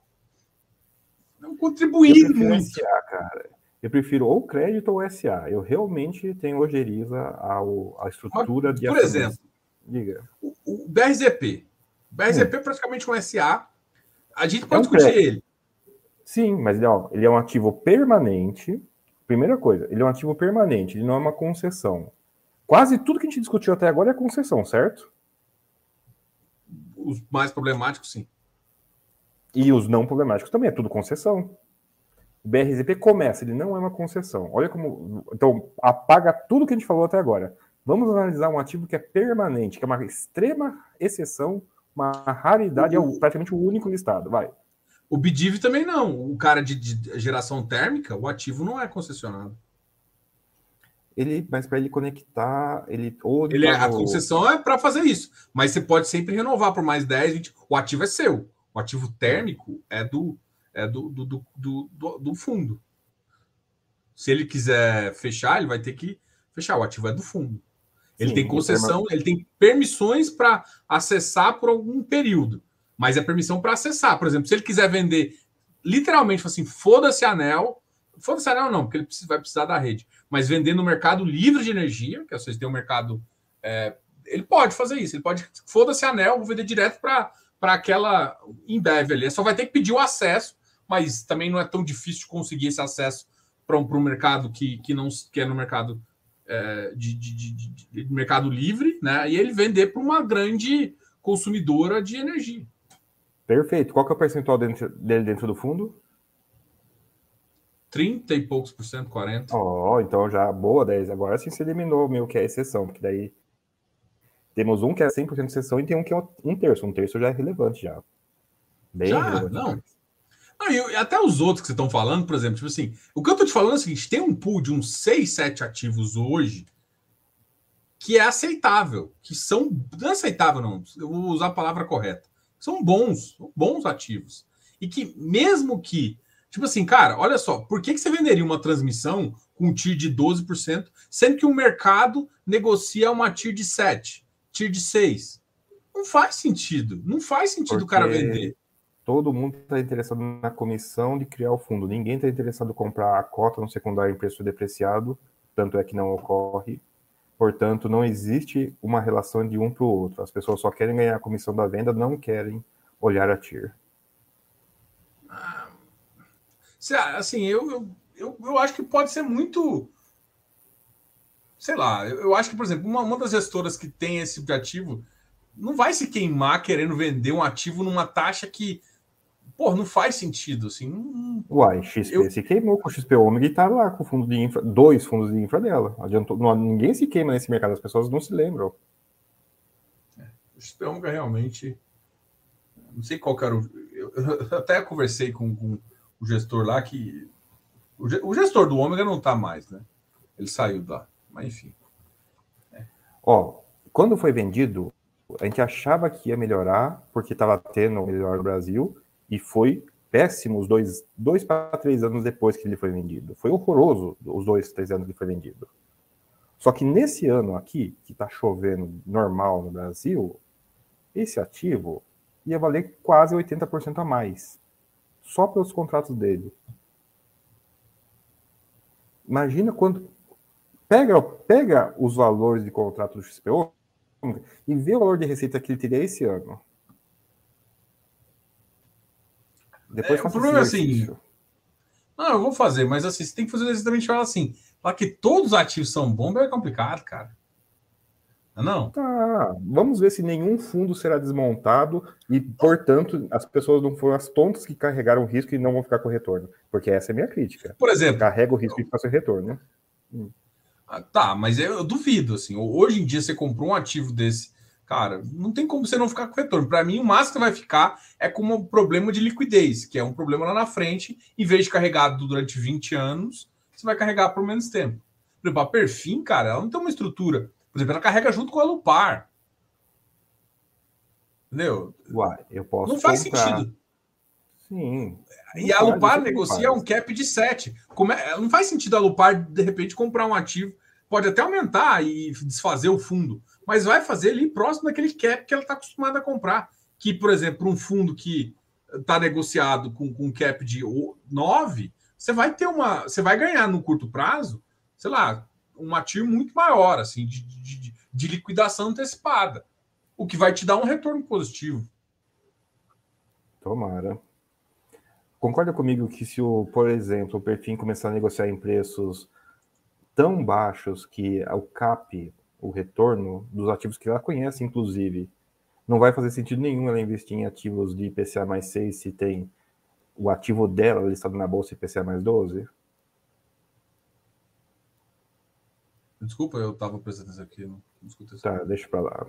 não contribuindo muito. SA, cara. Eu prefiro ou crédito ou SA. Eu realmente tenho ojeriza ao, à estrutura Mas, de Por exemplo, Diga. O, o BRZP. O BRZP hum. é praticamente um SA. A gente pode é um discutir crédito. ele. Sim, mas ó, ele é um ativo permanente. Primeira coisa, ele é um ativo permanente, ele não é uma concessão. Quase tudo que a gente discutiu até agora é concessão, certo? Os mais problemáticos, sim. E os não problemáticos também, é tudo concessão. O BRZP começa, ele não é uma concessão. Olha como. Então, apaga tudo que a gente falou até agora. Vamos analisar um ativo que é permanente, que é uma extrema exceção, uma raridade, é praticamente o único listado. Vai. O BIDIV também não. O cara de, de geração térmica, o ativo não é concessionado. Ele, mas para ele conectar, ele ou ele, é, a concessão é para fazer isso, mas você pode sempre renovar por mais 10, 20. O ativo é seu. O ativo térmico é do é do, do, do, do, do fundo. Se ele quiser fechar, ele vai ter que fechar. O ativo é do fundo. Ele Sim, tem concessão, ele tem permissões para acessar por algum período, mas é permissão para acessar. Por exemplo, se ele quiser vender literalmente assim, foda-se anel, foda-se anel não, porque ele vai precisar da rede, mas vender no mercado livre de energia, que às vezes tem um mercado. É, ele pode fazer isso, ele pode, foda-se anel, vou vender direto para aquela Embev ali. Só vai ter que pedir o acesso, mas também não é tão difícil conseguir esse acesso para um, um mercado que, que não que é no mercado é, de, de, de, de, mercado livre, né? E ele vender para uma grande consumidora de energia. Perfeito. Qual que é o percentual dentro, dele dentro do fundo? 30 e poucos por cento, 40. Ó, oh, então já boa 10. Agora sim se eliminou meio que é exceção, porque daí temos um que é 100% exceção e tem um que é um terço. Um terço já é relevante já. Bem já, relevante. Não. Não, e até os outros que vocês estão falando, por exemplo, tipo assim, o que eu estou te falando é o seguinte: tem um pool de uns 6, 7 ativos hoje que é aceitável, que são. Não é aceitável, não, eu vou usar a palavra correta. São bons, bons ativos. E que, mesmo que. Tipo assim, cara, olha só, por que, que você venderia uma transmissão com um TIR de 12%, sendo que o mercado negocia uma TIR de 7, TIR de 6? Não faz sentido. Não faz sentido Porque... o cara vender. Todo mundo está interessado na comissão de criar o fundo. Ninguém está interessado em comprar a cota no secundário em preço depreciado, tanto é que não ocorre. Portanto, não existe uma relação de um para o outro. As pessoas só querem ganhar a comissão da venda, não querem olhar a TIR? Ah, assim, eu, eu, eu, acho que pode ser muito sei lá, eu acho que, por exemplo, uma, uma das gestoras que tem esse tipo de ativo não vai se queimar querendo vender um ativo numa taxa que, pô, não faz sentido, assim. Não... Uai, XP eu... se queimou com o XP Ômega e tá lá com o fundo de infra, dois fundos de infra dela. Adiantou, não, ninguém se queima nesse mercado, as pessoas não se lembram. É, o XP Ômega realmente, não sei qual era o... Eu, eu até conversei com, com, o gestor lá que... O gestor do Ômega não tá mais, né? Ele saiu da mas enfim. É. Ó, quando foi vendido, a gente achava que ia melhorar, porque estava tendo o melhor no Brasil, e foi péssimo os dois, dois para três anos depois que ele foi vendido. Foi horroroso os dois, três anos que ele foi vendido. Só que nesse ano aqui, que está chovendo normal no Brasil, esse ativo ia valer quase 80% a mais. Só pelos contratos dele. Imagina quando, Pega, pega os valores de contrato do XPO e vê o valor de receita que ele teria esse ano. Depois é, o problema é assim. Não, eu vou fazer, mas assim, você tem que fazer exatamente falar assim. Falar que todos os ativos são bons é complicado, cara. Não, é não? Tá. Vamos ver se nenhum fundo será desmontado e, portanto, as pessoas não foram as tontas que carregaram o risco e não vão ficar com retorno. Porque essa é a minha crítica. Por exemplo. Carrega o risco e fica sem retorno. Hum. Ah, tá, mas eu, eu, duvido, assim. Hoje em dia, você comprou um ativo desse, cara, não tem como você não ficar com retorno. Para mim, o máximo que vai ficar é com um problema de liquidez, que é um problema lá na frente. Em vez de carregar durante 20 anos, você vai carregar por menos tempo. Por exemplo, a Perfim, cara, ela não tem uma estrutura. Por exemplo, ela carrega junto com a Lupar. Entendeu? Uai, eu posso. Não faz comprar. sentido. Sim. E a Lupar negocia um cap de 7. Como é, não faz sentido a Lupar, de repente, comprar um ativo. Pode até aumentar e desfazer o fundo, mas vai fazer ali próximo daquele cap que ela está acostumada a comprar. Que, por exemplo, um fundo que está negociado com, com cap de 9, você vai ter uma. Você vai ganhar no curto prazo, sei lá, um ativo muito maior, assim, de, de, de liquidação antecipada. O que vai te dar um retorno positivo. Tomara. Concorda comigo que se, o, por exemplo, o Perfim começar a negociar em preços tão baixos que o CAP, o retorno dos ativos que ela conhece, inclusive, não vai fazer sentido nenhum ela investir em ativos de IPCA mais 6 se tem o ativo dela listado na bolsa IPCA mais 12? Desculpa, eu estava prestando atenção aqui. Não, não escutei Tá, deixa para lá.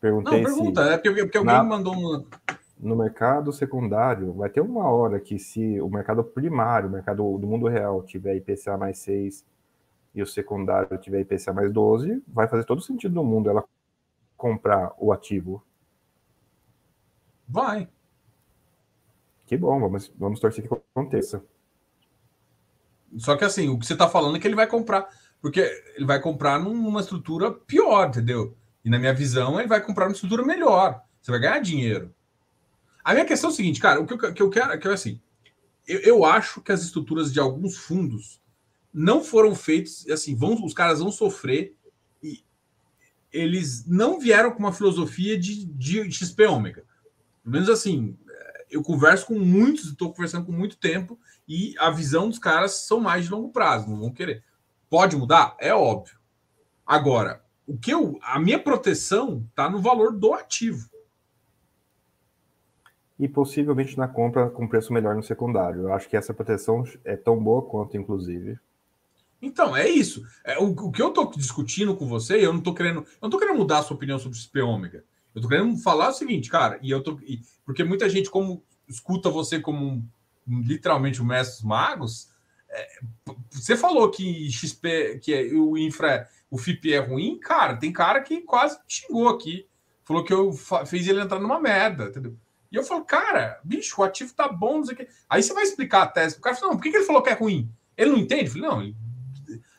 Perguntei não, pergunta, se... é porque, porque alguém na... mandou uma no mercado secundário, vai ter uma hora que se o mercado primário, o mercado do mundo real, tiver IPCA mais 6 e o secundário tiver IPCA mais 12, vai fazer todo sentido no mundo ela comprar o ativo. Vai. Que bom, vamos, vamos torcer que aconteça. Só que assim, o que você está falando é que ele vai comprar, porque ele vai comprar numa estrutura pior, entendeu? E na minha visão, ele vai comprar numa estrutura melhor. Você vai ganhar dinheiro. A minha questão é o seguinte, cara, o que eu, que eu quero que é assim, eu, eu, acho que as estruturas de alguns fundos não foram feitos, assim, vão, os caras vão sofrer e eles não vieram com uma filosofia de, de XP ômega. Pelo menos assim, eu converso com muitos, estou conversando com muito tempo e a visão dos caras são mais de longo prazo, não vão querer. Pode mudar? É óbvio. Agora, o que eu, a minha proteção está no valor do ativo e possivelmente na compra com preço melhor no secundário. Eu acho que essa proteção é tão boa quanto, inclusive. Então, é isso. É, o, o, que eu estou discutindo com você, eu não estou querendo. Eu não tô querendo mudar a sua opinião sobre o XP ômega. Eu estou querendo falar o seguinte, cara, e eu tô. E, porque muita gente, como escuta você como um, literalmente o um mestre dos magos, é, você falou que XP, que é, o infra, o FIP é ruim, cara, tem cara que quase xingou aqui. Falou que eu fiz ele entrar numa merda, entendeu? E eu falo, cara, bicho, o ativo tá bom, não sei o quê. Aí você vai explicar a tese. O cara fala, não, por que, ele falou que é ruim? Ele não entende? Eu falei, não,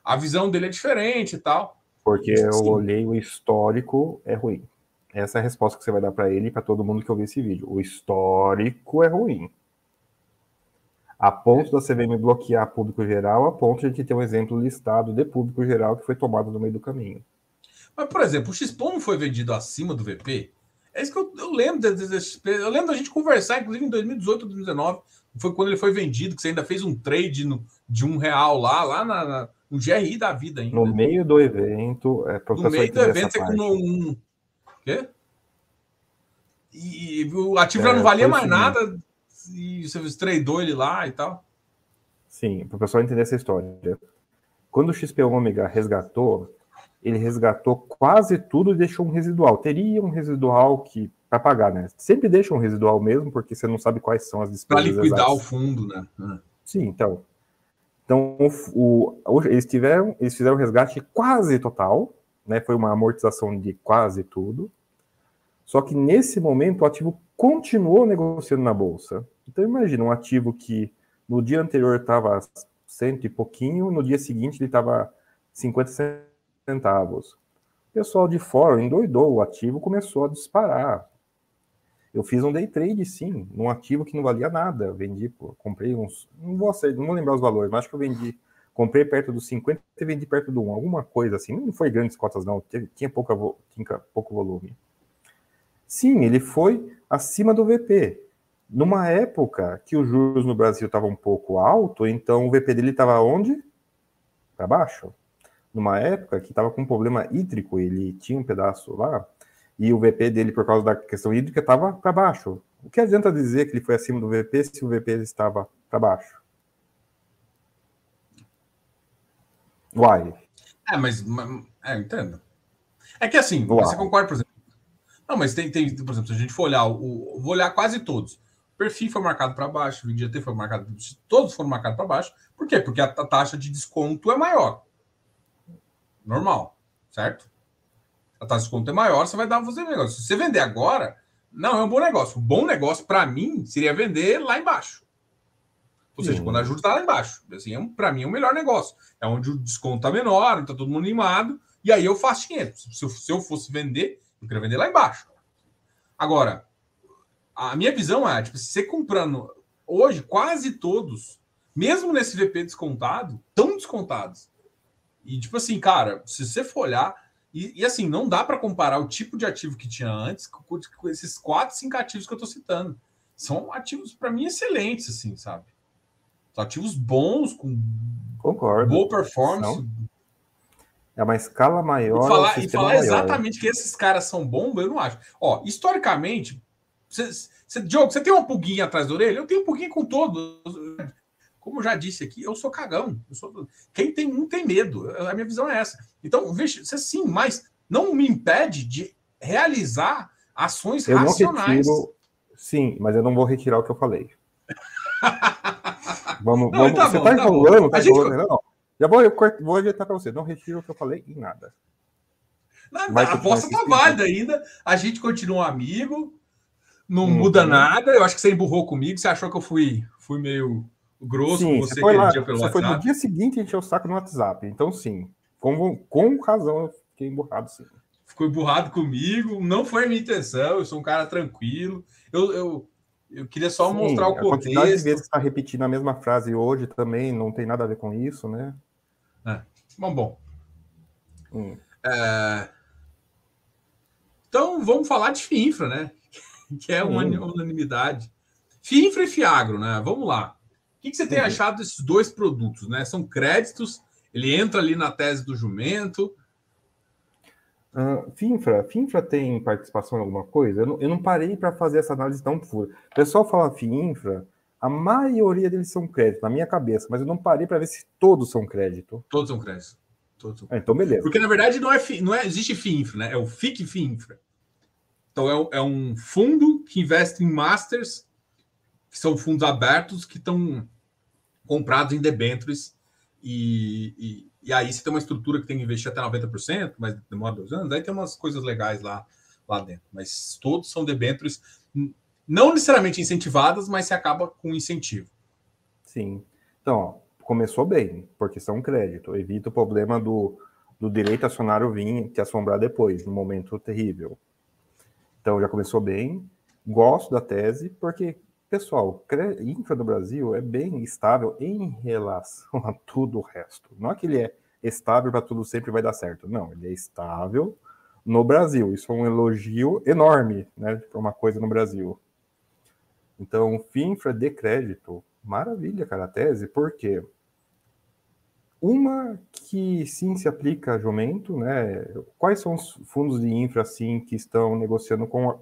a visão dele é diferente e tal. Porque eu olhei o histórico, é ruim. Essa é a resposta que você vai dar para ele e para todo mundo que ouvir esse vídeo. O histórico é ruim. A ponto da CVM bloquear público geral, a ponto de a gente ter um exemplo listado de público geral que foi tomado no meio do caminho. Mas, por exemplo, o XPOM não foi vendido acima do VP? É isso que eu, eu lembro desse, Eu lembro da gente conversar, inclusive em 2018, 2019. Foi quando ele foi vendido, que você ainda fez um trade no, de um real lá, lá na, na, no GRI da vida ainda. No meio do evento. É, no meio do evento, você com um. Quê? E, e o ativo é, já não valia mais nada. E você tradou ele lá e tal. Sim, para o pessoal entender essa história. Quando o XP Ômega resgatou, ele resgatou quase tudo e deixou um residual. Teria um residual que para pagar, né? Sempre deixa um residual mesmo, porque você não sabe quais são as despesas. Para liquidar exatas. o fundo, né? Uhum. Sim, então. Então, o, o, eles tiveram, eles fizeram um resgate quase total, né? Foi uma amortização de quase tudo. Só que nesse momento o ativo continuou negociando na bolsa. Então imagina um ativo que no dia anterior estava cento e pouquinho, no dia seguinte ele estava 50 centavos. O pessoal de fora endoidou, o ativo começou a disparar. Eu fiz um day trade, sim, num ativo que não valia nada. Eu vendi, pô, comprei uns. Não vou, não vou lembrar os valores, mas acho que eu vendi. Comprei perto dos 50 e vendi perto do 1, alguma coisa assim. Não foi grandes cotas, não. Tinha, pouca, tinha pouco volume. Sim, ele foi acima do VP. Numa época que os juros no Brasil estavam um pouco alto, então o VP dele estava onde? Para baixo numa época que estava com um problema hídrico, ele tinha um pedaço lá, e o VP dele, por causa da questão hídrica, estava para baixo. O que adianta dizer que ele foi acima do VP se o VP estava para baixo? Uai. É, mas. É, entendo. É que assim, Uai. você concorda, por exemplo. Não, mas tem, tem, por exemplo, se a gente for olhar, o, vou olhar quase todos. O perfil foi marcado para baixo, o VGT foi marcado, todos foram marcados para baixo. Por quê? Porque a taxa de desconto é maior normal, certo? A taxa de desconto é maior, você vai dar fazer negócio. Se você vender agora, não é um bom negócio. O bom negócio para mim seria vender lá embaixo. Ou seja, Sim. quando a juros está lá embaixo. Assim, é para mim é o melhor negócio. É onde o desconto está menor, está todo mundo animado, e aí eu faço dinheiro. Se eu, se eu fosse vender, eu queria vender lá embaixo. Agora, a minha visão é, tipo, se você comprando hoje, quase todos, mesmo nesse VP descontado, tão descontados. E, tipo assim, cara, se você for olhar, e, e assim, não dá para comparar o tipo de ativo que tinha antes com, com esses quatro, cinco ativos que eu tô citando. São ativos, para mim, excelentes, assim, sabe? São ativos bons, com Concordo. boa performance. Não. É uma escala maior. E falar, e falar maior. exatamente que esses caras são bons, eu não acho. Ó, historicamente, você, você, Diogo, você tem uma pulguinha atrás da orelha? Eu tenho um pulguinha com todos. Como eu já disse aqui, eu sou cagão. Eu sou... Quem tem um tem medo. A minha visão é essa. Então, veja, sim, mas não me impede de realizar ações eu racionais. Retiro... Sim, mas eu não vou retirar o que eu falei. vamos, não, vamos. Tá você bom, tá, tá enrolando, tá enrolando. Gente... Não, Já vou, eu vou adiantar para você. Não retiro o que eu falei em nada. Nada, a aposta tá válida ainda. A gente continua amigo. Não hum, muda nada. Eu acho que você emburrou comigo. Você achou que eu fui, fui meio grosso sim, você, você foi lá, pelo você WhatsApp. foi no dia seguinte encher o saco no WhatsApp. Então, sim, com, com razão eu fiquei emburrado, sim. Ficou emburrado comigo, não foi a minha intenção, eu sou um cara tranquilo. Eu, eu, eu queria só sim, mostrar o contexto. A quantidade de vezes que está repetindo a mesma frase hoje também não tem nada a ver com isso, né? É. Bom, bom. Hum. É... Então, vamos falar de FINFRA, né? que é uma hum. unanimidade. FINFRA e FIAGRO, né? Vamos lá que, que você tem uhum. achado desses dois produtos? Né? São créditos, ele entra ali na tese do jumento. Uh, Finfra, Finfra tem participação em alguma coisa? Eu não, eu não parei para fazer essa análise tão pura. O pessoal fala Finfra, a maioria deles são crédito, na minha cabeça, mas eu não parei para ver se todos são crédito. Todos são crédito. Todos são... Ah, então, beleza. Porque na verdade não é, não é existe FINFRA, né? É o FIC FINFRA. Então é, é um fundo que investe em masters, que são fundos abertos que estão comprados em debêntures e, e, e, aí você tem uma estrutura que tem que investir até 90%, mas demora dois anos, aí tem umas coisas legais lá, lá dentro. Mas todos são debêntures não necessariamente incentivadas, mas se acaba com incentivo. Sim. Então, ó, começou bem, porque são crédito. Evita o problema do, do direito acionário vir te assombrar depois, num momento terrível. Então, já começou bem. Gosto da tese, porque Pessoal, infra do Brasil é bem estável em relação a tudo o resto. Não é que ele é estável para tudo sempre vai dar certo. Não, ele é estável no Brasil. Isso é um elogio enorme, né, para uma coisa no Brasil. Então, FINFRA de crédito, maravilha, cara, a tese, por quê? Uma que sim se aplica a jumento, né? Quais são os fundos de infra, sim, que estão negociando com,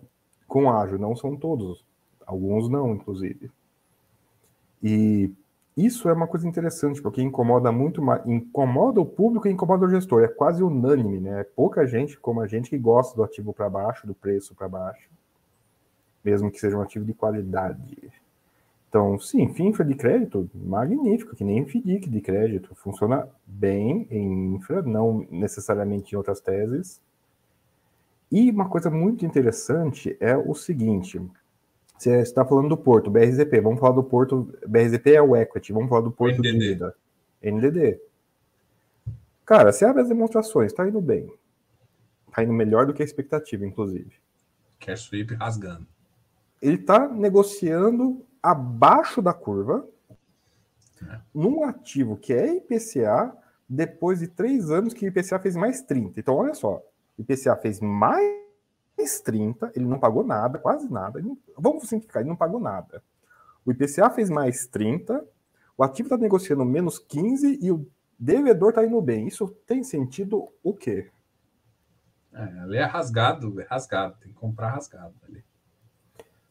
com ágil? Não são todos, alguns não, inclusive. E isso é uma coisa interessante, porque incomoda muito mais, incomoda o público e incomoda o gestor. É quase unânime, né? É pouca gente como a gente que gosta do ativo para baixo, do preço para baixo, mesmo que seja um ativo de qualidade. Então, sim, FINFRA de crédito, magnífico, que nem FDIC de crédito. Funciona bem em infra, não necessariamente em outras teses. E uma coisa muito interessante é o seguinte: você está falando do Porto, BRZP. Vamos falar do Porto. BRZP é o equity. Vamos falar do Porto NDD. de vida. NDD. Cara, você abre as demonstrações, está indo bem. Está indo melhor do que a expectativa, inclusive. Cash sweep rasgando. Ele está negociando abaixo da curva é. num ativo que é IPCA depois de três anos que o IPCA fez mais 30. Então, olha só. IPCA fez mais mais 30, ele não pagou nada, quase nada. Não, vamos simplificar, ele não pagou nada. O IPCA fez mais 30, o ativo está negociando menos 15 e o devedor está indo bem. Isso tem sentido o quê? É, ali é rasgado, é rasgado, tem que comprar rasgado ali.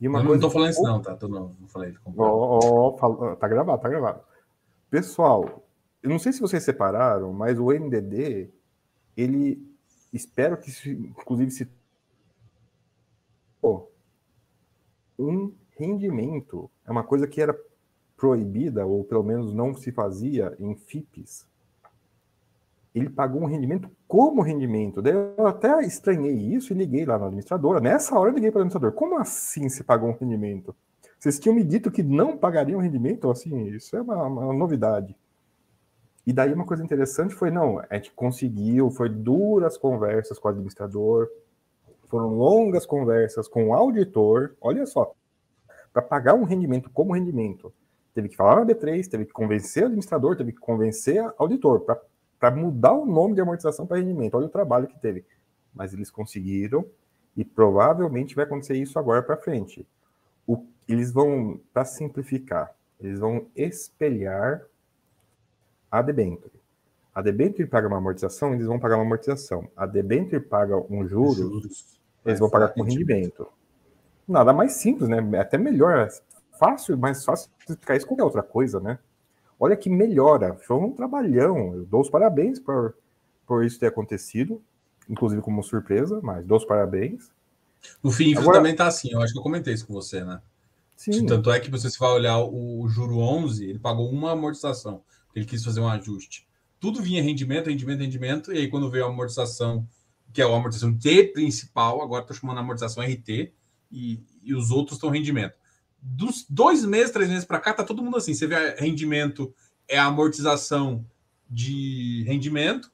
E uma eu coisa... não estou falando isso, não, tá? Tô, não, não falei de comprar. Oh, oh, tá gravado, tá gravado. Pessoal, eu não sei se vocês separaram, mas o MDD, ele espero que, inclusive, se pô, um rendimento é uma coisa que era proibida, ou pelo menos não se fazia em FIPs. Ele pagou um rendimento como rendimento. Daí eu até estranhei isso e liguei lá na administradora. Nessa hora eu liguei para o administrador. Como assim se pagou um rendimento? Vocês tinham me dito que não pagariam rendimento? Assim, isso é uma, uma novidade. E daí uma coisa interessante foi, não, a gente conseguiu, foi duras conversas com o administrador, foram longas conversas com o auditor, olha só, para pagar um rendimento como rendimento. Teve que falar na B3, teve que convencer o administrador, teve que convencer o auditor para mudar o nome de amortização para rendimento. Olha o trabalho que teve. Mas eles conseguiram e provavelmente vai acontecer isso agora para frente. O, eles vão, para simplificar, eles vão espelhar a debênture. A debênture paga uma amortização, eles vão pagar uma amortização. A debênture paga um juros, eles vão pagar com rendimento. Nada mais simples, né? É até melhor, fácil, mais fácil explicar isso qualquer outra coisa, né? Olha que melhora, foi um trabalhão. Eu dou os parabéns por, por isso ter acontecido, inclusive como surpresa, mas dou os parabéns. No fim, Agora, também tá assim, eu acho que eu comentei isso com você, né? Sim. Tanto é que você se vai olhar o, o juro 11, ele pagou uma amortização, ele quis fazer um ajuste. Tudo vinha rendimento, rendimento, rendimento, e aí quando veio a amortização que é a amortização T principal, agora estou chamando amortização RT, e, e os outros estão rendimento. Dos dois meses, três meses para cá, tá todo mundo assim. Você vê rendimento, é amortização de rendimento,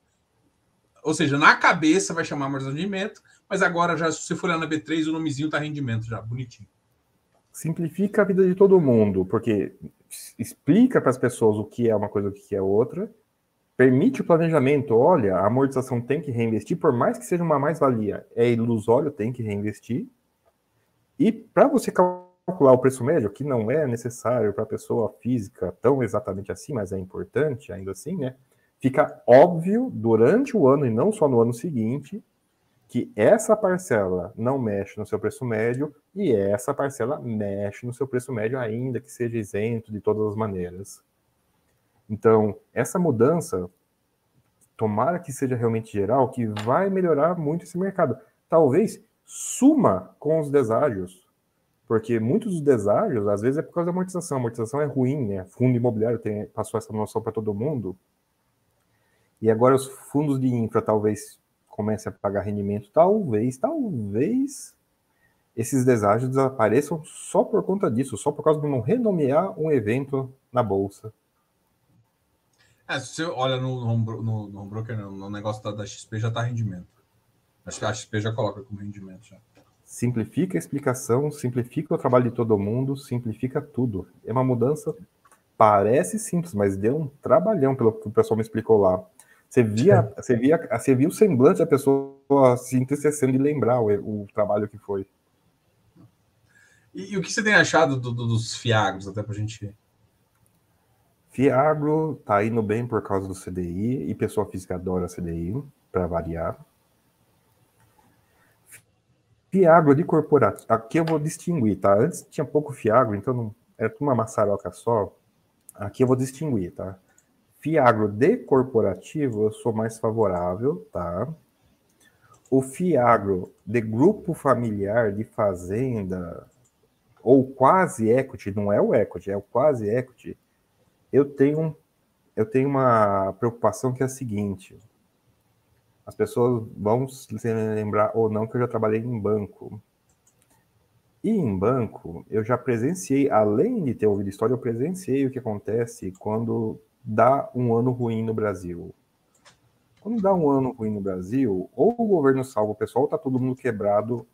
ou seja, na cabeça vai chamar amortização de rendimento, mas agora já, se você for olhar na B3, o nomezinho tá rendimento já, bonitinho. Simplifica a vida de todo mundo, porque explica para as pessoas o que é uma coisa e o que é outra, permite o planejamento. Olha, a amortização tem que reinvestir, por mais que seja uma mais-valia, é ilusório, tem que reinvestir. E para você calcular o preço médio, que não é necessário para a pessoa física tão exatamente assim, mas é importante ainda assim, né? Fica óbvio durante o ano e não só no ano seguinte que essa parcela não mexe no seu preço médio e essa parcela mexe no seu preço médio, ainda que seja isento de todas as maneiras. Então, essa mudança, tomara que seja realmente geral, que vai melhorar muito esse mercado. Talvez suma com os deságios, porque muitos dos deságios, às vezes, é por causa da amortização. A amortização é ruim, né? Fundo imobiliário tem, passou essa noção para todo mundo. E agora os fundos de infra talvez comecem a pagar rendimento, talvez, talvez esses deságios desapareçam só por conta disso, só por causa de não renomear um evento na bolsa. É, se você olha no, no, no, no broker, no negócio da, da, XP já está rendimento. Acho que a XP já coloca como rendimento já. Simplifica a explicação, simplifica o trabalho de todo mundo, simplifica tudo. É uma mudança, parece simples, mas deu um trabalhão pelo que o pessoal me explicou lá. Você via, você via, você via o semblante da pessoa se entristecendo de lembrar o, o trabalho que foi. E, e, o que você tem achado do, do, dos Fiagros, até para a gente Fiagro tá indo bem por causa do CDI, e pessoa física adora CDI, para variar. Fiagro de corporativo, aqui eu vou distinguir, tá? Antes tinha pouco Fiagro, então não, era uma maçaroca só. Aqui eu vou distinguir, tá? Fiagro de corporativo eu sou mais favorável, tá? O Fiagro de grupo familiar, de fazenda, ou quase equity, não é o equity, é o quase equity, eu tenho, eu tenho uma preocupação que é a seguinte: as pessoas vão se lembrar ou não que eu já trabalhei em banco. E em banco, eu já presenciei, além de ter ouvido história, eu presenciei o que acontece quando dá um ano ruim no Brasil. Quando dá um ano ruim no Brasil, ou o governo salva o pessoal, ou tá todo mundo quebrado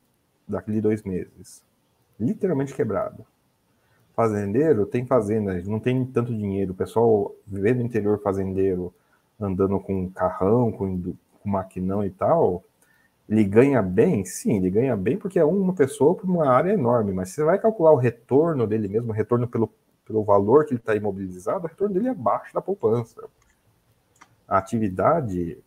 daquele dois meses. Literalmente quebrado fazendeiro tem fazenda, não tem tanto dinheiro. O pessoal vivendo no interior fazendeiro, andando com carrão, com, com maquinão e tal, ele ganha bem? Sim, ele ganha bem porque é uma pessoa por uma área enorme, mas você vai calcular o retorno dele mesmo, o retorno pelo, pelo valor que ele está imobilizado, o retorno dele é abaixo da poupança. A atividade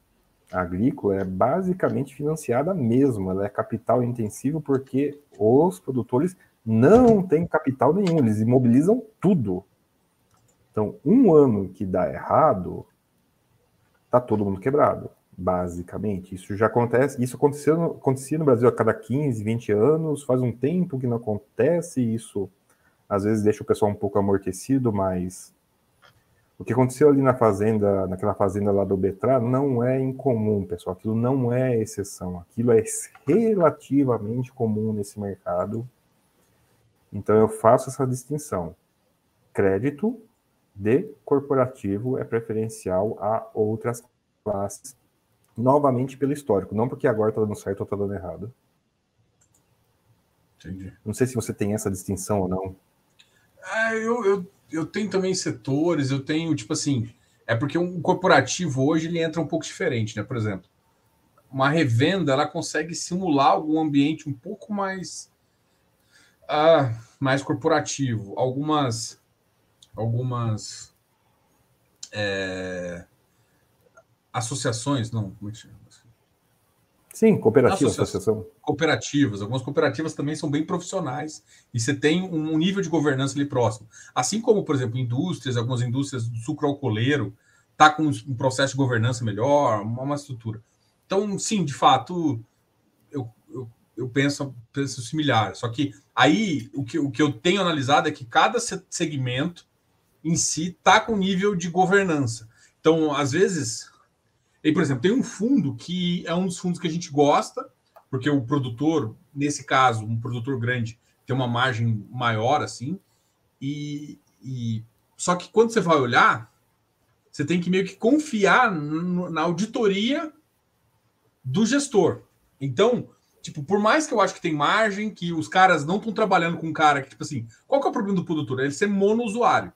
agrícola é basicamente financiada mesmo, ela é capital intensivo porque os produtores não tem capital nenhum, eles imobilizam tudo. Então, um ano que dá errado, tá todo mundo quebrado, basicamente. Isso já acontece, isso aconteceu, acontecia no Brasil a cada 15, 20 anos, faz um tempo que não acontece, isso às vezes deixa o pessoal um pouco amortecido, mas o que aconteceu ali na fazenda, naquela fazenda lá do Betra, não é incomum, pessoal. Aquilo não é exceção. Aquilo é relativamente comum nesse mercado. Então eu faço essa distinção. Crédito de corporativo é preferencial a outras classes, novamente pelo histórico, não porque agora está dando certo ou está dando errado. Entendi. Não sei se você tem essa distinção ou não. É, eu, eu, eu tenho também setores, eu tenho, tipo assim, é porque um corporativo hoje ele entra um pouco diferente, né? Por exemplo, uma revenda ela consegue simular algum ambiente um pouco mais ah, mais corporativo, algumas algumas é, associações, não, como é que chama? Sim, cooperativa, associação. Cooperativas, algumas cooperativas também são bem profissionais e você tem um nível de governança ali próximo. Assim como, por exemplo, indústrias, algumas indústrias do sucro alcooleiro, tá com um processo de governança melhor, uma estrutura. Então, sim, de fato, eu, penso, penso similar. Só que Aí, o que, o que eu tenho analisado é que cada segmento em si está com nível de governança. Então, às vezes, aí, por exemplo, tem um fundo que é um dos fundos que a gente gosta, porque o produtor, nesse caso, um produtor grande, tem uma margem maior, assim, e, e só que quando você vai olhar, você tem que meio que confiar na auditoria do gestor. Então, Tipo, por mais que eu acho que tem margem, que os caras não estão trabalhando com um cara que, tipo assim, qual que é o problema do produtor? Ele ser monousuário.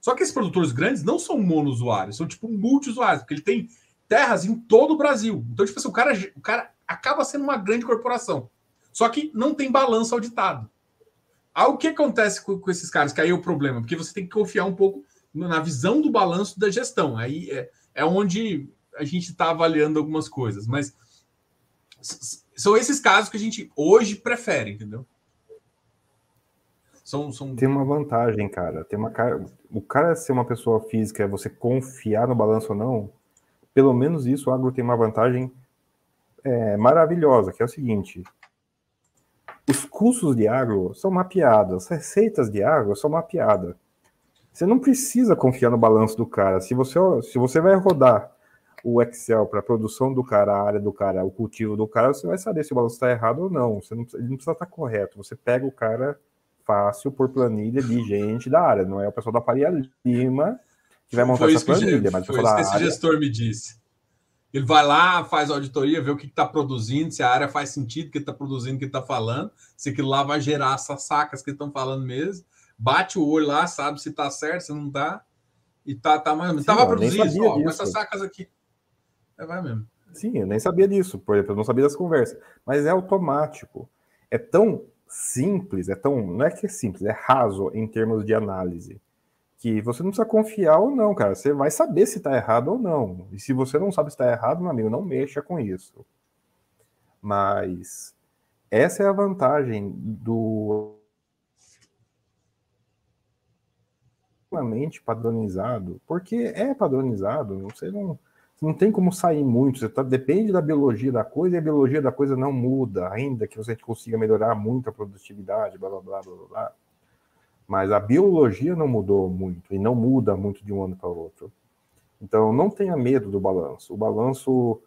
Só que esses produtores grandes não são monousuários, são tipo multiusuários, porque ele tem terras em todo o Brasil. Então, tipo assim, o cara, o cara acaba sendo uma grande corporação. Só que não tem balanço auditado. Aí o que acontece com, com, esses caras? Que aí é o problema, porque você tem que confiar um pouco na visão do balanço da gestão. Aí é, é onde a gente está avaliando algumas coisas. Mas são esses casos que a gente hoje prefere, entendeu? São, são... Tem uma vantagem, cara. Tem uma O cara ser uma pessoa física, você confiar no balanço ou não, pelo menos isso o agro tem uma vantagem é, maravilhosa, que é o seguinte: os custos de agro são mapeados, as receitas de agro são mapeadas. Você não precisa confiar no balanço do cara. Se você, se você vai rodar o Excel para a produção do cara, a área do cara, o cultivo do cara, você vai saber se o balanço está errado ou não. Você não ele não precisa estar tá correto. Você pega o cara fácil por planilha de gente da área. Não é o pessoal da Faria Lima que vai montar foi essa planilha, que, mas foi isso que esse gestor me disse. Ele vai lá, faz auditoria, vê o que está produzindo, se a área faz sentido, o que está produzindo, o que está falando, se aquilo lá vai gerar essas sacas que estão falando mesmo, bate o olho lá, sabe se está certo, se não está, e tá, tá mais. Estava produzindo, ó, com essas sacas aqui. É, vai mesmo. Sim, eu nem sabia disso, por exemplo, eu não sabia das conversas. Mas é automático. É tão simples, é tão. Não é que é simples, é raso em termos de análise. Que você não precisa confiar ou não, cara. Você vai saber se está errado ou não. E se você não sabe se está errado, meu amigo, não mexa com isso. Mas essa é a vantagem do padronizado, porque é padronizado, você não, não tem como sair muito, tá, depende da biologia da coisa e a biologia da coisa não muda, ainda que você consiga melhorar muito a produtividade, blá blá blá blá blá. Mas a biologia não mudou muito e não muda muito de um ano para o outro. Então não tenha medo do balanço. O balanço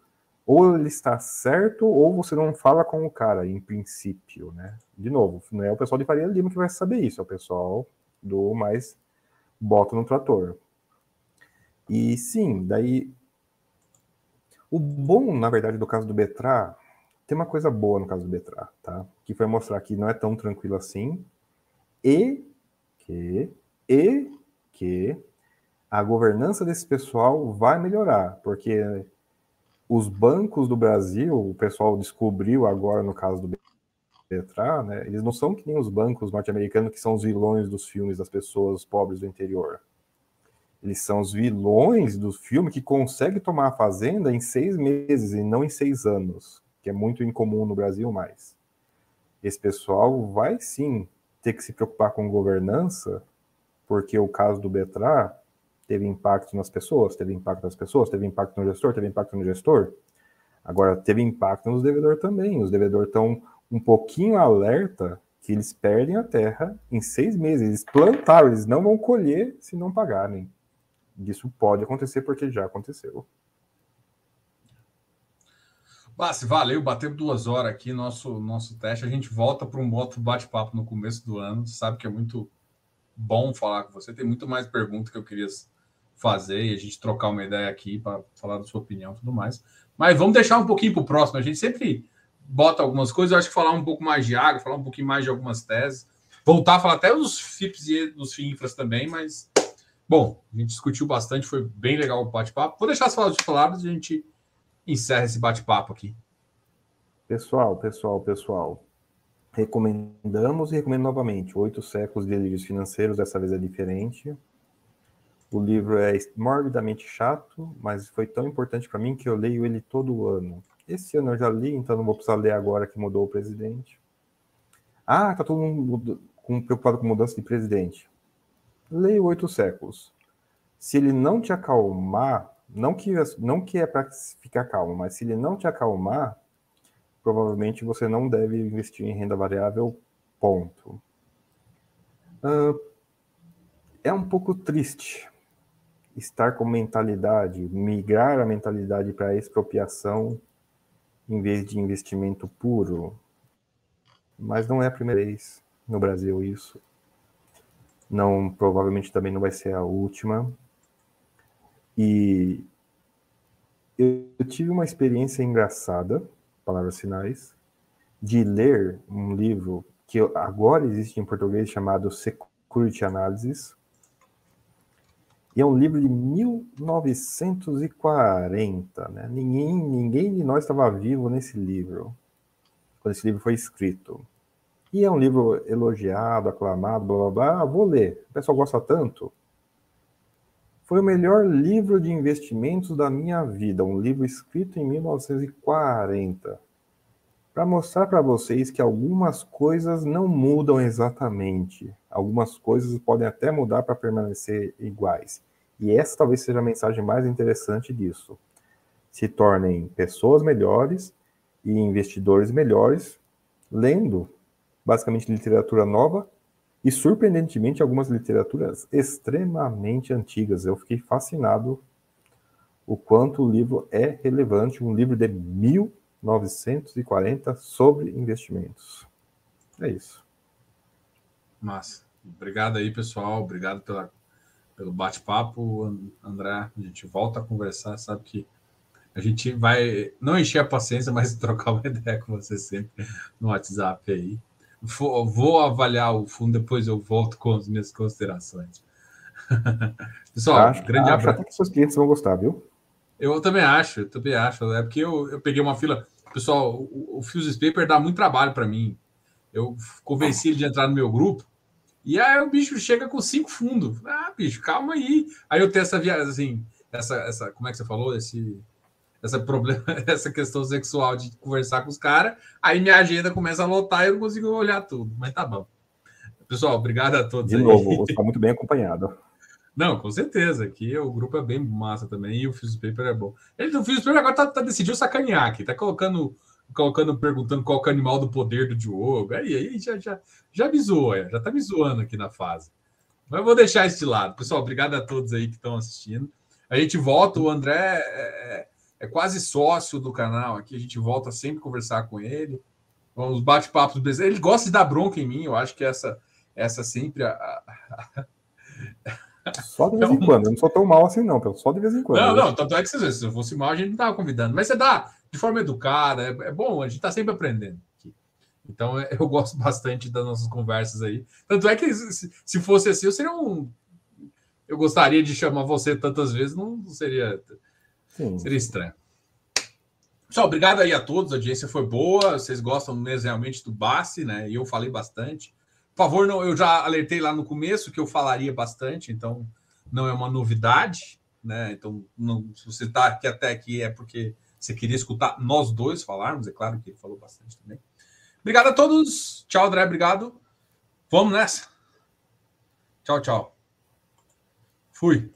ou ele está certo ou você não fala com o cara, em princípio, né? De novo, não é o pessoal de Faria Lima que vai saber isso, é o pessoal do mais bota no trator. E sim, daí o bom, na verdade, do caso do Betra, tem uma coisa boa no caso do Betra, tá? Que foi mostrar que não é tão tranquilo assim e que e que a governança desse pessoal vai melhorar, porque os bancos do Brasil, o pessoal descobriu agora no caso do Betra, né? Eles não são que nem os bancos norte-americanos que são os vilões dos filmes das pessoas pobres do interior. Eles são os vilões do filme que conseguem tomar a fazenda em seis meses e não em seis anos, que é muito incomum no Brasil mais. Esse pessoal vai sim ter que se preocupar com governança, porque o caso do Betra teve impacto nas pessoas, teve impacto nas pessoas, teve impacto no gestor, teve impacto no gestor. Agora, teve impacto nos devedores também. Os devedores estão um pouquinho alerta que eles perdem a terra em seis meses. Eles plantaram, eles não vão colher se não pagarem. Isso pode acontecer porque já aconteceu. Bassi, valeu, bateu duas horas aqui nosso nosso teste. A gente volta para um outro bate-papo no começo do ano. Sabe que é muito bom falar com você. Tem muito mais perguntas que eu queria fazer e a gente trocar uma ideia aqui para falar da sua opinião e tudo mais. Mas vamos deixar um pouquinho para o próximo. A gente sempre bota algumas coisas. Eu acho que falar um pouco mais de água, falar um pouquinho mais de algumas teses, voltar a falar até dos FIPS e dos FINFRAs também, mas bom, a gente discutiu bastante, foi bem legal o bate-papo. Vou deixar as palavras palavras e a gente encerra esse bate-papo aqui. Pessoal, pessoal, pessoal. Recomendamos e recomendo novamente. Oito séculos de delírios financeiros, dessa vez é diferente. O livro é morbidamente chato, mas foi tão importante para mim que eu leio ele todo ano. Esse ano eu já li, então não vou precisar ler agora que mudou o presidente. Ah, tá todo mundo preocupado com mudança de presidente. Leia Oito Séculos. Se ele não te acalmar, não que, não que é para ficar calmo, mas se ele não te acalmar, provavelmente você não deve investir em renda variável, ponto. Uh, é um pouco triste estar com mentalidade, migrar a mentalidade para expropriação em vez de investimento puro. Mas não é a primeira vez no Brasil isso. Não, provavelmente também não vai ser a última. E eu tive uma experiência engraçada, palavras finais, de ler um livro que agora existe em português chamado Security Analysis, e é um livro de 1940, né? Ninguém, ninguém de nós estava vivo nesse livro, quando esse livro foi escrito. E é um livro elogiado, aclamado, blá blá blá. Ah, vou ler. O pessoal gosta tanto. Foi o melhor livro de investimentos da minha vida, um livro escrito em 1940, para mostrar para vocês que algumas coisas não mudam exatamente. Algumas coisas podem até mudar para permanecer iguais. E essa talvez seja a mensagem mais interessante disso. Se tornem pessoas melhores e investidores melhores, lendo basicamente literatura nova e, surpreendentemente, algumas literaturas extremamente antigas. Eu fiquei fascinado o quanto o livro é relevante, um livro de 1940 sobre investimentos. É isso. Massa. Obrigado aí, pessoal. Obrigado pela, pelo bate-papo, André. A gente volta a conversar, sabe que a gente vai não encher a paciência, mas trocar uma ideia com você sempre no WhatsApp aí. Vou, vou avaliar o fundo, depois eu volto com as minhas considerações. Pessoal, acho, grande acho abraço. Acho que seus clientes vão gostar, viu? Eu também acho, eu também acho. É porque eu, eu peguei uma fila. Pessoal, o, o Fuse Paper dá muito trabalho para mim. Eu convenci ele de entrar no meu grupo. E aí o bicho chega com cinco fundos. Ah, bicho, calma aí. Aí eu tenho essa viagem, assim, essa, essa, como é que você falou? Esse, essa problema, essa questão sexual de conversar com os caras. Aí minha agenda começa a lotar e eu não consigo olhar tudo. Mas tá bom. Pessoal, obrigado a todos. De aí. novo, você está muito bem acompanhado. Não, com certeza. Aqui o grupo é bem massa também e o Fuse Paper é bom. Ele, o Fuse Paper agora tá, tá decidiu sacanear aqui, tá colocando, colocando, perguntando qual é o animal do poder do Diogo. Aí, aí já, já, já me zoou, já tá me zoando aqui na fase. Mas eu vou deixar isso de lado. Pessoal, obrigado a todos aí que estão assistindo. A gente volta, o André é, é, quase sócio do canal aqui, a gente volta sempre conversar com ele. Os bate-papos Ele gosta de dar bronca em mim, eu acho que essa, essa sempre a, a, só de vez em quando, eu não sou tão mal assim, não, só de vez em quando. Não, não, tanto é que se eu fosse mal, a gente não estava convidando. Mas você dá de forma educada, é, é bom, a gente está sempre aprendendo. Aqui. Então é, eu gosto bastante das nossas conversas aí. Tanto é que se, se fosse assim, eu seria um. Eu gostaria de chamar você tantas vezes, não seria. Sim. Seria estranho. Pessoal, obrigado aí a todos, a audiência foi boa, vocês gostam mesmo realmente do Bassi, né? E eu falei bastante. Por favor, não, eu já alertei lá no começo que eu falaria bastante, então não é uma novidade, né? Então, não, se você está aqui até aqui é porque você queria escutar nós dois falarmos, é claro que ele falou bastante também. Obrigado a todos. Tchau, André, obrigado. Vamos nessa. Tchau, tchau. Fui.